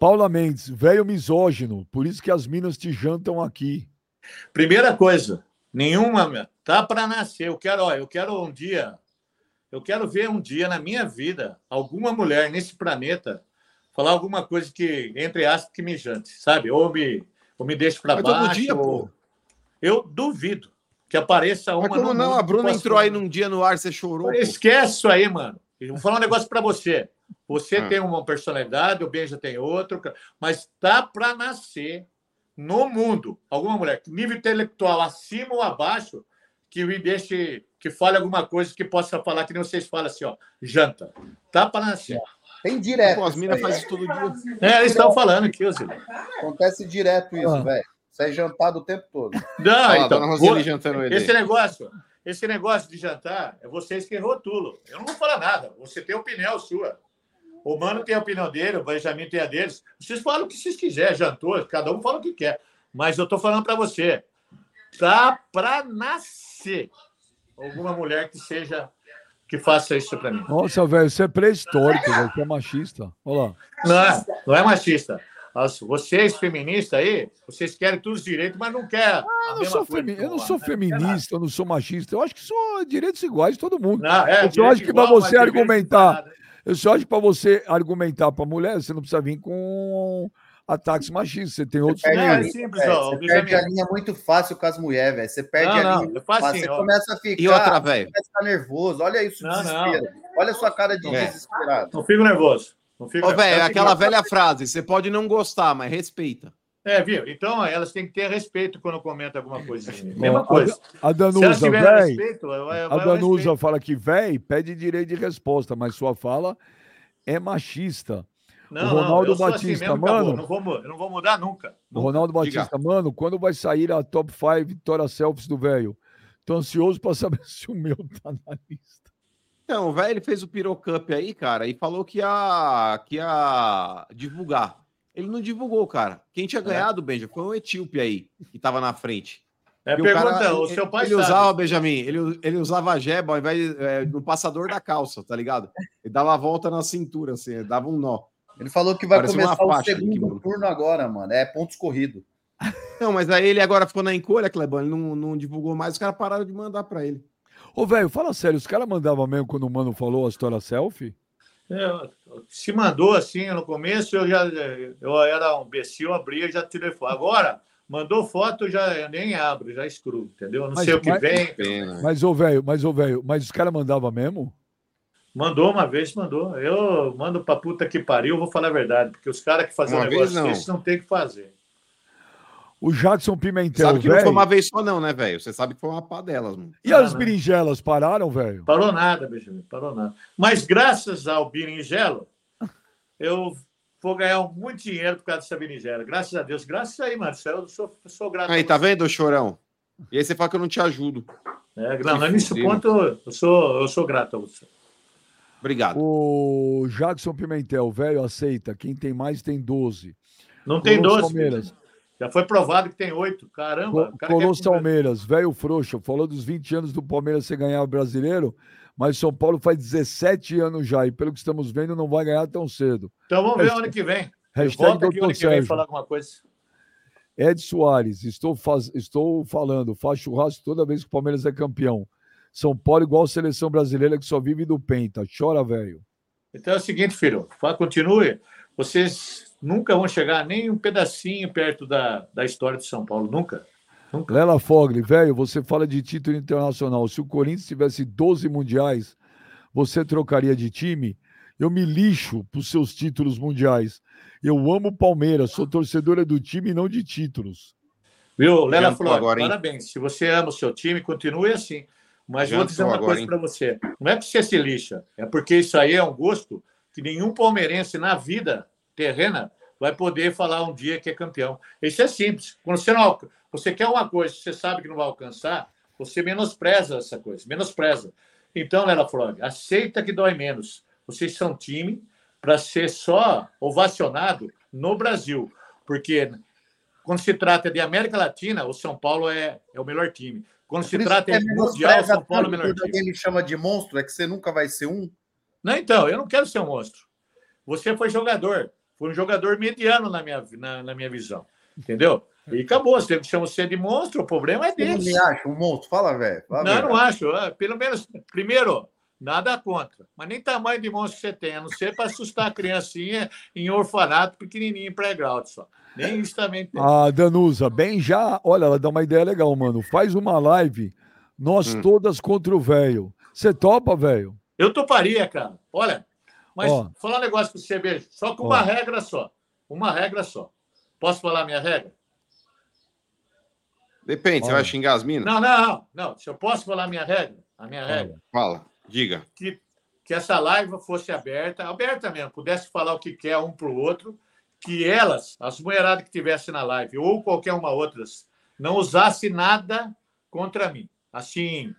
A: Paula Mendes, velho misógino, por isso que as minas te jantam aqui.
C: Primeira coisa, nenhuma tá para nascer. Eu quero, ó, eu quero um dia, eu quero ver um dia na minha vida alguma mulher nesse planeta falar alguma coisa que entre aspas que me jante, sabe? Ou me, ou me deixe para baixo.
D: dia,
C: ou-
D: pô.
C: Eu duvido que apareça uma.
D: Mas como não? A Bruna entrou aí num dia no ar, você chorou. pô.
C: Esquece isso aí, mano. Eu vou falar um negócio para você. Você
D: Ah.
C: tem uma personalidade, o Benja tem outro, mas tá para nascer no mundo alguma mulher, nível intelectual acima ou abaixo, que me deixe, que fale alguma coisa que possa falar que nem vocês falam assim, ó, janta. Tá para nascer.
E: Tem direto.
D: Pô, as minas fazem isso todo dia.
C: É, eles estão falando aqui, ô.
E: Acontece direto isso,
A: Ah.
E: velho. Isso é jantado o tempo todo.
C: Não, então,
D: dona Roseli
C: vou-
D: jantando ele.
C: esse negócio, esse negócio de jantar, é vocês que rotulam. Eu não vou falar nada. Você tem opinião sua. O Mano tem a opinião dele, o Benjamin tem a deles. Vocês falam o que vocês quiserem, jantou, cada um fala o que quer. Mas eu tô falando para você, tá para nascer alguma mulher que seja que faça isso para mim.
A: Nossa, velho, você é pré-histórico, velho, você é machista. Olha lá.
C: Não é, não é machista. As- Vocês feministas aí, vocês querem todos os direitos, mas não querem.
A: Eu não sou, femi- eu não sou feminista, eu não sou machista. Eu acho que sou direitos iguais de todo mundo.
C: Não, é,
A: Eu só acho que
C: igual,
A: você argumentar-. Eu só acho que para você argumentar para mulher, você não precisa vir com ataques machistas. Você tem outros
E: perde
C: é simples,
E: velho.
C: ó,
E: Você perde a linha muito fácil com as mulheres, velho. Você perde
C: Não,
E: a
C: não,
E: linha.
C: assim,
E: você
C: ó.
E: começa a ficar.
D: E outra, velho.
E: começa a ficar nervoso. Olha isso,
C: Não,
E: desespero. Olha a sua cara de
D: É.
E: desesperado.
C: Não fico nervoso. Não fico
D: Ô, velho, é aquela
C: que-
D: velha frase: você pode não gostar, mas respeita.
C: É, viu? Então elas têm que ter respeito quando comentam alguma coisa. mim. Mesma coisa.
A: A Danusa, velho.
C: respeito, vai
A: A Danusa fala que véi pede direito de resposta, mas sua fala é machista.
C: Não,
A: o Ronaldo
C: não, assim
A: Batista,
C: mesmo, acabou.
A: mano.
C: Não vou, não vou mudar nunca.
A: O Ronaldo
D: Diga.
A: Batista, mano, quando vai sair a top 5 vitória selfies do velho? Tô ansioso para saber se o meu tá na lista.
D: Então, o velho ele fez o Pirocup aí, cara, e falou que ia, que ia divulgar. Ele não divulgou, cara. Quem tinha ganhado, Benja, foi um etíope aí, que tava na frente.
C: É,
D: E o
C: pergunta,
D: cara,
C: o
D: ele-
C: seu pai
D: ele
C: sabe.
D: usava, Benjamin, ele, ele usava a jeba ao invés de, é, no passador da calça, tá ligado? Ele dava a volta na cintura, assim, ele dava um nó.
E: Ele falou que vai
D: Parecia uma
E: começar o segundo
D: mano.
E: turno agora, mano. É pontos corridos.
D: Não, mas aí ele agora ficou na encolha, Clebão, ele não, não divulgou mais, os caras pararam de mandar pra ele.
A: Ô, velho, fala sério, os caras mandavam mesmo quando o mano falou a história selfie?
C: É, se mandou assim no começo, eu já eu era um imbecil, abria e já tirei foto. Agora, mandou foto, eu já eu nem abro, já excluo, entendeu? Eu não
A: Mas-
C: sei o que
A: mas-
C: vem.
D: Pena.
A: Mas, ô, velho, mas, ô, velho, mas os caras mandavam mesmo?
C: Mandou uma vez, mandou. Eu mando pra puta que pariu, vou falar a verdade, porque os caras que fazem um negócio
D: não.
C: desse não tem o que fazer.
A: O Jackson Pimentel,
D: sabe que não foi uma vez só, não, né, velho? Você sabe que foi uma pá delas, mano.
A: E as
C: Ah, não.
A: berinjelas pararam, velho?
C: Parou nada, Benjamin, parou nada. Mas graças ao berinjelo, eu vou ganhar muito dinheiro por causa dessa berinjela. Graças a Deus. Graças aí, Marcelo. Eu sou, sou grato.
D: Aí, tá
C: você.
D: vendo, chorão? E aí você fala que eu não te ajudo.
C: É, não,
D: Se
C: nesse
D: fuder,
C: ponto eu sou, eu sou grato a você.
D: Obrigado.
A: O Jackson Pimentel, velho, aceita. Quem tem mais tem 12.
C: Não tem
A: Colosso
C: 12.
A: Palmeiras.
C: Já foi provado que tem oito. Caramba.
A: Co-
C: o cara
A: Colosso
C: quer-
A: Palmeiras, velho frouxo. Falou dos 20 anos do Palmeiras você ganhar o brasileiro, mas São Paulo faz 17 anos já. E pelo que estamos vendo, não vai ganhar tão cedo.
C: Então vamos ver ano que vem.
A: Hashtag
C: Volta aqui ano que vem falar alguma coisa.
A: Ed Soares, estou, faz... estou falando, faz churrasco toda vez que o Palmeiras é campeão. São Paulo igual a seleção brasileira que só vive do Penta. Chora, velho.
C: Então é o seguinte, filho. fa- Continue. Vocês nunca vão chegar nem um pedacinho perto da, da história de São Paulo. Nunca.
A: Lela Fogli, velho, você fala de título internacional. Se o Corinthians tivesse 12 mundiais, você trocaria de time? Eu me lixo para os seus títulos mundiais. Eu amo o Palmeiras, sou torcedora do time e não de títulos.
C: Viu, Lela Flor?
D: agora, hein?
C: Parabéns. Se você ama o seu time, continue assim. Mas vou dizer uma
D: agora,
C: coisa para você. Não é porque você se lixa, é porque isso aí é um gosto que nenhum palmeirense na vida terrena vai poder falar um dia que é campeão. Isso é simples. Quando você, não, você quer uma coisa que você sabe que não vai alcançar, você menospreza essa coisa, menospreza. Então, Lela Flog, aceita que dói menos. Vocês são time para ser só ovacionado no Brasil, porque quando se trata de América Latina, o São Paulo é, é o melhor time. Quando se trata de
E: é
C: Mundial, São Paulo é
E: quando
C: time.
E: alguém me chama de monstro, é que você nunca vai ser um.
C: Não, então, eu não quero ser um monstro. Você foi jogador. Foi um jogador mediano na minha, na, na minha visão. Entendeu? E acabou. Se chama você de monstro, o problema é
E: Você não
C: deles.
E: me acha um monstro? Fala, velho.
C: Não, eu não acho. Pelo menos, primeiro, nada contra. Mas nem tamanho de monstro você tem, a não ser para assustar a criancinha em orfanato pequenininho, pré-grau só. Nem isso também tem.
A: A Danusa, bem já, olha, ela dá uma ideia legal, mano. Faz uma live, nós
D: Hum.
A: todas contra o velho. Você topa, velho?
C: Eu toparia, cara. Olha, mas
A: Ó.
C: falar um negócio para você, beijo. Só com
A: Ó.
C: uma regra só. Uma regra só. Posso falar minha regra?
D: Depende, você vai xingar as minas?
C: Não, não, não. Se eu posso falar minha regra, a minha regra,
D: Fala, diga.
C: que, que essa live fosse aberta, aberta mesmo, pudesse falar o que quer um para o outro, que elas, as mulheradas que tivessem na live, ou qualquer uma outras, não usasse nada contra mim. Assim,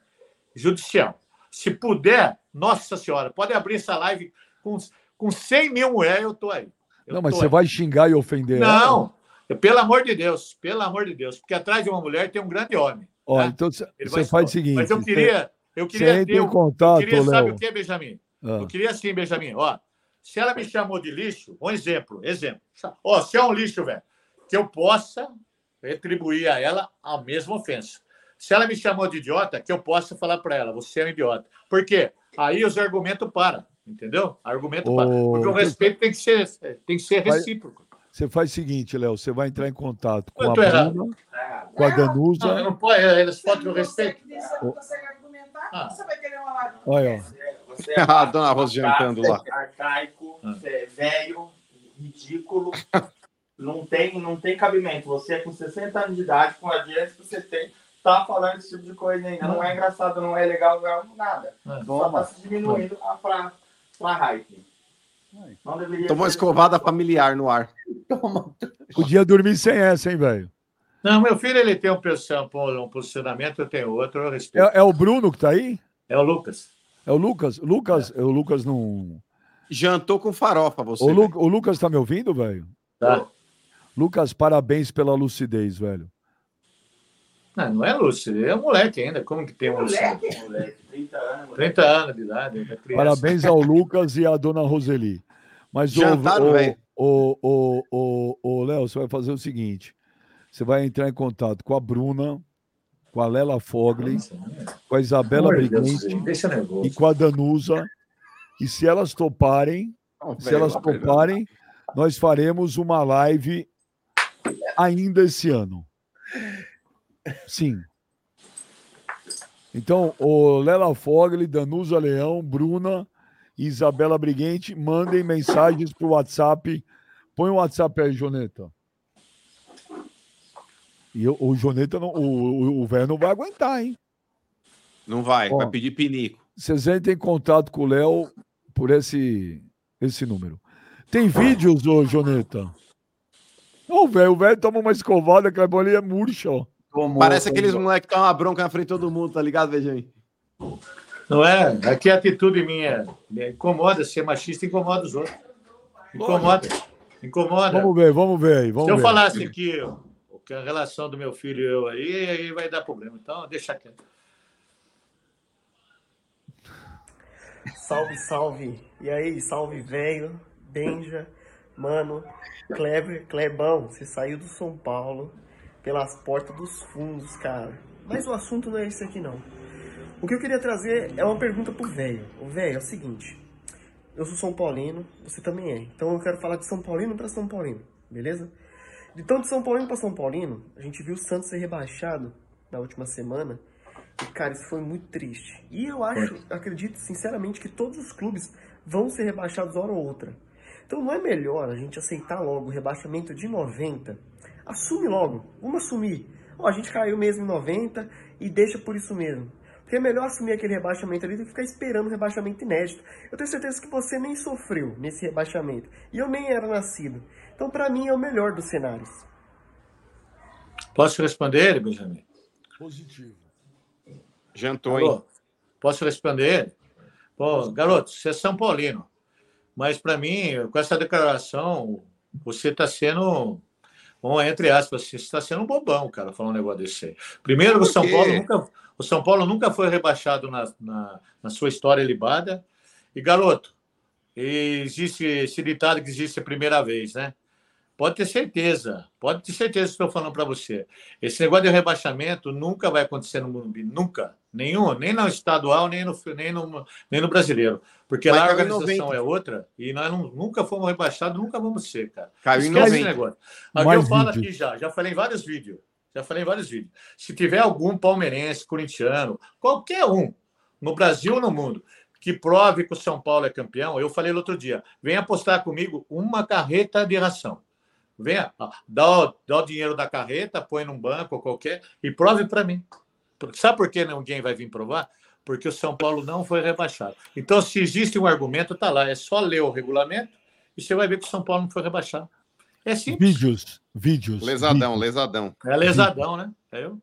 C: judicial. Se puder, nossa senhora, pode abrir essa live com, com 100 mil mulheres, eu tô aí. Eu
A: não, mas você
C: aí.
A: vai xingar e ofender ela?
C: Não, pelo amor de Deus, pelo amor de Deus, porque atrás de uma mulher tem um grande homem.
A: Ó,
C: tá?
A: então você faz o seguinte.
C: Mas eu
A: você-
C: queria, eu queria ter, o-
A: contato,
C: eu queria sabe
A: Léo.
C: o que, Benjamin?
A: Ah,
C: Eu queria assim, Benjamin, ó. Se ela me chamou de lixo, um exemplo, exemplo. Ó, se é um lixo, velho, que eu possa retribuir a ela a mesma ofensa. Se ela me chamou de idiota, que eu possa falar para ela, você é um idiota. Por quê? Aí os argumentos param, entendeu? Argumento para.
A: Ô,
C: Porque o respeito tem que ser, tem que ser recíproco.
A: Você faz o seguinte, Léo, você vai entrar em contato com a. Bruna, com a Danusa.
C: Não, eu não pode, eles podem o respeito.
F: Você não consegue argumentar,
C: Ah.
F: você vai querer uma live.
A: Olha,
G: Você é
D: A dona Rosa jantando lá.
G: arcaico,
C: Ah.
G: é velho, ridículo. Não tem, não tem cabimento. Você é com 60 anos de idade, com a dieta que você tem, tá falando esse tipo de coisa ainda. Não é engraçado, não é legal, não é nada.
C: Ah.
G: Só tá se diminuindo a pra, pra hype. Não deveria
D: Tomou
G: ser-
D: escovada familiar no ar.
E: Toma.
A: podia dormir sem essa, hein, velho?
C: Não, meu filho ele tem um um posicionamento, eu tenho outro, eu respeito.
A: É, é o Bruno que tá aí?
C: É o Lucas.
A: É o Lucas? Lucas, é. o Lucas não.
D: Jantou com farofa, você.
A: O, Lu- o Lucas tá me ouvindo, velho?
C: Tá?
A: Lucas, parabéns pela lucidez, velho.
C: Não, não é Lúcio, ele é um moleque ainda. Como que tem um?
G: Moleque, moleque, 30 anos. moleque.
C: 30 anos de idade, ainda é criança.
A: Parabéns ao Lucas e à dona Roseli. Mas o,
D: Jantaram,
A: o,
D: velho?
A: o, o, o, o Léo, você vai fazer o seguinte: você vai entrar em contato com a Bruna, com a Lela Fogli, com a Isabela Brigante
C: Deixa
A: e com a Danusa. E se elas toparem,
D: Não,
A: se
D: velho,
A: elas toparem, nós faremos uma live ainda esse ano. Sim. Então, o Lela Fogli, Danusa Leão, Bruna e Isabela Briguente, mandem mensagens para o WhatsApp. Põe o WhatsApp aí, Joneta. E eu- o Joneta, não, o- o o velho não vai aguentar, hein?
D: Não vai,
A: Ó.
D: vai pedir pinico.
A: Vocês entrem em contato com o Léo por esse, esse número. Tem vídeos, ô Joneta? Ô, velho, o velho toma uma escovada, que a bolinha é murcha, ó.
E: Tomou,
D: Parece aqueles moleques que tomam uma bronca na frente de todo mundo, tá ligado, Benjamin?
C: Não é? Aqui a atitude minha me incomoda, ser machista incomoda os outros. Incomoda. Incomoda.
A: Vamos ver, vamos ver aí. Vamos
C: Se eu
A: ver.
C: falasse aqui ó, o que a relação do meu filho e eu aí, aí vai dar problema. Então, deixa quieto.
H: Salve, salve. E aí, salve, velho, Benja, mano, Kleber, Klebão, você saiu do São Paulo pelas portas dos fundos, cara. Mas o assunto não é esse aqui, não. O que eu queria trazer é uma pergunta pro velho. O velho é o seguinte: eu sou São Paulino, você também é. Então eu quero falar de São Paulino para São Paulino, beleza? Então, de São Paulino para São Paulino, a gente viu o Santos ser rebaixado na última semana. E, cara, isso foi muito triste. E eu acho, acredito sinceramente, que todos os clubes vão ser rebaixados hora ou outra. Então não é melhor a gente aceitar logo o rebaixamento de 90? Assume logo, vamos assumir. Ó, a gente caiu mesmo em 90 e deixa por isso mesmo. Porque é melhor assumir aquele rebaixamento ali do que ficar esperando um rebaixamento inédito. Eu tenho certeza que você nem sofreu nesse rebaixamento. E eu nem era nascido. Então, pra mim, é o melhor dos cenários.
C: Posso responder, Benjamin?
A: Positivo.
D: Jantou, hein?
C: Posso responder? Pô, garoto, você é São Paulino. Mas para mim, com essa declaração, você está sendo, bom, entre aspas, você está sendo um bobão, cara, falar um negócio desse aí. Primeiro, o São? Paulo nunca, o São Paulo nunca foi rebaixado na, na, na sua história libada. E, garoto, existe esse ditado que existe a primeira vez, né? Pode ter certeza, pode ter certeza que estou falando para você. Esse negócio de rebaixamento nunca vai acontecer no Morumbi, nunca. Nenhum, nem no estadual, nem no, nem no, nem no brasileiro. Porque
D: Mas
C: lá a organização
D: 90.
C: é outra e nós não- nunca fomos rebaixados, nunca vamos ser, cara.
D: Caiu em
C: Esquece esse
D: 90.
C: negócio. Aqui
A: Mais
C: eu falo
A: vídeos.
C: aqui já, já falei em vários vídeos. Já falei em vários vídeos. Se tiver algum palmeirense, corintiano, qualquer um, no Brasil ou no mundo, que prove que o São Paulo é campeão, eu falei no outro dia, vem apostar comigo uma carreta de ração. Venha, dá, o- dá o dinheiro da carreta, põe num banco ou qualquer e prove para mim. Sabe por que ninguém vai vir provar? Porque o São Paulo não foi rebaixado. Então, se existe um argumento, tá lá. É só ler o regulamento e você vai ver que o São Paulo não foi rebaixado. É simples.
A: Vídeos, vídeos.
D: Lesadão,
A: vídeos.
D: lesadão.
C: É lesadão, né? É eu?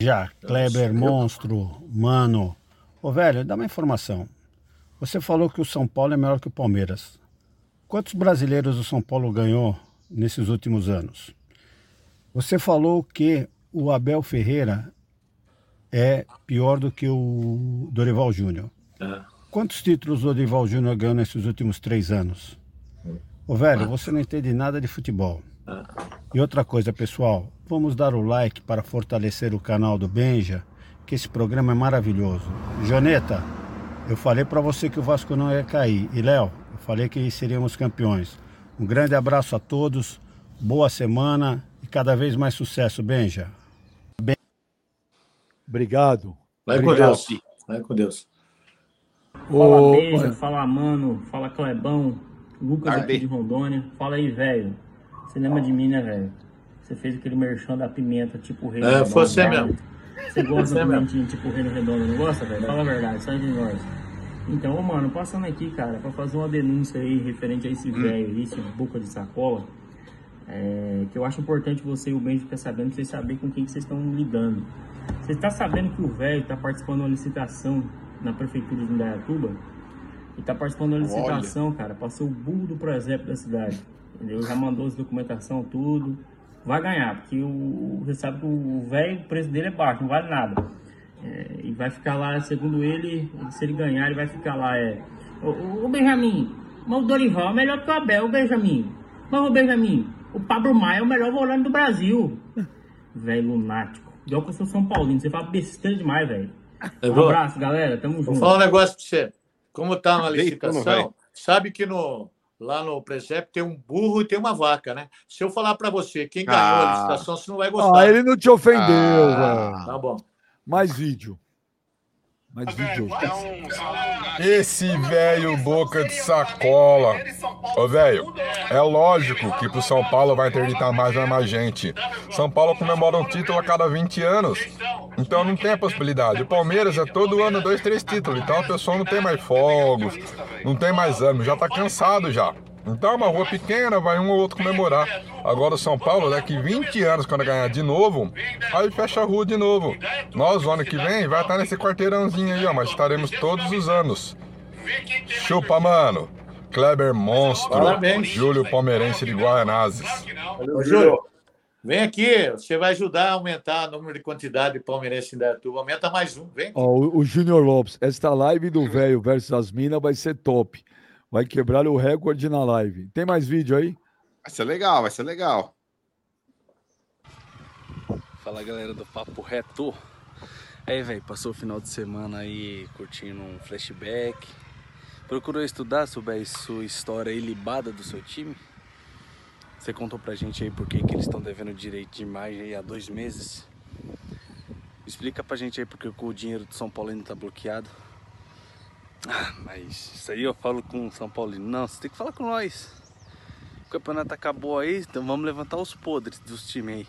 I: Já, Kleber, monstro, mano. Ô, velho, dá uma informação. Você falou que o São Paulo é melhor que o Palmeiras. Quantos brasileiros o São Paulo ganhou nesses últimos anos? Você falou que o Abel Ferreira é pior do que o Dorival Júnior.
C: É.
I: Quantos títulos o Dorival Júnior ganhou nesses últimos três anos? Ô, velho, você não entende nada de futebol. E outra coisa, pessoal, vamos dar o like para fortalecer o canal do Benja, que esse programa é maravilhoso. Joneta, eu falei para você que o Vasco não ia cair. E Léo, falei que seríamos campeões. Um grande abraço a todos, boa semana e cada vez mais sucesso, Benja.
A: Obrigado.
C: Vai com. Deus. Vai com Deus.
J: Fala
A: Ô,
J: Beija, fala Mano, fala Clebão, Lucas
D: Arde.
J: aqui de Rondônia. Fala aí, velho. Você lembra de mim, né, velho? Você fez aquele merchan da pimenta, tipo rei.
C: É, foi você
J: né?
C: mesmo.
J: Você gosta
C: mesmo.
J: pimentinha tipo rei do redondo, não gosta, velho? Fala a verdade, sai de nós. Então, mano, passando aqui, cara, pra fazer uma denúncia aí referente a esse
C: Hum.
J: velho aí, esse boca de sacola, é, que eu acho importante você e o Benji ficar sabendo, pra vocês saberem com quem que vocês estão lidando. Você está sabendo que o velho tá participando de uma licitação na prefeitura de Indaiatuba? E tá participando de uma licitação, cara, pra ser o burro do presépio da cidade. Entendeu? Já mandou as documentação, tudo. Vai ganhar, porque o, você sabe que o velho, o preço dele é baixo, não vale nada. É, e vai ficar lá, segundo ele, se ele ganhar, ele vai ficar lá. É, o, o, o Benjamin, mas o Dorival é melhor que o Abel, o Benjamin. Mas o Benjamin, o Pablo Maia é o melhor volante do Brasil. Velho lunático. Igual que eu sou São Paulino, você fala besteira demais, velho. Um
C: vou,
J: abraço, galera. Tamo
C: vou
J: junto.
C: falar um negócio para você. Como tá na licitação, sabe que no, lá no presépio tem um burro e tem uma vaca, né? Se eu falar para você quem ganhou
D: Ah.
C: a licitação, você não vai gostar.
A: Ah, ele não te ofendeu,
D: Ah.
A: velho.
C: Tá bom.
A: Mais vídeo. Mais vídeo.
K: Esse velho boca de sacola. Ô, velho, é lógico que pro São Paulo vai interditar mais vai mais gente. São Paulo comemora um título a cada 20 anos. Então não tem a possibilidade. O Palmeiras é todo ano dois, três títulos. Então a pessoa não tem mais fogos, não tem mais ânimo, já tá cansado já. Então é uma rua pequena, vai um ou outro comemorar. Agora o São Paulo, daqui 20 anos, quando ganhar de novo, aí fecha a rua de novo. Nós, o ano que vem, vai estar nesse quarteirãozinho aí, ó, mas estaremos todos os anos. Chupa, mano. Kleber Monstro.
C: Parabéns.
K: Júlio Palmeirense de Guaianazes.
C: Ô, Júlio, vem aqui, você vai ajudar a aumentar o número de quantidade de palmeirense em Dayatuba. Aumenta mais um, vem.
A: Ó, o, o Júnior Lopes, esta live do velho versus as minas vai ser top. Vai quebrar o recorde na live. Tem mais vídeo aí?
D: Vai ser legal, vai ser legal.
L: Fala galera do Papo Reto. Aí, velho, passou o final de semana aí curtindo um flashback. Procurou estudar sobre a sua história ilibada do seu time? Você contou pra gente aí por que que eles estão devendo direito de imagem aí há dois meses? Explica pra gente aí porque o dinheiro do São Paulo ainda tá bloqueado. Ah, mas isso aí eu falo com o São Paulino. Não, você tem que falar com nós. O campeonato acabou aí, então vamos levantar os podres dos times aí.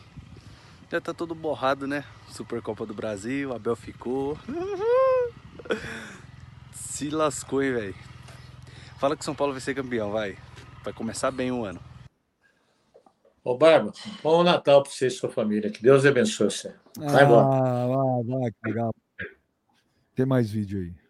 L: Já tá todo borrado, né? Supercopa do Brasil, Abel ficou. Se lascou, hein, velho. Fala que o São Paulo vai ser campeão, vai. Vai começar bem o ano.
C: Ô, Barba, bom Natal para você e sua família. Que Deus abençoe você. Vai embora.
A: Ah, vai, vai, cagar. Tem mais vídeo aí.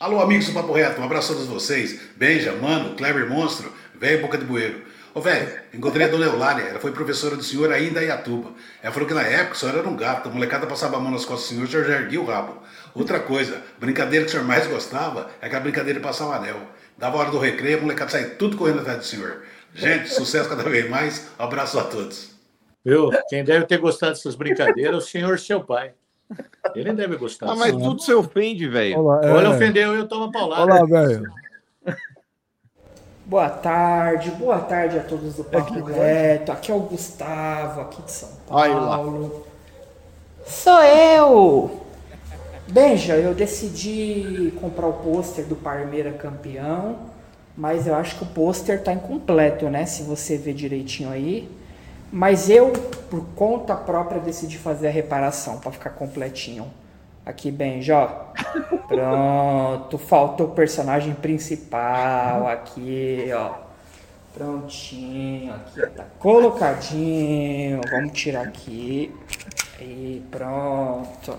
M: Alô, amigos do Papo Reto, um abraço a todos vocês. Benja, Mano, Kleber Monstro, velho Boca de Bueiro. Ô, velho, encontrei a dona Eulália, ela foi professora do senhor ainda em Iatuba. Ela falou que na época o senhor era um gato, a molecada passava a mão nas costas do senhor, o senhor já erguia o rabo. Outra coisa, brincadeira que o senhor mais gostava é aquela brincadeira de passar o anel. Dava a hora do recreio, a molecada saía tudo correndo atrás do senhor. Gente, sucesso cada vez mais, abraço a todos.
C: Viu? Quem deve ter gostado dessas brincadeiras é o senhor seu pai. Ele deve gostar.
D: Ah, mas
C: sim.
D: tudo se ofende, velho.
A: Olha,
C: Olha,
A: é.
C: ofendeu eu tomo paulada.
A: Olha velho.
N: Boa tarde, boa tarde a todos do Papo
A: que
N: Reto. Aqui é o Gustavo, aqui de São. Paulo. Sou eu! Benja, eu decidi comprar o pôster do Parmeira campeão, mas eu acho que o pôster tá incompleto, né? Se você ver direitinho aí. Mas eu, por conta própria, decidi fazer a reparação para ficar completinho. Aqui, Benja, ó. Pronto, faltou o personagem principal aqui, ó. Prontinho, aqui, tá colocadinho. Vamos tirar aqui. Aí, pronto.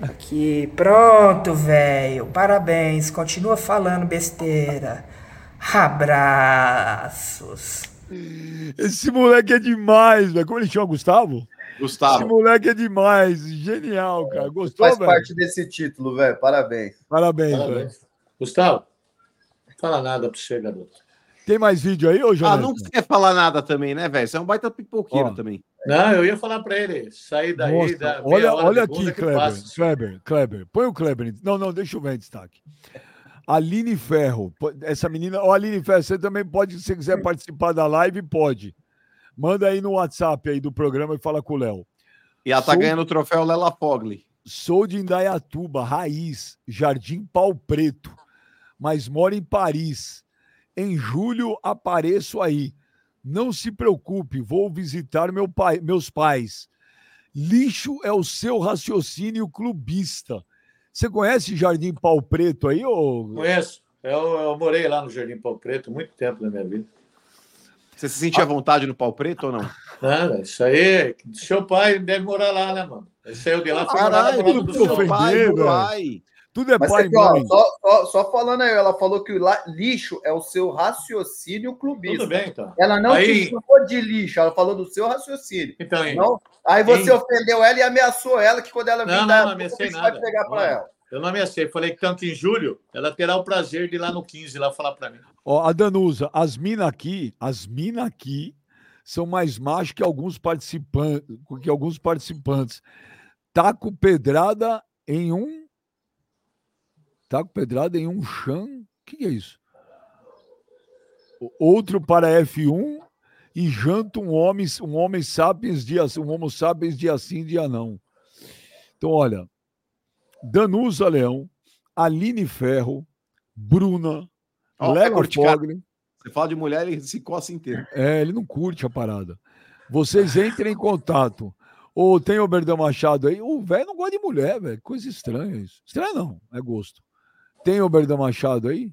N: Aqui, pronto, velho. Parabéns. Continua falando besteira. Abraços.
A: Esse moleque é demais, velho. Como ele chama, Gustavo? Esse
D: Gustavo.
A: moleque é demais. Genial, cara. Gostou,
E: Faz
A: velho?
E: parte desse título, velho. Parabéns.
A: Parabéns, velho.
C: Gustavo, não fala nada para você, garoto.
A: Tem mais vídeo aí, ô
D: Ah,
A: Jonathan?
D: não quer falar nada também, né, velho? Você é um baita pipoqueiro
A: Ó.
D: também.
C: Não, eu ia falar para ele sair daí,
A: Mostra.
C: da
A: Olha, olha aqui,
C: que
A: Kleber. Kleber, Kleber. Põe o Kleber. Não, não, deixa eu ver em destaque. Aline Ferro. Essa menina. Ó, Aline Ferro, você também pode, se você quiser participar da live, pode. Manda aí no WhatsApp aí do programa e fala com o Léo.
D: E ela tá
A: Sou-
D: ganhando o troféu Lela Fogli.
A: Sou de Indaiatuba, raiz, Jardim Pau Preto, mas moro em Paris. Em julho apareço aí. Não se preocupe, vou visitar meu pai, meus pais. Lixo é o seu raciocínio clubista. Você conhece Jardim Pau Preto aí, ô?
C: Conheço. Eu, eu morei lá no Jardim Pau Preto muito tempo na minha vida.
D: Você se sentia à vontade no pau preto ou não?
C: Nada, isso aí, seu pai deve morar lá, né, mano? Ele saiu de lá, foi morar
A: Caralho,
C: do lado do seu pai.
A: Tudo é
E: Mas
A: pai
E: aqui,
A: e
E: ó,
A: mãe.
E: só, só, só falando aí, ela falou que o lixo é o seu raciocínio clubista.
C: Tudo bem, então.
E: Ela não
C: Aí-
E: te chamou de lixo, ela falou do seu raciocínio.
C: Então, aí.
E: Não, aí você
C: Hein?
E: ofendeu ela e ameaçou ela que quando ela
C: Não,
E: vir
C: não, não
E: a
C: ameacei
E: você vai
C: nada.
E: pegar para ela.
C: Eu não ameacei. Falei que tanto em julho, ela terá o prazer de ir lá no 15 lá falar para mim.
A: Ó, a Danusa, as minas aqui, as minas aqui são mais machos que alguns participantes, que alguns participantes. Taco pedrada em um Taco pedrada em um chão. O que, é isso? Outro para F1 e janta um homem, um homem sapiens dia, um homo sapiens dia sim, dia não. Então, olha, Danusa Leão, Aline Ferro, Bruna,
D: Ó,
A: Lela
D: é.
A: Fogli.
D: Você fala de mulher, ele se coça inteiro.
A: É, ele não curte a parada. Vocês entrem em contato. Ou tem o Berdão Machado aí. O velho não gosta de mulher, velho. Coisa estranha isso. Estranho não, é gosto. Tem o Berdão Machado aí?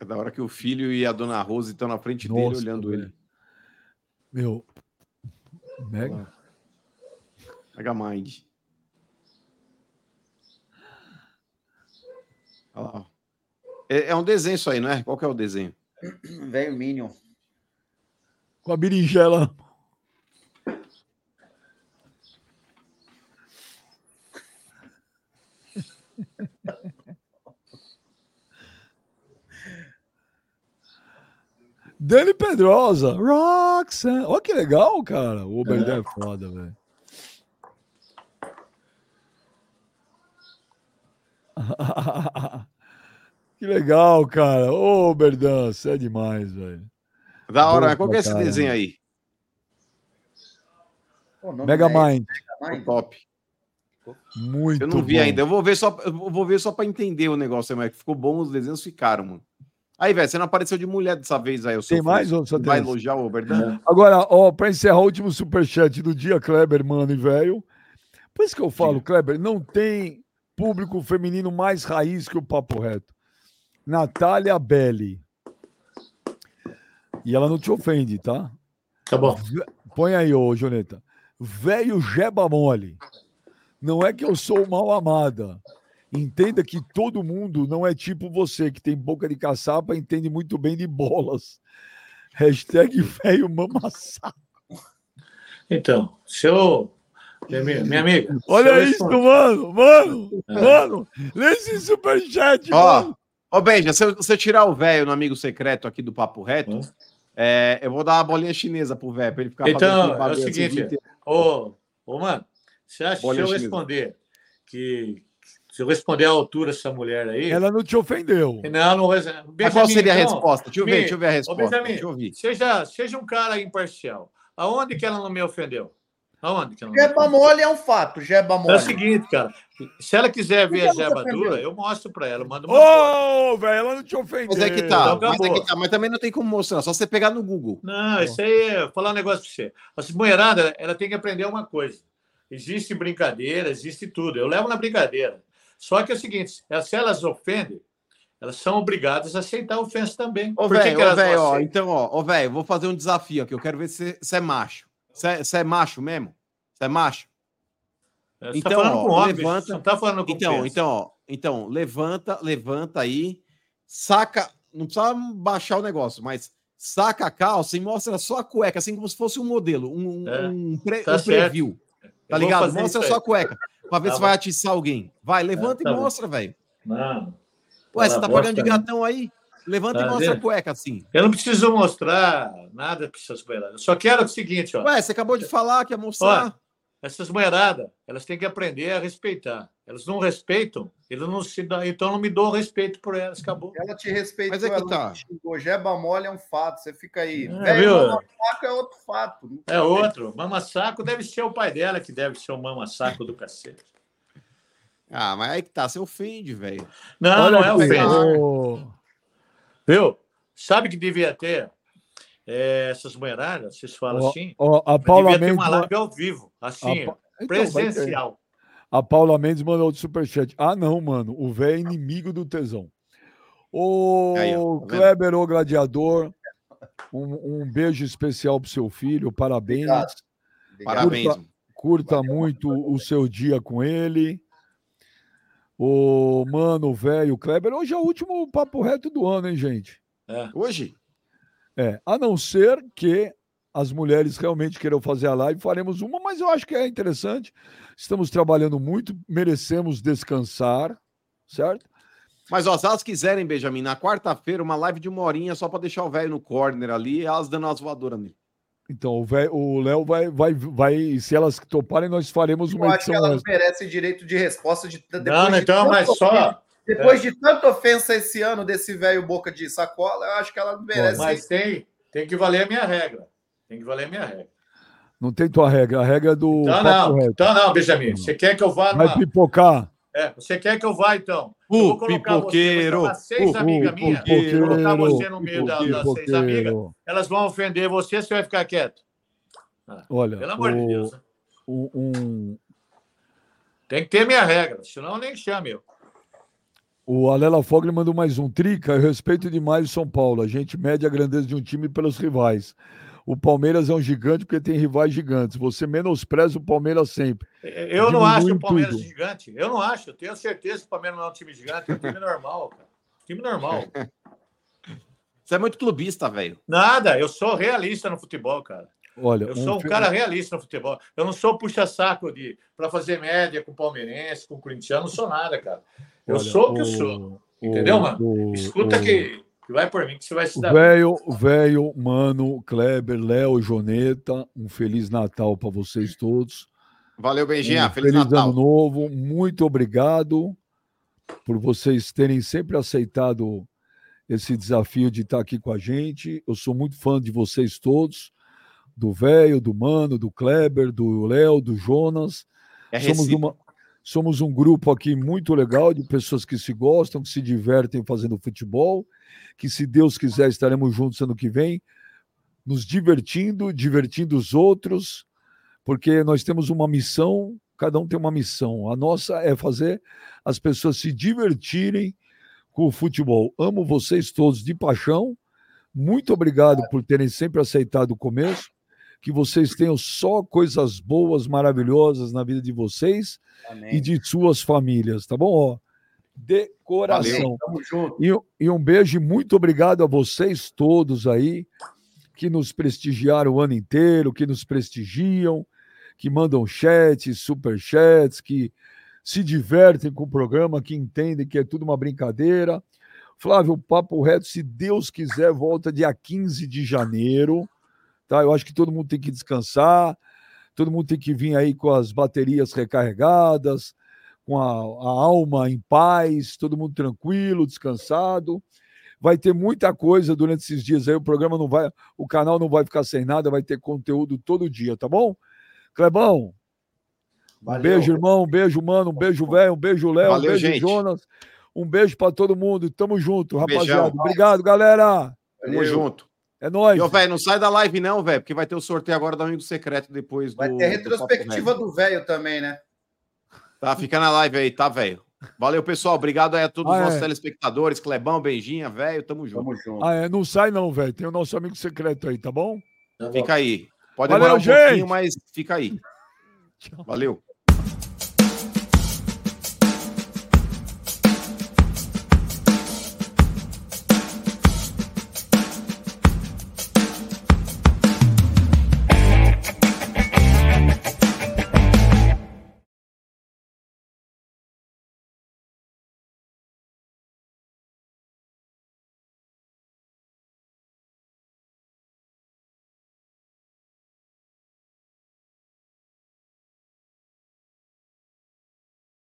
D: É da hora que o filho e a dona Rose estão na frente
A: Nossa,
D: dele
A: olhando
D: ele.
A: Meu. Mega.
D: Mega Mind. Olha lá. É, é, um desenho isso aí, não é? Qual que é o desenho?
E: Velho Minion.
A: Com a berinjela. Dani Pedrosa, Roxanne. Olha que legal, cara. O Oberdan é foda, velho. que legal, cara. Ô, Oberdan, você é demais, velho.
D: Da hora, qual que é esse
A: caramba.
D: desenho aí?
A: Mega
E: é
A: Mind.
E: Mega Mind?
D: Top.
A: Muito
D: Eu não vi
A: bom.
D: ainda. Eu vou ver só, eu vou ver só para entender o negócio, mas ficou bom, os desenhos ficaram, mano. Aí, velho, você não apareceu de mulher dessa vez aí. Eu
A: Tem mais, ô, só
D: Vai elogiar o Oberdan?
A: Agora, ó, pra encerrar o último superchat do dia, Kleber, mano e velho. Por isso que eu falo, Kleber, não tem público feminino mais raiz que o Papo Reto. Natália Belli. E ela não te ofende, tá?
C: Tá bom.
A: Põe aí, ô Joneta. Velho Jeba Mole. Não é que eu sou mal amada. Entenda que todo mundo não é tipo você, que tem boca de caçapa e entende muito bem de bolas. Hashtag velho mamassá.
C: Então, se eu. Minha, amiga- minha amiga. se
A: Olha isso, mano, mano,
C: É.
A: mano. Lê esse superchat,
D: Ó,
A: mano.
D: ó, Benja, se eu- se você tirar o velho no amigo secreto aqui do Papo Reto, é, eu vou dar uma bolinha chinesa pro velho, pra ele ficar
C: Então, é o
D: assim
C: seguinte, ô, ô, mano, você acha que se eu
D: chinesa.
C: responder que. Se eu responder à altura dessa mulher aí.
A: Ela não te ofendeu.
C: Não, não
D: Mas qual seria a
C: então,
D: resposta? Deixa eu ver,
C: me-
D: deixa eu ver a
C: Ô,
D: resposta.
C: Benjamin,
D: Deixa eu ouvir.
C: Seja, seja um cara imparcial. Aonde que ela não me ofendeu? Aonde que ela não me
E: Jeba mole é um fato, jeba mole.
C: É o seguinte, cara. Se ela quiser ver a jeba dura, eu mostro pra ela. Mando uma.
A: Ô, velho, ela não te ofendeu.
D: Mas é que
C: Então
D: tá, mas, é que tá, mas também não tem como mostrar, só você pegar no Google.
C: Não, isso aí, é- vou falar um negócio pra você. As mulherada, ela tem que aprender uma coisa. Existe brincadeira, existe tudo. Eu levo na brincadeira. Só que é o seguinte, se elas ofendem, elas são obrigadas a aceitar a ofensa também.
D: Ô, velho, ô, velho, ó, então, ó, ô, velho, vou fazer um desafio aqui. Eu quero ver se você é macho. Você é, é macho mesmo? Você é macho?
C: Você tá falando com homem, bicho, você não tá falando com
D: Então, então, ó, então, levanta, levanta aí, saca, não precisa baixar o negócio, mas saca a calça e mostra só a cueca, assim como se fosse um modelo, um,
C: É,
D: um, pre-
C: tá
D: um preview. Tá ligado? Mostra só a cueca, pra ver
C: Tá
D: vai atiçar alguém. Vai, levanta
C: tá
D: e mostra, velho.
C: Não.
D: Ué, você tá pagando de
C: né?
D: gatão aí? Levanta
C: Tá
D: e mostra
C: vendo?
D: a cueca, assim.
C: Eu não preciso mostrar nada para essas mulheradas. Eu só quero o seguinte, ó.
D: Ué, você acabou de falar que ia mostrar.
C: Ó, essas mulheradas, elas têm que aprender a respeitar. Elas não respeitam, eles não se dão, então não me dou respeito por elas, acabou.
E: Ela te respeitou,
D: Mas é que tá.
E: xingou. Jeba mole é um fato, você fica aí.
C: É,
E: Velho,
C: viu?
E: mama saco é outro fato.
C: É outro. Mama saco deve ser o pai dela que deve ser o mama saco do cacete.
D: Ah, mas aí que tá, você ofende, velho.
C: Não,
A: Olha
C: não é ofensa.
A: ô,
C: Viu? Sabe que devia ter é, essas mulheradas? Vocês falam
A: Ó,
C: assim?
A: ó, a Paula
C: devia ter uma
A: ma-
C: live ao vivo, assim,
A: A Então, vai ter.
C: presencial.
A: A Paula Mendes mandou outro superchat. Ah, não, mano. O velho é inimigo do tesão. Ô,
D: Aí, ó, tá?
A: Kleber, o gladiador. Um, um beijo especial pro seu filho. Parabéns.
E: Obrigado. Obrigado.
D: Parabéns.
A: Curta, curta muito o seu dia com ele. Ô, mano, velho, o Kleber, hoje é o último papo reto do ano, hein, gente?
C: É.
D: Hoje?
A: É, a não ser que as mulheres realmente queiram fazer a live, faremos uma, mas eu acho que é interessante. Estamos trabalhando muito, merecemos descansar, certo?
D: Mas, ó, se elas quiserem, Benjamin, na quarta-feira, uma live de uma horinha só pra deixar o velho no corner ali, elas dando umas voadoras nele.
A: Então, o vé- o Léo vai, vai, vai, se elas toparem, nós faremos
E: Eu
A: uma
E: acho que
A: edição
E: ela não
A: extra.
E: merece direito de resposta de depois
C: Não,
E: de
C: então, mas só.
E: ofensa- Depois
C: É.
E: de tanta ofensa esse ano desse velho boca de sacola, eu acho que ela não merece.
C: Mas tem, tem que valer a minha regra. Tem que valer a minha regra.
A: Não tem tua regra, a regra é do
C: Então não, então não, Benjamin. Você quer que eu vá
A: Vai
C: numa...
A: pipocar.
C: É, você quer que eu vá, então?
D: O
C: eu vou colocar
D: pipoqueiro,
C: você, vou seis
D: o
C: amigas minhas,
A: pipoqueiro,
C: colocar você no meio da- das seis
A: pipoqueiro.
C: amigas, elas vão ofender você, você vai ficar quieto.
A: Olha,
C: Pelo amor de
A: o-
C: Deus. né?
A: o- um,
C: Tem que ter minha regra, senão eu nem chame eu.
A: O Alela Fogli mandou mais um. Trica, eu respeito demais o São Paulo. A gente mede a grandeza de um time pelos rivais. O Palmeiras é um gigante porque tem rivais gigantes. Você menospreza o Palmeiras sempre.
C: Eu não acho o Palmeiras
A: tudo.
C: gigante. Eu não acho. Eu tenho certeza que o Palmeiras não é um time gigante. É um time normal, cara. Time normal.
D: Você é muito clubista, velho.
C: Nada. Eu sou realista no futebol, cara.
A: Olha,
C: Eu sou um cara realista no futebol. Eu não sou puxa-saco de para fazer média com o palmeirense, com o corintiano. Não sou nada, cara. Eu
A: Olha,
C: sou o que eu
A: o-
C: sou. Entendeu,
A: o-
C: mano?
A: o-
C: Escuta
A: o-
C: que, que vai por mim, que você vai se dar
A: velho, velho, mano, Kleber, Léo, Joneta, um feliz Natal para vocês todos.
D: Valeu, Benjinha.
A: Um
D: Feliz Natal.
A: ano novo. Muito obrigado por vocês terem sempre aceitado esse desafio de estar aqui com a gente. Eu sou muito fã de vocês todos, do velho, do mano, do Kleber, do Léo, do Jonas.
D: É
A: somos, uma, somos um grupo aqui muito legal de pessoas que se gostam, que se divertem fazendo futebol, que se Deus quiser estaremos juntos ano que vem, nos divertindo, divertindo os outros, porque nós temos uma missão, cada um tem uma missão. A nossa é fazer as pessoas se divertirem com o futebol. Amo vocês todos de paixão. Muito obrigado por terem sempre aceitado o começo. Que vocês tenham só coisas boas, maravilhosas na vida de vocês
E: Amém.
A: e de suas famílias, tá bom? Ó, de coração.
E: Valeu, tamo junto.
A: E, e um beijo e muito obrigado a vocês todos aí que nos prestigiaram o ano inteiro, que nos prestigiam, que mandam chats, superchats, que se divertem com o programa, que entendem que é tudo uma brincadeira. Flávio, Papo Reto, se Deus quiser, volta dia 15 de janeiro. Tá? Eu acho que todo mundo tem que descansar, todo mundo tem que vir aí com as baterias recarregadas, com a, a alma em paz, todo mundo tranquilo, descansado. Vai ter muita coisa durante esses dias aí. O programa não vai, o canal não vai ficar sem nada, vai ter conteúdo todo dia, tá bom? Clebão, um
E: Valeu.
A: beijo, irmão, um beijo, mano, um beijo, velho, um beijo, Léo, um
D: Valeu,
A: beijo,
D: gente.
A: Jonas. Um beijo para todo mundo. Tamo junto, rapaziada.
D: Beijão.
A: Obrigado, galera.
D: Tamo junto.
A: É nóis.
D: Ô, velho, não sai da live, não, velho, porque vai ter o sorteio agora do Amigo Secreto depois do.
E: Vai ter a retrospectiva do velho também, né?
D: Tá, fica na live aí, tá, velho? Valeu, pessoal. Obrigado aí a todos
A: Ah,
D: os nossos
A: é.
D: telespectadores. Clebão, beijinha, velho. Tamo junto.
E: Tamo junto.
A: Ah, é, não sai não, velho. Tem o nosso amigo secreto aí, tá bom?
D: Fica aí. Pode
A: Valeu,
D: demorar um
A: gente.
D: pouquinho, mas fica aí. Valeu.